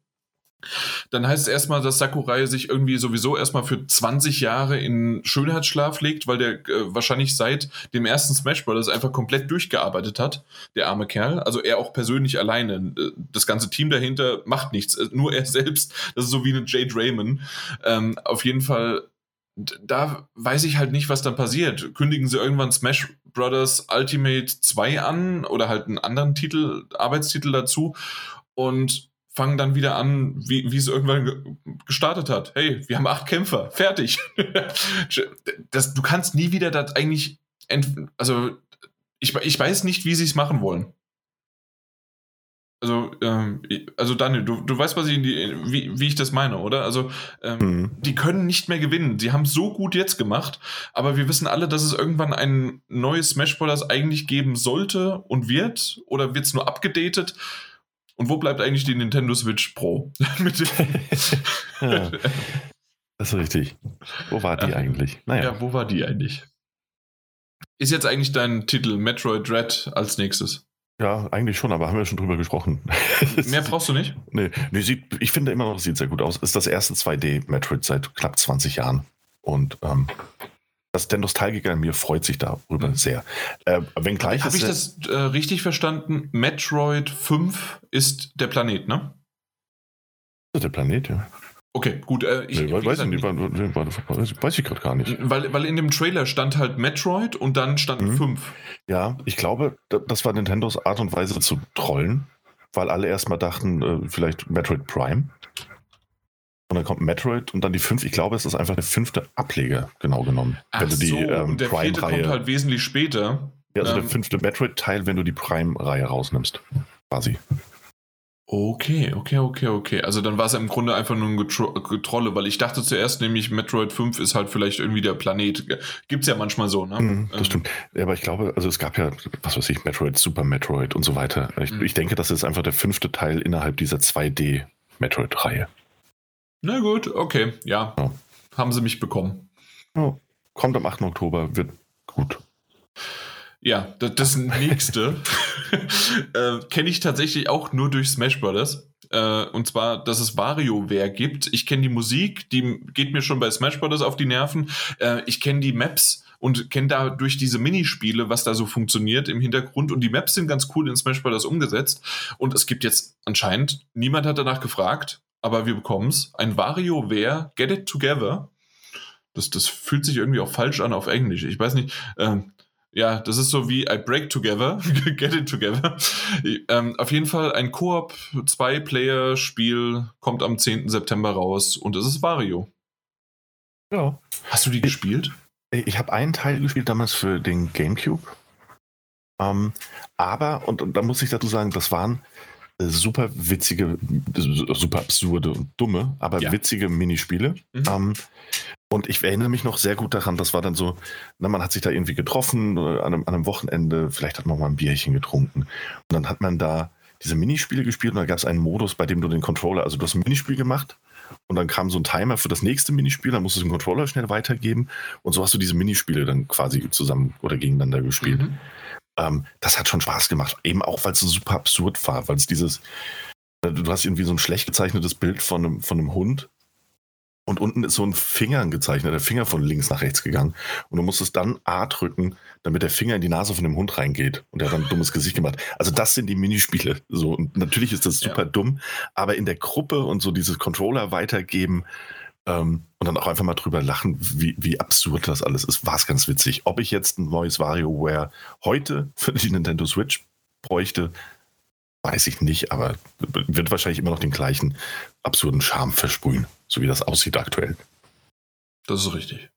Dann heißt es erstmal, dass Sakurai sich irgendwie sowieso erstmal für 20 Jahre in Schönheitsschlaf legt, weil der äh, wahrscheinlich seit dem ersten Smash Bros. einfach komplett durchgearbeitet hat, der arme Kerl. Also er auch persönlich alleine. Äh, das ganze Team dahinter macht nichts, äh, nur er selbst. Das ist so wie eine Jade Raymond. Ähm, auf jeden Fall, da weiß ich halt nicht, was dann passiert. Kündigen sie irgendwann Smash Bros. Ultimate 2 an oder halt einen anderen Titel, Arbeitstitel dazu und fangen dann wieder an, wie, wie es irgendwann gestartet hat. Hey, wir haben acht Kämpfer, fertig. das, du kannst nie wieder das eigentlich, also ich, ich weiß nicht, wie sie es machen wollen. Also, ähm, also Daniel, du, du weißt, was ich die, wie, wie ich das meine, oder? Also, ähm, mhm. die können nicht mehr gewinnen. Sie haben so gut jetzt gemacht, aber wir wissen alle, dass es irgendwann ein neues Smash Bros. eigentlich geben sollte und wird, oder wird es nur abgedatet? Und wo bleibt eigentlich die Nintendo Switch Pro? ja, das ist richtig. Wo war die ja. eigentlich? Naja. Ja, wo war die eigentlich? Ist jetzt eigentlich dein Titel Metroid Dread als nächstes? Ja, eigentlich schon, aber haben wir schon drüber gesprochen. Mehr brauchst du nicht? Nee, nee sieht, ich finde immer noch, sieht sehr gut aus. Ist das erste 2D-Metroid seit knapp 20 Jahren. Und ähm, das der Nostalgiker in mir freut sich darüber mhm. sehr. Äh, wenngleich Habe ich das äh, richtig verstanden? Metroid 5 ist der Planet, ne? Das ist der Planet, ja. Okay, gut. Äh, ich, nee, weiß, nicht, weiß ich gerade gar nicht. Weil, weil in dem Trailer stand halt Metroid und dann stand mhm. 5. Ja, ich glaube, das war Nintendos Art und Weise zu trollen, weil alle erstmal dachten, äh, vielleicht Metroid Prime. Und dann kommt Metroid und dann die fünf. Ich glaube, es ist einfach der fünfte Ableger, genau genommen. Ach wenn du die, so, ähm, der Prime vierte kommt halt wesentlich später. Ja, also ähm, der fünfte Metroid-Teil, wenn du die Prime-Reihe rausnimmst. Quasi. Okay, okay, okay, okay. Also dann war es im Grunde einfach nur ein Getro Getrolle, weil ich dachte zuerst nämlich, Metroid 5 ist halt vielleicht irgendwie der Planet. Gibt's ja manchmal so, ne? Mm, das ähm. stimmt. Ja, aber ich glaube, also es gab ja, was weiß ich, Metroid, Super Metroid und so weiter. Ich, mhm. ich denke, das ist einfach der fünfte Teil innerhalb dieser 2D-Metroid-Reihe. Na gut, okay, ja. ja. Haben sie mich bekommen. Ja. Kommt am 8. Oktober, wird gut. Ja, das, das nächste äh, kenne ich tatsächlich auch nur durch Smash Brothers. Äh, und zwar, dass es WarioWare gibt. Ich kenne die Musik, die geht mir schon bei Smash Brothers auf die Nerven. Äh, ich kenne die Maps und kenne da durch diese Minispiele, was da so funktioniert im Hintergrund. Und die Maps sind ganz cool in Smash Brothers umgesetzt. Und es gibt jetzt anscheinend, niemand hat danach gefragt, aber wir bekommen es. Ein WarioWare Get It Together. Das, das fühlt sich irgendwie auch falsch an auf Englisch. Ich weiß nicht. Ähm, ja, das ist so wie I Break Together, Get It Together. Ähm, auf jeden Fall ein Koop, Zwei-Player-Spiel kommt am 10. September raus und es ist Wario. Ja. Hast du die ich, gespielt? Ich habe einen Teil gespielt damals für den GameCube. Ähm, aber, und, und da muss ich dazu sagen, das waren super witzige, super absurde und dumme, aber ja. witzige Minispiele. Mhm. Ähm, und ich erinnere mich noch sehr gut daran, das war dann so, na, man hat sich da irgendwie getroffen äh, an einem, an einem Wochenende, vielleicht hat man mal ein Bierchen getrunken. Und dann hat man da diese Minispiele gespielt und da gab es einen Modus, bei dem du den Controller, also du hast ein Minispiel gemacht und dann kam so ein Timer für das nächste Minispiel, dann musst du den Controller schnell weitergeben und so hast du diese Minispiele dann quasi zusammen oder gegeneinander gespielt. Mhm. Ähm, das hat schon Spaß gemacht. Eben auch, weil es so super absurd war, weil es dieses, äh, du hast irgendwie so ein schlecht gezeichnetes Bild von einem, von einem Hund und unten ist so ein Finger gezeichnet, der Finger von links nach rechts gegangen. Und du musstest dann A drücken, damit der Finger in die Nase von dem Hund reingeht. Und der hat dann ein dummes Gesicht gemacht. Also das sind die Minispiele. So, und natürlich ist das super ja. dumm, aber in der Gruppe und so dieses Controller weitergeben ähm, und dann auch einfach mal drüber lachen, wie, wie absurd das alles ist, war es ganz witzig. Ob ich jetzt ein neues WarioWare heute für die Nintendo Switch bräuchte, weiß ich nicht, aber wird wahrscheinlich immer noch den gleichen absurden Charme versprühen, so wie das aussieht aktuell. Das ist richtig.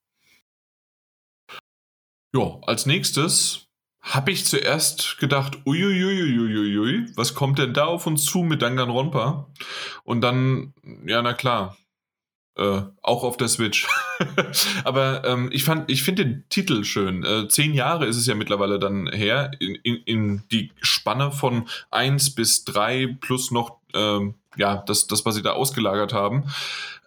Ja, als nächstes habe ich zuerst gedacht, uiuiuiuiui, was kommt denn da auf uns zu mit Danganronpa? Und dann, ja, na klar, äh, auch auf der Switch. Aber ähm, ich fand, ich finde den Titel schön. Äh, zehn Jahre ist es ja mittlerweile dann her, in, in, in die Spanne von eins bis drei plus noch ähm, ja, das, das, was sie da ausgelagert haben.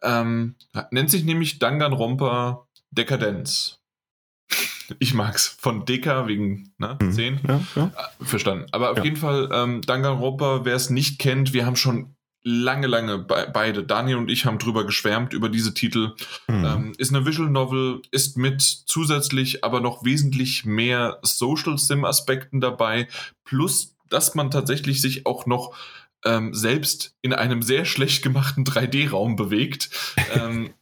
Ähm, nennt sich nämlich Danganronpa Dekadenz. Ich mag's. Von Deka wegen ne, 10. Mhm. Ja, ja. Äh, verstanden. Aber auf ja. jeden Fall, ähm, Danganronpa, wer es nicht kennt, wir haben schon lange, lange be beide, Daniel und ich haben drüber geschwärmt, über diese Titel. Mhm. Ähm, ist eine Visual Novel, ist mit zusätzlich aber noch wesentlich mehr Social Sim-Aspekten dabei, plus dass man tatsächlich sich auch noch ähm, selbst in einem sehr schlecht gemachten 3D-Raum bewegt. ähm,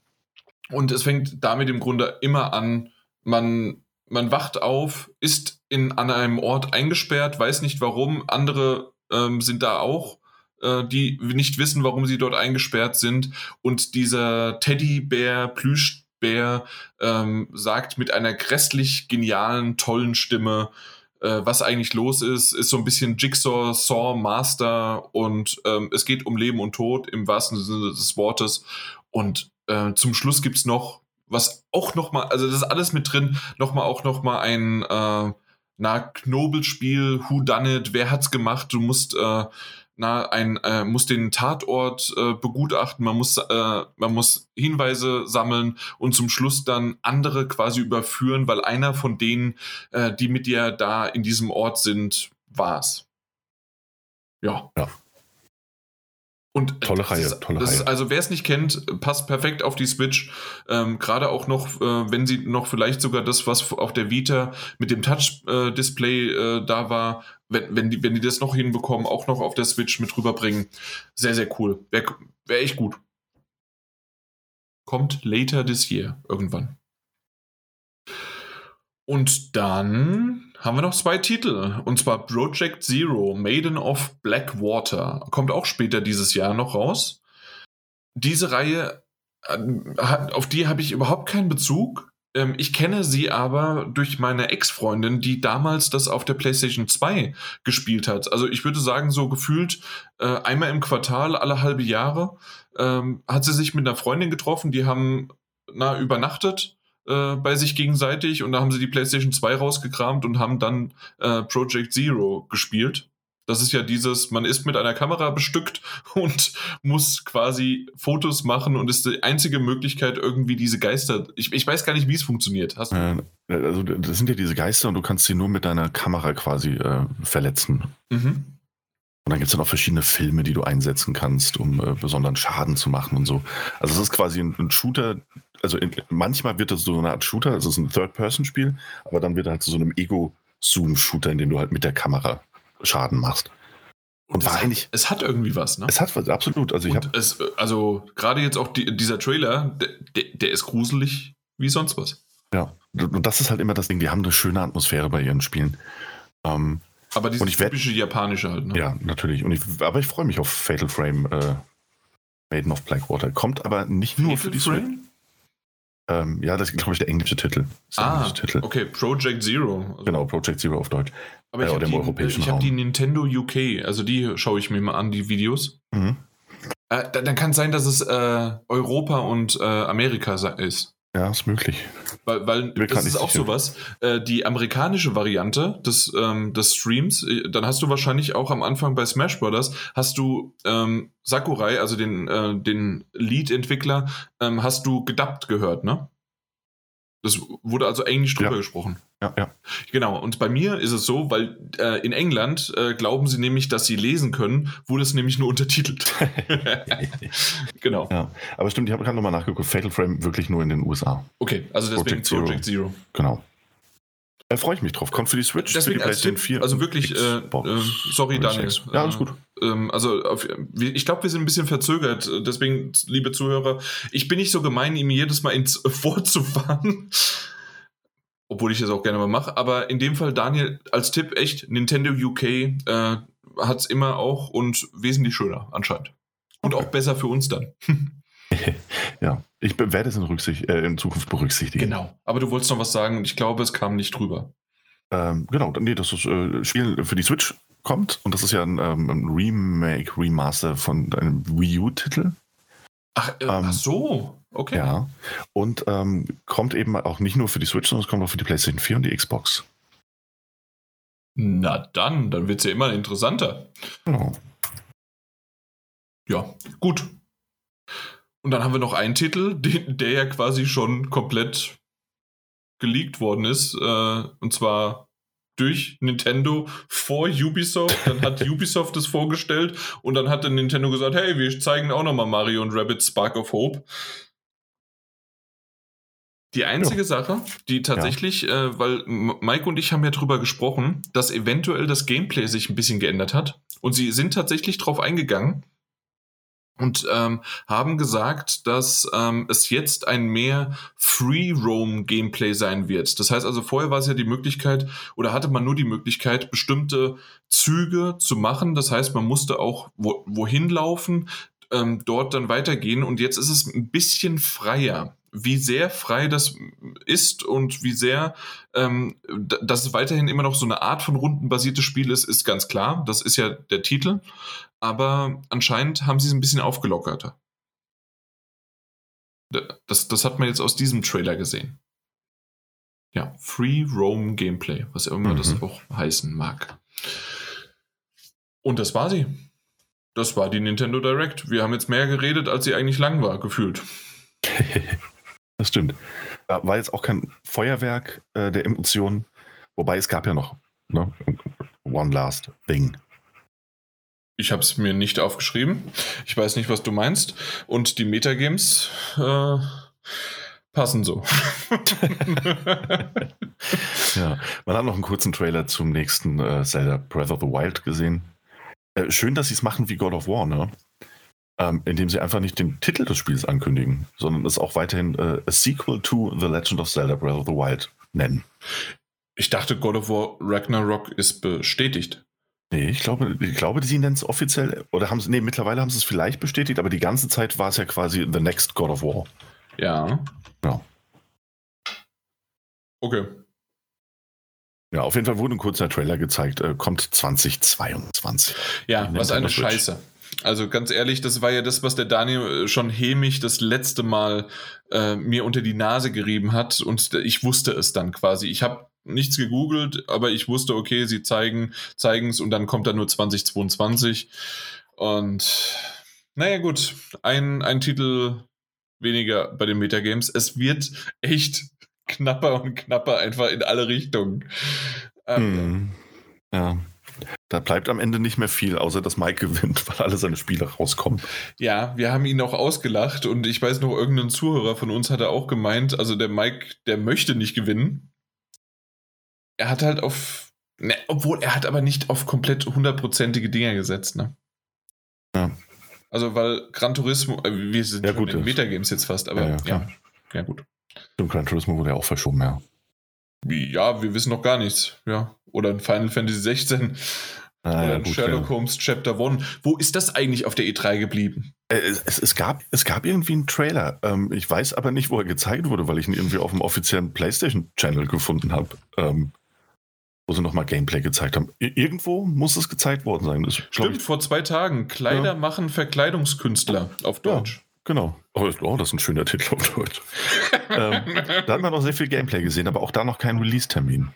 und es fängt damit im Grunde immer an, man, man wacht auf, ist in, an einem Ort eingesperrt, weiß nicht warum, andere ähm, sind da auch äh, die nicht wissen, warum sie dort eingesperrt sind. Und dieser Teddybär, Plüschbär, ähm, sagt mit einer grässlich genialen, tollen Stimme, äh, was eigentlich los ist, ist so ein bisschen Jigsaw, Saw, Master und ähm, es geht um Leben und Tod im wahrsten Sinne des Wortes. Und äh, zum Schluss gibt es noch, was auch nochmal, also das ist alles mit drin, nochmal auch nochmal ein äh, na, Knobelspiel, Who Done It, wer hat's gemacht, du musst äh, na, ein, äh, muss den Tatort äh, begutachten, man muss, äh, man muss Hinweise sammeln und zum Schluss dann andere quasi überführen, weil einer von denen, äh, die mit dir da in diesem Ort sind, war's. Ja. Ja. Und tolle Reihe, ist, tolle Reihe. Ist, also wer es nicht kennt, passt perfekt auf die Switch. Ähm, Gerade auch noch, äh, wenn sie noch vielleicht sogar das, was auf der Vita mit dem Touch-Display äh, äh, da war, wenn, wenn, die, wenn die das noch hinbekommen, auch noch auf der Switch mit rüberbringen. Sehr, sehr cool. Wäre wär echt gut. Kommt later this year, irgendwann. Und dann haben wir noch zwei Titel. Und zwar Project Zero, Maiden of Blackwater. Kommt auch später dieses Jahr noch raus. Diese Reihe, äh, auf die habe ich überhaupt keinen Bezug. Ähm, ich kenne sie aber durch meine Ex-Freundin, die damals das auf der PlayStation 2 gespielt hat. Also ich würde sagen, so gefühlt äh, einmal im Quartal, alle halbe Jahre, ähm, hat sie sich mit einer Freundin getroffen, die haben na, übernachtet äh, bei sich gegenseitig und da haben sie die PlayStation 2 rausgekramt und haben dann äh, Project Zero gespielt. Das ist ja dieses, man ist mit einer Kamera bestückt und muss quasi Fotos machen und ist die einzige Möglichkeit, irgendwie diese Geister. Ich, ich weiß gar nicht, wie es funktioniert. Hast du? Äh, also, das sind ja diese Geister und du kannst sie nur mit deiner Kamera quasi äh, verletzen. Mhm. Und dann gibt es dann auch verschiedene Filme, die du einsetzen kannst, um äh, besonderen Schaden zu machen und so. Also es ist quasi ein, ein Shooter, also in, manchmal wird das so eine Art Shooter, also es ist ein Third-Person-Spiel, aber dann wird er halt zu so einem Ego-Zoom-Shooter, in dem du halt mit der Kamera Schaden machst. Und, und war eigentlich. Es hat irgendwie was, ne? Es hat was, absolut. Also, ich hab, es, also gerade jetzt auch die, dieser Trailer, der, der ist gruselig wie sonst was. Ja, und das ist halt immer das Ding, die haben eine schöne Atmosphäre bei ihren Spielen. Ähm, aber dieses typische werd, japanische halt, ne? Ja, natürlich. Und ich, aber ich freue mich auf Fatal Frame äh, Maiden of Blackwater. Kommt aber nicht nur für die Frame? Ähm, ja, das ist, glaube ich, der englische Titel. ah, englische Titel. okay, Project Zero. Also genau, Project Zero auf Deutsch. Aber ich äh, habe die, hab die, Nintendo UK, also die schaue ich mir mal an, die Videos. Mhm. Äh, dann kann es sein, dass es äh, Europa und äh, Amerika ist. Ja, ist möglich. Weil, weil das ist auch sowas. Äh, die amerikanische Variante des, ähm, des Streams, äh, dann hast du wahrscheinlich auch am Anfang bei Smash Brothers, hast du ähm, Sakurai, also den, äh, den Lead-Entwickler, ähm, hast du gedubbt gehört, ne? Das wurde also Englisch drüber Ja. gesprochen. Ja, ja. Genau, und bei mir ist es so, weil äh, in England äh, glauben sie nämlich, dass sie lesen können, wurde es nämlich nur untertitelt. genau. ja. Aber stimmt, ich habe gerade nochmal nachgeguckt. Fatal Frame wirklich nur in den USA. Okay, also deswegen Project Zero. Project Zero. Genau. Da freue ich mich drauf. Kommt für die Switch, Deswegen für die PlayStation 4. also wirklich, äh, äh, sorry Daniel. Ja, alles Äh, gut. Ähm, also auf, ich glaube, wir sind ein bisschen verzögert. äh, Deswegen, liebe Zuhörer, ich bin nicht so gemein, ihm jedes Mal ins vorzufahren. Obwohl ich das auch gerne mal mache. Aber in dem Fall, Daniel, als Tipp echt, Nintendo UK äh, hat es immer auch und wesentlich schöner anscheinend. Und Okay. auch besser für uns dann. Ja, ich werde es in, Rücksicht, äh, in Zukunft berücksichtigen. Genau. Aber du wolltest noch was sagen und ich glaube, es kam nicht drüber. Ähm, genau, nee, das ist, äh, Spiel für die Switch kommt und das ist ja ein, ähm, ein Remake, Remaster von einem Wii U-Titel. Ach, äh, Ähm, ach so. Okay. Ja. Und ähm, kommt eben auch nicht nur für die Switch, sondern es kommt auch für die PlayStation 4 und die Xbox. Na dann, dann wird es ja immer interessanter. Genau. Ja, gut. Und dann haben wir noch einen Titel, den, der ja quasi schon komplett geleakt worden ist. Äh, und zwar durch Nintendo vor Ubisoft. Dann hat Ubisoft es vorgestellt und dann hat dann Nintendo gesagt, hey, wir zeigen auch nochmal Mario und Rabbit Spark of Hope. Die einzige Sache, die tatsächlich, äh, weil Mike und ich haben ja drüber gesprochen, dass eventuell das Gameplay sich ein bisschen geändert hat. Und sie sind tatsächlich drauf eingegangen und ähm, haben gesagt, dass ähm, es jetzt ein mehr Free-Roam-Gameplay sein wird. Das heißt also, vorher war es ja die Möglichkeit oder hatte man nur die Möglichkeit, bestimmte Züge zu machen. Das heißt, man musste auch wo, wohin laufen, ähm, dort dann weitergehen. Und jetzt ist es ein bisschen freier. Wie sehr frei das ist und wie sehr, ähm, dass es weiterhin immer noch so eine Art von rundenbasiertes Spiel ist, ist ganz klar. Das ist ja der Titel. Aber anscheinend haben sie es ein bisschen aufgelockerter. D- Das, das hat man jetzt aus diesem Trailer gesehen. Ja, Free Roam Gameplay, was immer Mhm. das auch heißen mag. Und das war sie. Das war die Nintendo Direct. Wir haben jetzt mehr geredet, als sie eigentlich lang war, gefühlt. Das stimmt. Ja, War jetzt auch kein Feuerwerk äh, der Emotionen, wobei es gab ja noch ne? One Last Thing. Ich habe es mir nicht aufgeschrieben. Ich weiß nicht, was du meinst. Und die Metagames äh, passen so. Ja, man hat noch einen kurzen Trailer zum nächsten äh, Zelda Breath of the Wild gesehen. Äh, schön, dass sie es machen wie God of War, ne? Ähm, indem sie einfach nicht den Titel des Spiels ankündigen, sondern es auch weiterhin äh, a sequel to The Legend of Zelda Breath of the Wild nennen. ich dachte, God of War Ragnarok ist bestätigt. Nee, ich glaube, ich glaube, sie nennen es offiziell, oder haben sie, nee, mittlerweile haben sie es vielleicht bestätigt, aber die ganze Zeit war es ja quasi The Next God of War. Ja. Ja. Okay. Ja, auf jeden Fall wurde ein kurzer Trailer gezeigt, äh, kommt 2022. Ja, was eine Switch. Scheiße. Also ganz ehrlich, das war ja das, was der Daniel äh, schon hämig das letzte Mal äh, mir unter die Nase gerieben hat und ich wusste es dann quasi. Ich habe nichts gegoogelt, aber ich wusste, okay, sie zeigen es und dann kommt da nur 2022 und naja gut, ein, ein Titel weniger bei den Metagames. Es wird echt knapper und knapper einfach in alle Richtungen. Ähm, Hm. Ja. Da bleibt am Ende nicht mehr viel, außer dass Mike gewinnt, weil alle seine Spiele rauskommen. Ja, wir haben ihn auch ausgelacht und ich weiß noch, irgendein Zuhörer von uns hatte auch gemeint, also der Mike, der möchte nicht gewinnen. Er hat halt auf, ne, obwohl er hat aber nicht auf komplett hundertprozentige Dinger gesetzt, ne? Ja. Also, weil Gran Turismo, äh, wir sind Ja, gut, in Metagames jetzt fast, aber Ja, ja, ja, ja, gut. Stimmt, Gran Turismo wurde ja auch verschoben, ja. Ja, wir wissen noch gar nichts, ja. Oder ein Final Fantasy 16 Ah, oder ja, ein gut, Sherlock ja. Holmes Chapter 1. Wo ist das eigentlich auf der E3 geblieben? Äh, Es, es, gab, es gab irgendwie einen Trailer. Ähm, ich weiß aber nicht, wo er gezeigt wurde, weil ich ihn irgendwie auf dem offiziellen PlayStation-Channel gefunden habe. Ähm, wo sie nochmal Gameplay gezeigt haben. Irgendwo muss es gezeigt worden sein. Das, Stimmt, ich, vor zwei Tagen. Kleider Ja. machen Verkleidungskünstler auf. Deutsch. genau. Oh, oh, das ist ein schöner Titel auf Deutsch. ähm, da hat man noch sehr viel Gameplay gesehen, aber auch da noch keinen Release-Termin.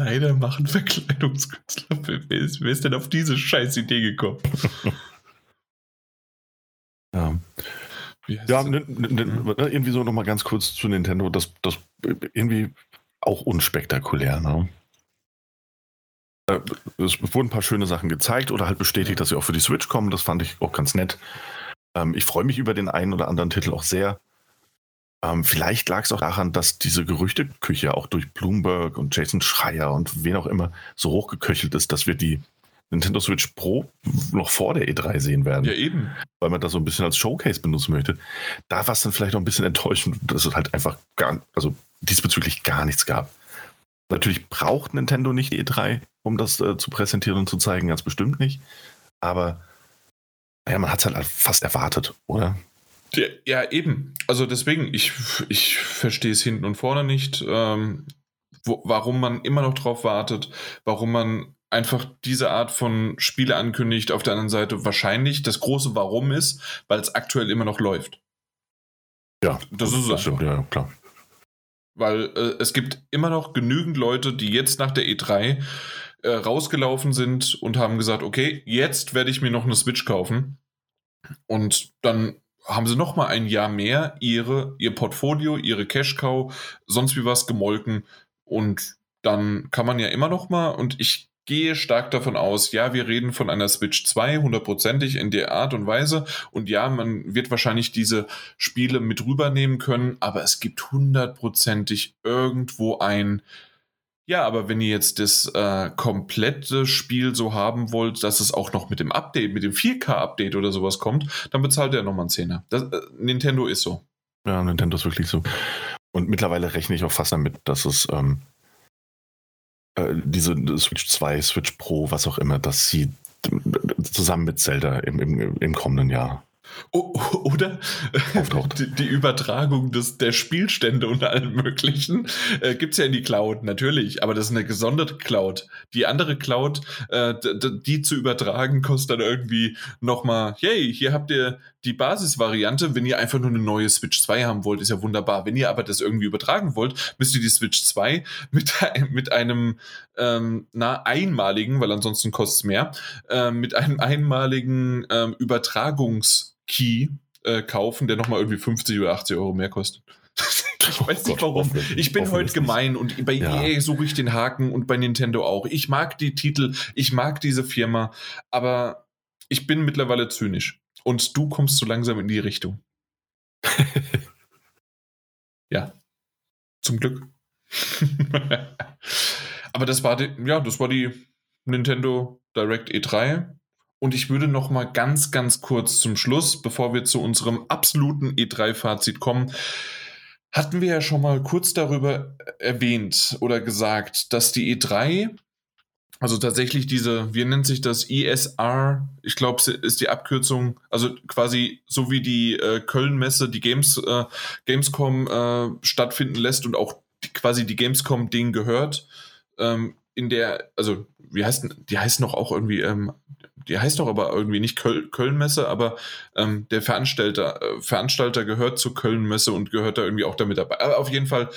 Kleider machen Verkleidungskünstler. Wer ist, wer ist denn auf diese scheiß Idee gekommen? Ja. Ja, ne, ne, ne, irgendwie so nochmal ganz kurz zu Nintendo. Das, das irgendwie auch unspektakulär. Ne? Äh, es wurden ein paar schöne Sachen gezeigt oder halt bestätigt, dass sie auch für die Switch kommen. Das fand ich auch ganz nett. Ähm, ich freue mich über den einen oder anderen Titel auch sehr. Ähm, vielleicht lag es auch daran, dass diese Gerüchteküche auch durch Bloomberg und Jason Schreier und wen auch immer so hochgeköchelt ist, dass wir die Nintendo Switch Pro noch vor der E3 sehen werden. Ja, eben. Weil man das so ein bisschen als Showcase benutzen möchte. Da war es dann vielleicht auch ein bisschen enttäuschend, dass es halt einfach gar, also diesbezüglich gar nichts gab. Natürlich braucht Nintendo nicht die E3, um das äh, zu präsentieren und zu zeigen, ganz bestimmt nicht. Aber naja, man hat es halt fast erwartet, oder? Ja, ja, eben. Also deswegen, ich, ich verstehe es hinten und vorne nicht, ähm, wo, warum man immer noch drauf wartet, warum man einfach diese Art von Spiele ankündigt. Auf der anderen Seite wahrscheinlich das große Warum ist, weil es aktuell immer noch läuft. Ja, das, ist es. Stimmt, ja, klar. Weil äh, es gibt immer noch genügend Leute, die jetzt nach der E3 äh, rausgelaufen sind und haben gesagt, okay, jetzt werde ich mir noch eine Switch kaufen. Und dann haben sie noch mal ein Jahr mehr ihre, ihr Portfolio, ihre Cash-Cow, sonst wie was gemolken. Und dann kann man ja immer noch mal, und ich gehe stark davon aus, ja, wir reden von einer Switch 2, hundertprozentig in der Art und Weise. Und ja, man wird wahrscheinlich diese Spiele mit rübernehmen können, aber es gibt hundertprozentig irgendwo ein ja, aber wenn ihr jetzt das äh, komplette Spiel so haben wollt, dass es auch noch mit dem Update, mit dem 4K-Update oder sowas kommt, dann bezahlt ihr nochmal einen Zehner. Das, äh, Nintendo ist so. Ja, Nintendo ist wirklich so. Und mittlerweile rechne ich auch fast damit, dass es ähm, äh, diese Switch 2, Switch Pro, was auch immer, dass sie zusammen mit Zelda im, im, im kommenden Jahr oder? Die, die, Übertragung des, der Spielstände und allem Möglichen äh, gibt es ja in die Cloud, natürlich, aber das ist eine gesonderte Cloud. Die andere Cloud, äh, die zu übertragen, kostet dann irgendwie nochmal, hey, hier habt ihr die Basisvariante, wenn ihr einfach nur eine neue Switch 2 haben wollt, ist ja wunderbar. Wenn ihr aber das irgendwie übertragen wollt, müsst ihr die Switch 2 mit, mit einem ähm, na, einmaligen, weil ansonsten kostet es mehr, äh, mit einem einmaligen ähm, Übertragungs- Key äh, kaufen, der nochmal irgendwie 50 oder 80 Euro mehr kostet. ich weiß oh nicht warum. Ich bin heute gemein und bei ja. EA suche ich den Haken und bei Nintendo auch. Ich mag die Titel, ich mag diese Firma, aber ich bin mittlerweile zynisch. Und du kommst so langsam in die Richtung. ja. Zum Glück. aber das war die, ja, das war die Nintendo Direct E3. Und ich würde noch mal ganz, ganz kurz zum Schluss, bevor wir zu unserem absoluten E3-Fazit kommen, hatten wir ja schon mal kurz darüber erwähnt oder gesagt, dass die E3, also tatsächlich diese, wie nennt sich das, ESR, ich glaube, ist die Abkürzung, also quasi so wie die äh, Köln-Messe, die Games, äh, Gamescom äh, stattfinden lässt und auch die, quasi die Gamescom denen gehört, ähm, in der, also wie heißt die heißt noch auch irgendwie ähm, die heißt doch aber irgendwie nicht Köl Köln-Messe, aber ähm, der Veranstalter, äh, Veranstalter gehört zur Köln-Messe und gehört da irgendwie auch damit dabei. Aber auf jeden Fall,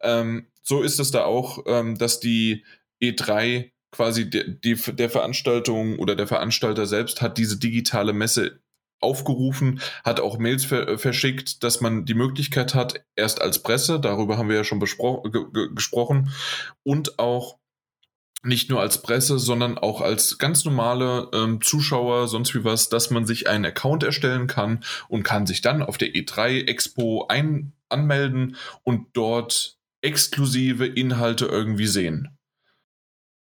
ähm, so ist es da auch, ähm, dass die E3 quasi die, die, der Veranstaltung oder der Veranstalter selbst hat diese digitale Messe aufgerufen, hat auch Mails ver verschickt, dass man die Möglichkeit hat, erst als Presse, darüber haben wir ja schon gesprochen, und auch nicht nur als Presse, sondern auch als ganz normale ähm, Zuschauer, sonst wie was, dass man sich einen Account erstellen kann und kann sich dann auf der E3 Expo ein anmelden und dort exklusive Inhalte irgendwie sehen.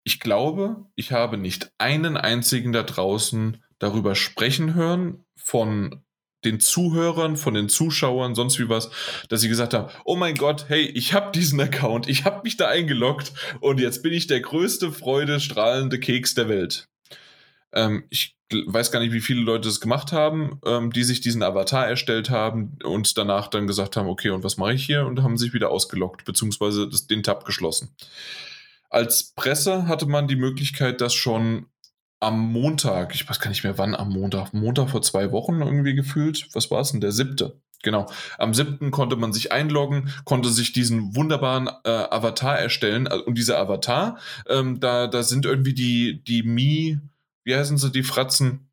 Ich glaube, ich habe nicht einen einzigen da draußen darüber sprechen hören von den Zuhörern, von den Zuschauern, sonst wie was, dass sie gesagt haben, oh mein Gott, hey, ich habe diesen Account, ich habe mich da eingeloggt und jetzt bin ich der größte, freudestrahlende Keks der Welt. Ähm, ich weiß gar nicht, wie viele Leute das gemacht haben, ähm, die sich diesen Avatar erstellt haben und danach dann gesagt haben, okay, und was mache ich hier? Und haben sich wieder ausgeloggt, beziehungsweise das, den Tab geschlossen. Als Presse hatte man die Möglichkeit, das schon am Montag, ich weiß gar nicht mehr wann am Montag, Montag vor zwei Wochen irgendwie gefühlt. Was war es denn? Der siebte. Genau. Am siebten konnte man sich einloggen, konnte sich diesen wunderbaren äh, Avatar erstellen. Und dieser Avatar, ähm, da, da sind irgendwie die, die Mi, wie heißen sie, die Fratzen,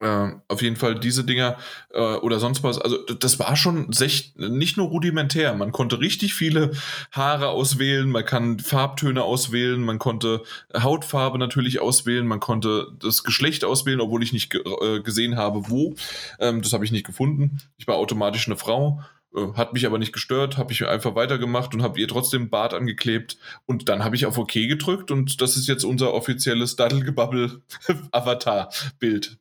äh, auf jeden Fall diese Dinger äh, oder sonst was. Also das war schon nicht nur rudimentär. Man konnte richtig viele Haare auswählen, man kann Farbtöne auswählen, man konnte Hautfarbe natürlich auswählen, man konnte das Geschlecht auswählen, obwohl ich nicht äh, gesehen habe, wo. Ähm, das habe ich nicht gefunden. Ich war automatisch eine Frau äh, hat mich aber nicht gestört, habe ich einfach weitergemacht und habe ihr trotzdem Bart angeklebt und dann habe ich auf OK gedrückt und das ist jetzt unser offizielles Daddelgebabbel Avatar-Bild.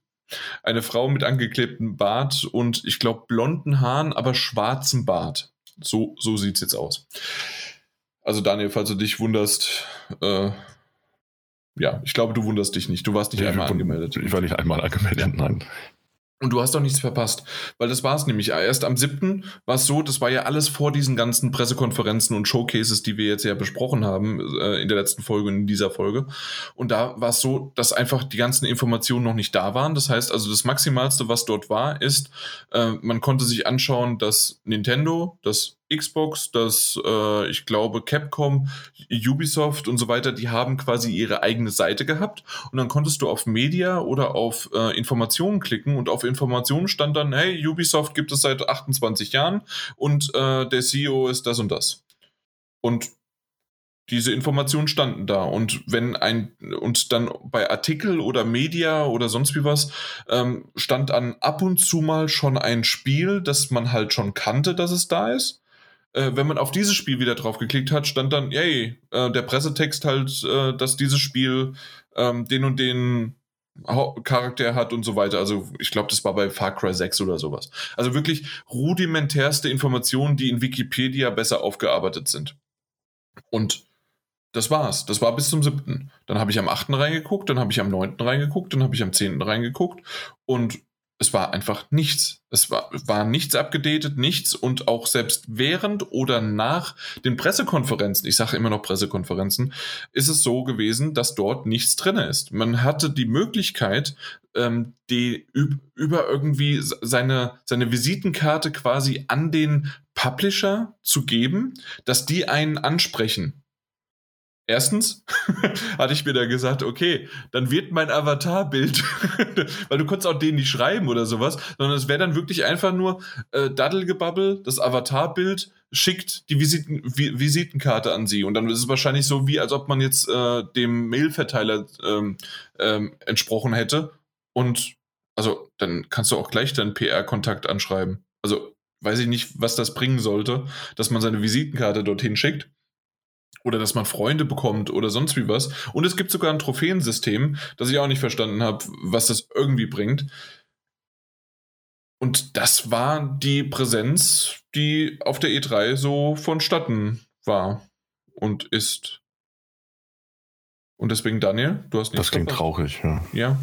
Eine Frau mit angeklebtem Bart und ich glaube blonden Haaren, aber schwarzem Bart. So, so sieht es jetzt aus. Also Daniel, falls du dich wunderst, äh, ja, ich glaube, du wunderst dich nicht. Du warst nicht nee, einmal angemeldet. Ich war nicht einmal angemeldet, nein. Und du hast doch nichts verpasst, weil das war es nämlich. Erst am 7. war es so, das war ja alles vor diesen ganzen Pressekonferenzen und Showcases, die wir jetzt ja besprochen haben äh, in der letzten Folge und in dieser Folge. Und da war es so, dass einfach die ganzen Informationen noch nicht da waren. Das heißt also, das Maximalste, was dort war, ist, äh, man konnte sich anschauen, dass Nintendo, das Xbox, das, äh, ich glaube, Capcom, Ubisoft und so weiter, die haben quasi ihre eigene Seite gehabt. Und dann konntest du auf Media oder auf äh, Informationen klicken und auf Informationen stand dann, hey, Ubisoft gibt es seit 28 Jahren und äh, der CEO ist das und das. Und diese Informationen standen da. Und wenn ein und dann bei Artikel oder Media oder sonst wie was ähm, stand an ab und zu mal schon ein Spiel, das man halt schon kannte, dass es da ist äh, wenn man auf dieses Spiel wieder drauf geklickt hat, stand dann, yay, äh, der Pressetext halt, äh, dass dieses Spiel ähm, den und den Charakter hat und so weiter. Also ich glaube, das war bei Far Cry 6 oder sowas. Also wirklich rudimentärste Informationen, die in Wikipedia besser aufgearbeitet sind. Und das war's. Das war bis zum siebten. Dann habe ich am achten reingeguckt, dann habe ich am neunten reingeguckt, dann habe ich am zehnten reingeguckt und es war einfach nichts. Es war, war nichts abgedatet, nichts und auch selbst während oder nach den Pressekonferenzen, ich sage immer noch Pressekonferenzen, ist es so gewesen, dass dort nichts drin ist. Man hatte die Möglichkeit, ähm, die über irgendwie seine, seine Visitenkarte quasi an den Publisher zu geben, dass die einen ansprechen. Erstens hatte ich mir da gesagt, okay, dann wird mein Avatarbild, weil du konntest auch den nicht schreiben oder sowas, sondern es wäre dann wirklich einfach nur äh, Daddelgebabbel, das Avatarbild schickt die Visiten, Vi Visitenkarte an sie. Und dann ist es wahrscheinlich so, wie als ob man jetzt äh, dem Mailverteiler ähm, ähm, entsprochen hätte. Und also dann kannst du auch gleich deinen PR-Kontakt anschreiben. Also weiß ich nicht, was das bringen sollte, dass man seine Visitenkarte dorthin schickt oder dass man Freunde bekommt oder sonst wie was. Und es gibt sogar ein Trophäensystem, das ich auch nicht verstanden habe, was das irgendwie bringt. Und das war die Präsenz, die auf der E3 so vonstatten war und ist. Und deswegen, Daniel, du hast nicht. Das klingt traurig, ja. Ja.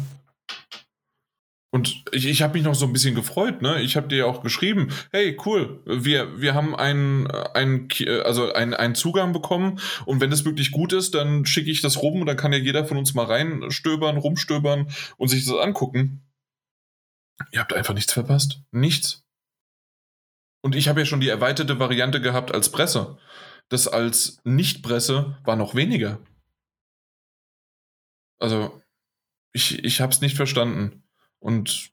Und ich, ich habe mich noch so ein bisschen gefreut, ne? Ich habe dir ja auch geschrieben, hey, cool, wir, wir haben einen, einen, also einen, einen Zugang bekommen und wenn das wirklich gut ist, dann schicke ich das rum und dann kann ja jeder von uns mal reinstöbern, rumstöbern und sich das angucken. Ihr habt einfach nichts verpasst. Nichts. Und ich habe ja schon die erweiterte Variante gehabt als Presse. Das als Nicht-Presse war noch weniger. Also, ich, ich habe es nicht verstanden. Und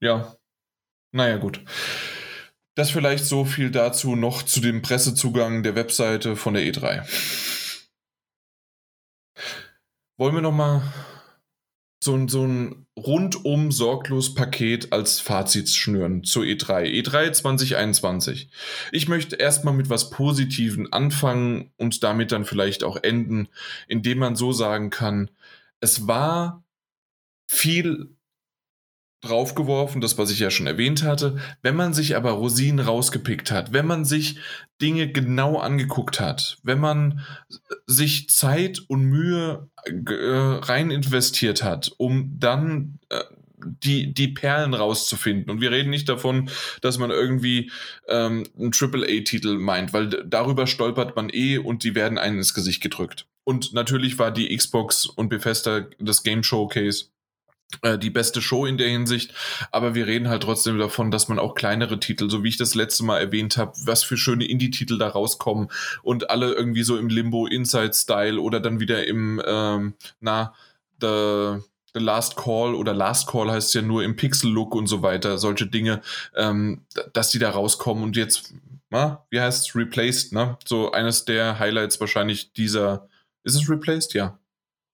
ja, naja, gut. Das vielleicht so viel dazu noch zu dem Pressezugang der Webseite von der E3. Wollen wir nochmal so, so ein rundum sorglos Paket als Fazit schnüren zur E3. E3 2021. Ich möchte erstmal mit was Positiven anfangen und damit dann vielleicht auch enden, indem man so sagen kann, es war viel draufgeworfen, das, was ich ja schon erwähnt hatte. Wenn man sich aber Rosinen rausgepickt hat, wenn man sich Dinge genau angeguckt hat, wenn man sich Zeit und Mühe äh, rein investiert hat, um dann äh, die, die Perlen rauszufinden. Und wir reden nicht davon, dass man irgendwie ähm, einen AAA-Titel meint, weil darüber stolpert man eh und die werden einen ins Gesicht gedrückt. Und natürlich war die Xbox und Bethesda das Game Showcase die beste Show in der Hinsicht, aber wir reden halt trotzdem davon, dass man auch kleinere Titel, so wie ich das letzte Mal erwähnt habe, was für schöne Indie-Titel da rauskommen und alle irgendwie so im Limbo Inside-Style oder dann wieder im, ähm, na, the, The Last Call oder Last Call heißt ja nur im Pixel-Look und so weiter, solche Dinge, ähm, dass die da rauskommen und jetzt, na, wie heißt es, Replaced, ne? So eines der Highlights wahrscheinlich dieser, ist es Replaced? Ja.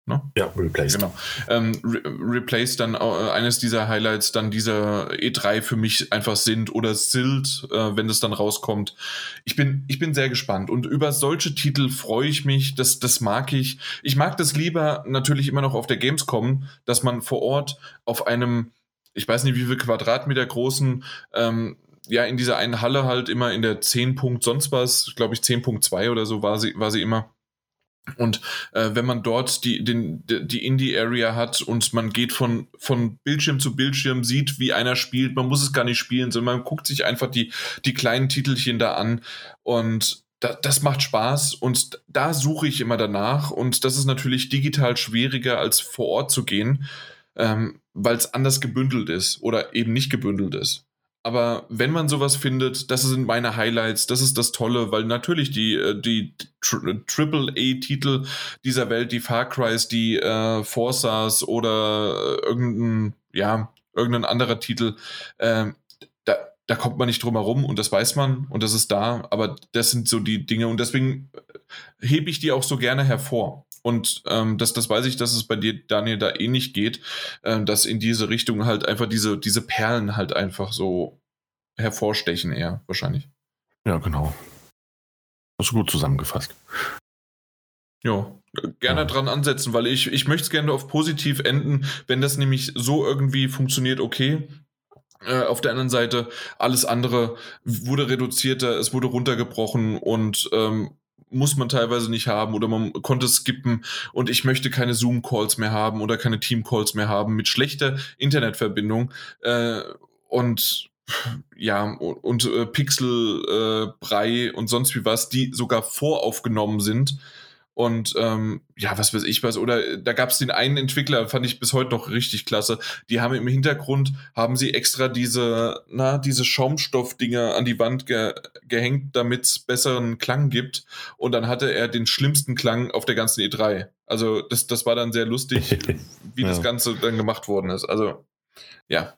Ne? Ja, Replaced. Genau. Ähm, Re Replaced dann äh, eines dieser Highlights dann dieser E3 für mich einfach sind oder Silt, äh, wenn es dann rauskommt. Ich bin, ich bin sehr gespannt und über solche Titel freue ich mich, das, das mag ich. Ich mag das lieber natürlich immer noch auf der Gamescom, dass man vor Ort auf einem, ich weiß nicht wie viel Quadratmeter großen, ähm, ja, in dieser einen Halle halt immer in der 10 Punkt sonst was, glaube ich 10.2 oder so war sie, war sie immer und äh, wenn man dort die, den, die Indie-Area hat und man geht von, von Bildschirm zu Bildschirm, sieht, wie einer spielt, man muss es gar nicht spielen, sondern man guckt sich einfach die, die kleinen Titelchen da an und da, das macht Spaß und da suche ich immer danach und das ist natürlich digital schwieriger als vor Ort zu gehen, ähm, weil es anders gebündelt ist oder eben nicht gebündelt ist. Aber wenn man sowas findet, das sind meine Highlights, das ist das Tolle, weil natürlich die, äh, die Triple-A-Titel dieser Welt, die Far Crys, die äh, Forsas oder äh, irgendein, ja, irgendein anderer Titel, äh, da, da kommt man nicht drum herum und das weiß man und das ist da, aber das sind so die Dinge und deswegen äh, hebe ich die auch so gerne hervor. Und ähm, das, das weiß ich, dass es bei dir, Daniel, da eh nicht geht, äh, dass in diese Richtung halt einfach diese, diese Perlen halt einfach so hervorstechen eher, wahrscheinlich. Ja, genau. Hast du gut zusammengefasst. Ja, gerne ja. dran ansetzen, weil ich, ich möchte es gerne auf positiv enden, wenn das nämlich so irgendwie funktioniert, okay. Äh, auf der anderen Seite, alles andere wurde reduzierter, es wurde runtergebrochen und ähm, muss man teilweise nicht haben oder man konnte skippen und ich möchte keine Zoom-Calls mehr haben oder keine Team-Calls mehr haben mit schlechter Internetverbindung. Äh, und ja, und, und äh, Pixel, äh, und sonst wie was, die sogar voraufgenommen sind. Und ähm, ja, was weiß ich was. Oder da gab es den einen Entwickler, fand ich bis heute noch richtig klasse. Die haben im Hintergrund, haben sie extra diese, na, diese Schaumstoffdinger an die Wand ge gehängt, damit es besseren Klang gibt. Und dann hatte er den schlimmsten Klang auf der ganzen E3. Also das, das war dann sehr lustig, wie ja. das Ganze dann gemacht worden ist. Also ja,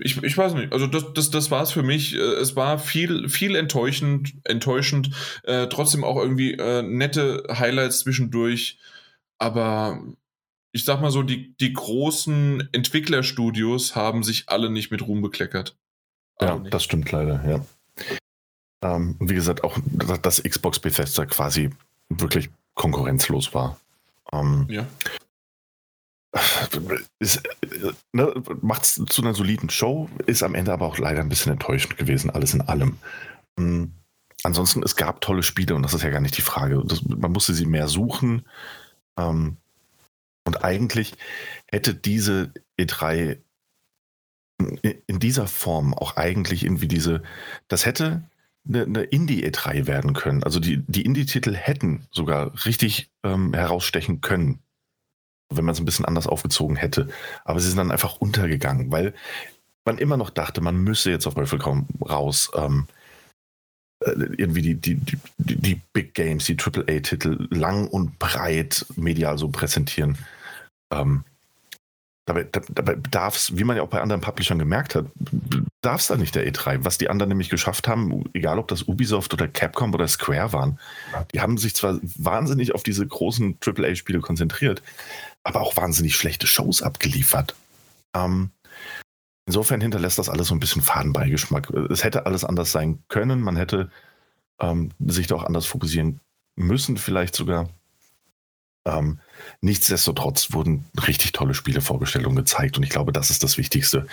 ich, ich weiß nicht. Also das, das, das war es für mich. Äh, es war viel, viel enttäuschend, enttäuschend. Äh, trotzdem auch irgendwie äh, nette Highlights zwischendurch. Aber ich sag mal so, die, die großen Entwicklerstudios haben sich alle nicht mit Ruhm bekleckert. ja, das stimmt leider, ja. Ähm, wie gesagt, auch dass Xbox Bethesda quasi wirklich konkurrenzlos war. Ähm, ja ne, macht es zu einer soliden Show, ist am Ende aber auch leider ein bisschen enttäuschend gewesen, alles in allem. Mhm. Ansonsten, es gab tolle Spiele und das ist ja gar nicht die Frage. Das, man musste sie mehr suchen. Ähm, und eigentlich hätte diese E3 in, in, dieser Form auch eigentlich irgendwie diese, das hätte eine, eine Indie-E3 werden können. Also die, die Indie-Titel hätten sogar richtig ähm, herausstechen können wenn man es ein bisschen anders aufgezogen hätte. Aber sie sind dann einfach untergegangen, weil man immer noch dachte, man müsse jetzt auf Teufel kaum raus ähm, äh, irgendwie die, die, die, die Big Games, die AAA-Titel lang und breit medial so präsentieren. Ähm, Dabei, dabei darf es, wie man ja auch bei anderen Publishern gemerkt hat, darf es da nicht der E3. Was die anderen nämlich geschafft haben, egal ob das Ubisoft oder Capcom oder Square waren, die haben sich zwar wahnsinnig auf diese großen AAA-Spiele konzentriert, aber auch wahnsinnig schlechte Shows abgeliefert. Ähm, insofern hinterlässt das alles so ein bisschen Fadenbeigeschmack. Es hätte alles anders sein können, man hätte ähm, sich da auch anders fokussieren müssen, vielleicht sogar. Ähm, nichtsdestotrotz wurden richtig tolle Spiele vorgestellt und gezeigt und ich glaube, das ist das Wichtigste.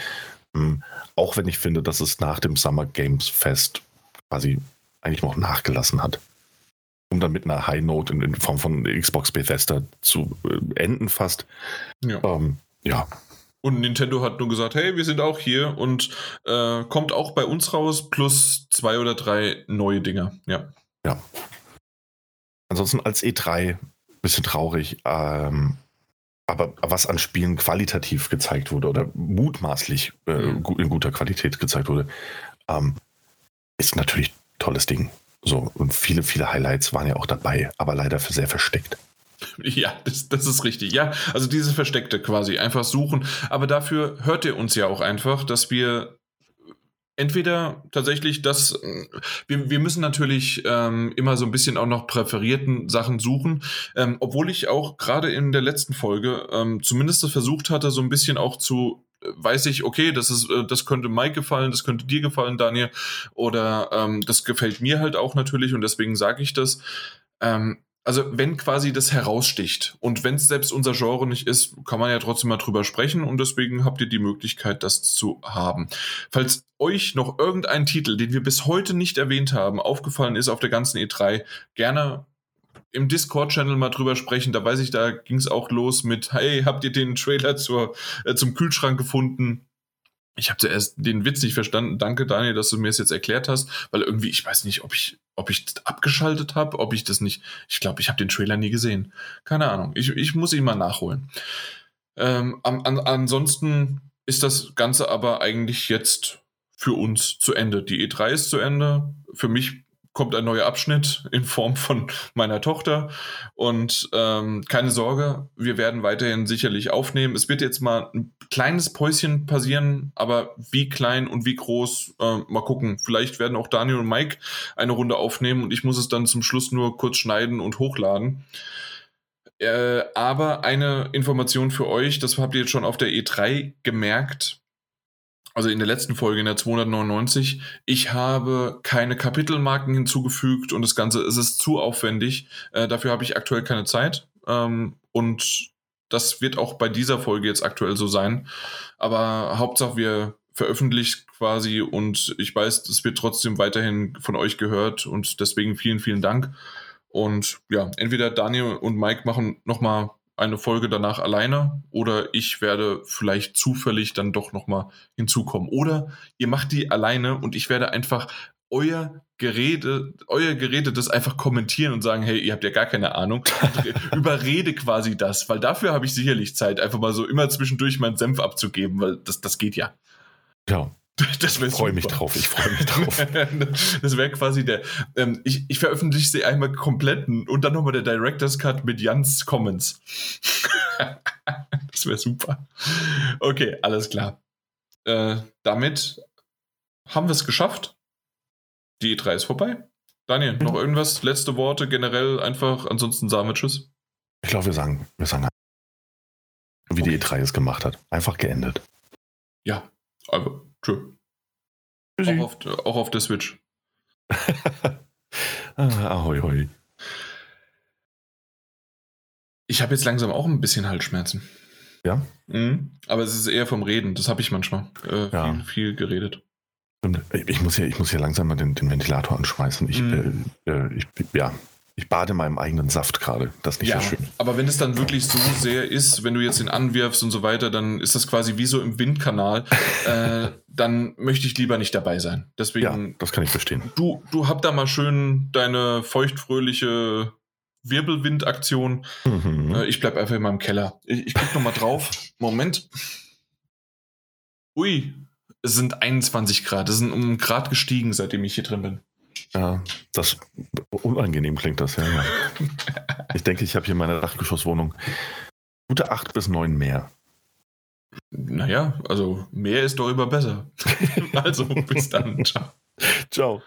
Ähm, auch wenn ich finde, dass es nach dem Summer Games Fest quasi eigentlich noch nachgelassen hat. Um dann mit einer High Note in, in Form von Xbox Bethesda zu äh, enden fast. Ja. Ähm, ja. Und Nintendo hat nur gesagt, hey, wir sind auch hier und äh, kommt auch bei uns raus, plus zwei oder drei neue Dinger. Ja. Ja. Ansonsten als E3 bisschen traurig. Ähm, aber was an Spielen qualitativ gezeigt wurde oder mutmaßlich äh, in guter Qualität gezeigt wurde, ähm, ist natürlich ein tolles Ding. So, und viele, viele Highlights waren ja auch dabei, aber leider sehr versteckt. Ja, das, das ist richtig. Ja, also dieses Versteckte quasi einfach suchen. Aber dafür hört ihr uns ja auch einfach, dass wir entweder tatsächlich das, wir, wir müssen natürlich ähm, immer so ein bisschen auch noch präferierten Sachen suchen, ähm, obwohl ich auch gerade in der letzten Folge ähm, zumindest versucht hatte, so ein bisschen auch zu äh, weiß ich, okay, das ist, äh, das könnte Mike gefallen, das könnte dir gefallen, Daniel, oder ähm, das gefällt mir halt auch natürlich und deswegen sage ich das. Ähm, also wenn quasi das heraussticht und wenn es selbst unser Genre nicht ist, kann man ja trotzdem mal drüber sprechen und deswegen habt ihr die Möglichkeit, das zu haben. Falls euch noch irgendein Titel, den wir bis heute nicht erwähnt haben, aufgefallen ist auf der ganzen E3, gerne im Discord-Channel mal drüber sprechen. Da weiß ich, da ging es auch los mit, hey, habt ihr den Trailer zur, äh, zum Kühlschrank gefunden? Ich habe zuerst den Witz nicht verstanden. Danke, Daniel, dass du mir es jetzt erklärt hast, weil irgendwie, ich weiß nicht, ob ich, ob ich abgeschaltet habe, ob ich das nicht. Ich glaube, ich habe den Trailer nie gesehen. Keine Ahnung. Ich, ich muss ihn mal nachholen. Ähm, an, ansonsten ist das Ganze aber eigentlich jetzt für uns zu Ende. Die E3 ist zu Ende. Für mich kommt ein neuer Abschnitt in Form von meiner Tochter. Und ähm, keine Sorge, wir werden weiterhin sicherlich aufnehmen. Es wird jetzt mal ein kleines Päuschen passieren, aber wie klein und wie groß, äh, mal gucken. Vielleicht werden auch Daniel und Mike eine Runde aufnehmen und ich muss es dann zum Schluss nur kurz schneiden und hochladen. Äh, aber eine Information für euch, das habt ihr jetzt schon auf der E3 gemerkt also in der letzten Folge, in der 299, ich habe keine Kapitelmarken hinzugefügt und das Ganze es ist zu aufwendig. Äh, dafür habe ich aktuell keine Zeit. Ähm, und das wird auch bei dieser Folge jetzt aktuell so sein. Aber Hauptsache, wir veröffentlichen quasi und ich weiß, das wird trotzdem weiterhin von euch gehört und deswegen vielen, vielen Dank. Und ja, entweder Daniel und Mike machen nochmal eine Folge danach alleine oder ich werde vielleicht zufällig dann doch nochmal hinzukommen. Oder ihr macht die alleine und ich werde einfach euer Gerede, euer Gerede das einfach kommentieren und sagen, hey, ihr habt ja gar keine Ahnung. Überrede quasi das, weil dafür habe ich sicherlich Zeit, einfach mal so immer zwischendurch meinen Senf abzugeben, weil das, das geht ja. Ja, Das ich freue mich drauf, ich freue mich drauf. das wäre quasi der, ähm, ich, ich veröffentliche sie einmal komplett und dann nochmal der Director's Cut mit Jans Comments. das wäre super. Okay, alles klar. Äh, damit haben wir es geschafft. Die E3 ist vorbei. Daniel, mhm. noch irgendwas? Letzte Worte generell einfach, ansonsten sagen wir Tschüss. Ich glaube, wir sagen, wir sagen, wie okay. die E3 es gemacht hat. Einfach geendet. Ja, aber True. Auch auf, auch auf der Switch. ah, ahoi, hoi. Ich habe jetzt langsam auch ein bisschen Halsschmerzen. Ja? Mhm. Aber es ist eher vom Reden. Das habe ich manchmal. Äh, ja. viel, viel geredet. Ich muss hier, ich muss hier langsam mal den, den Ventilator anschmeißen. Ich, mhm. äh, ich, ja, ich bade in meinem eigenen Saft gerade. Das ist nicht ja, so schön. Aber wenn es dann wirklich so sehr ist, wenn du jetzt den anwirfst und so weiter, dann ist das quasi wie so im Windkanal. äh, dann möchte ich lieber nicht dabei sein. Deswegen. Ja, das kann ich verstehen. Du, du hab da mal schön deine feuchtfröhliche Wirbelwindaktion. Mhm. Äh, ich bleib einfach in meinem Keller. Ich, ich guck noch mal drauf. Moment. Ui, es sind 21 Grad. Es sind um einen Grad gestiegen, seitdem ich hier drin bin. Ja, das unangenehm klingt das, ja. ja. ich denke, ich habe hier meine Dachgeschosswohnung gute acht bis neun mehr. Naja, also mehr ist doch immer besser. also bis dann. Ciao. Ciao.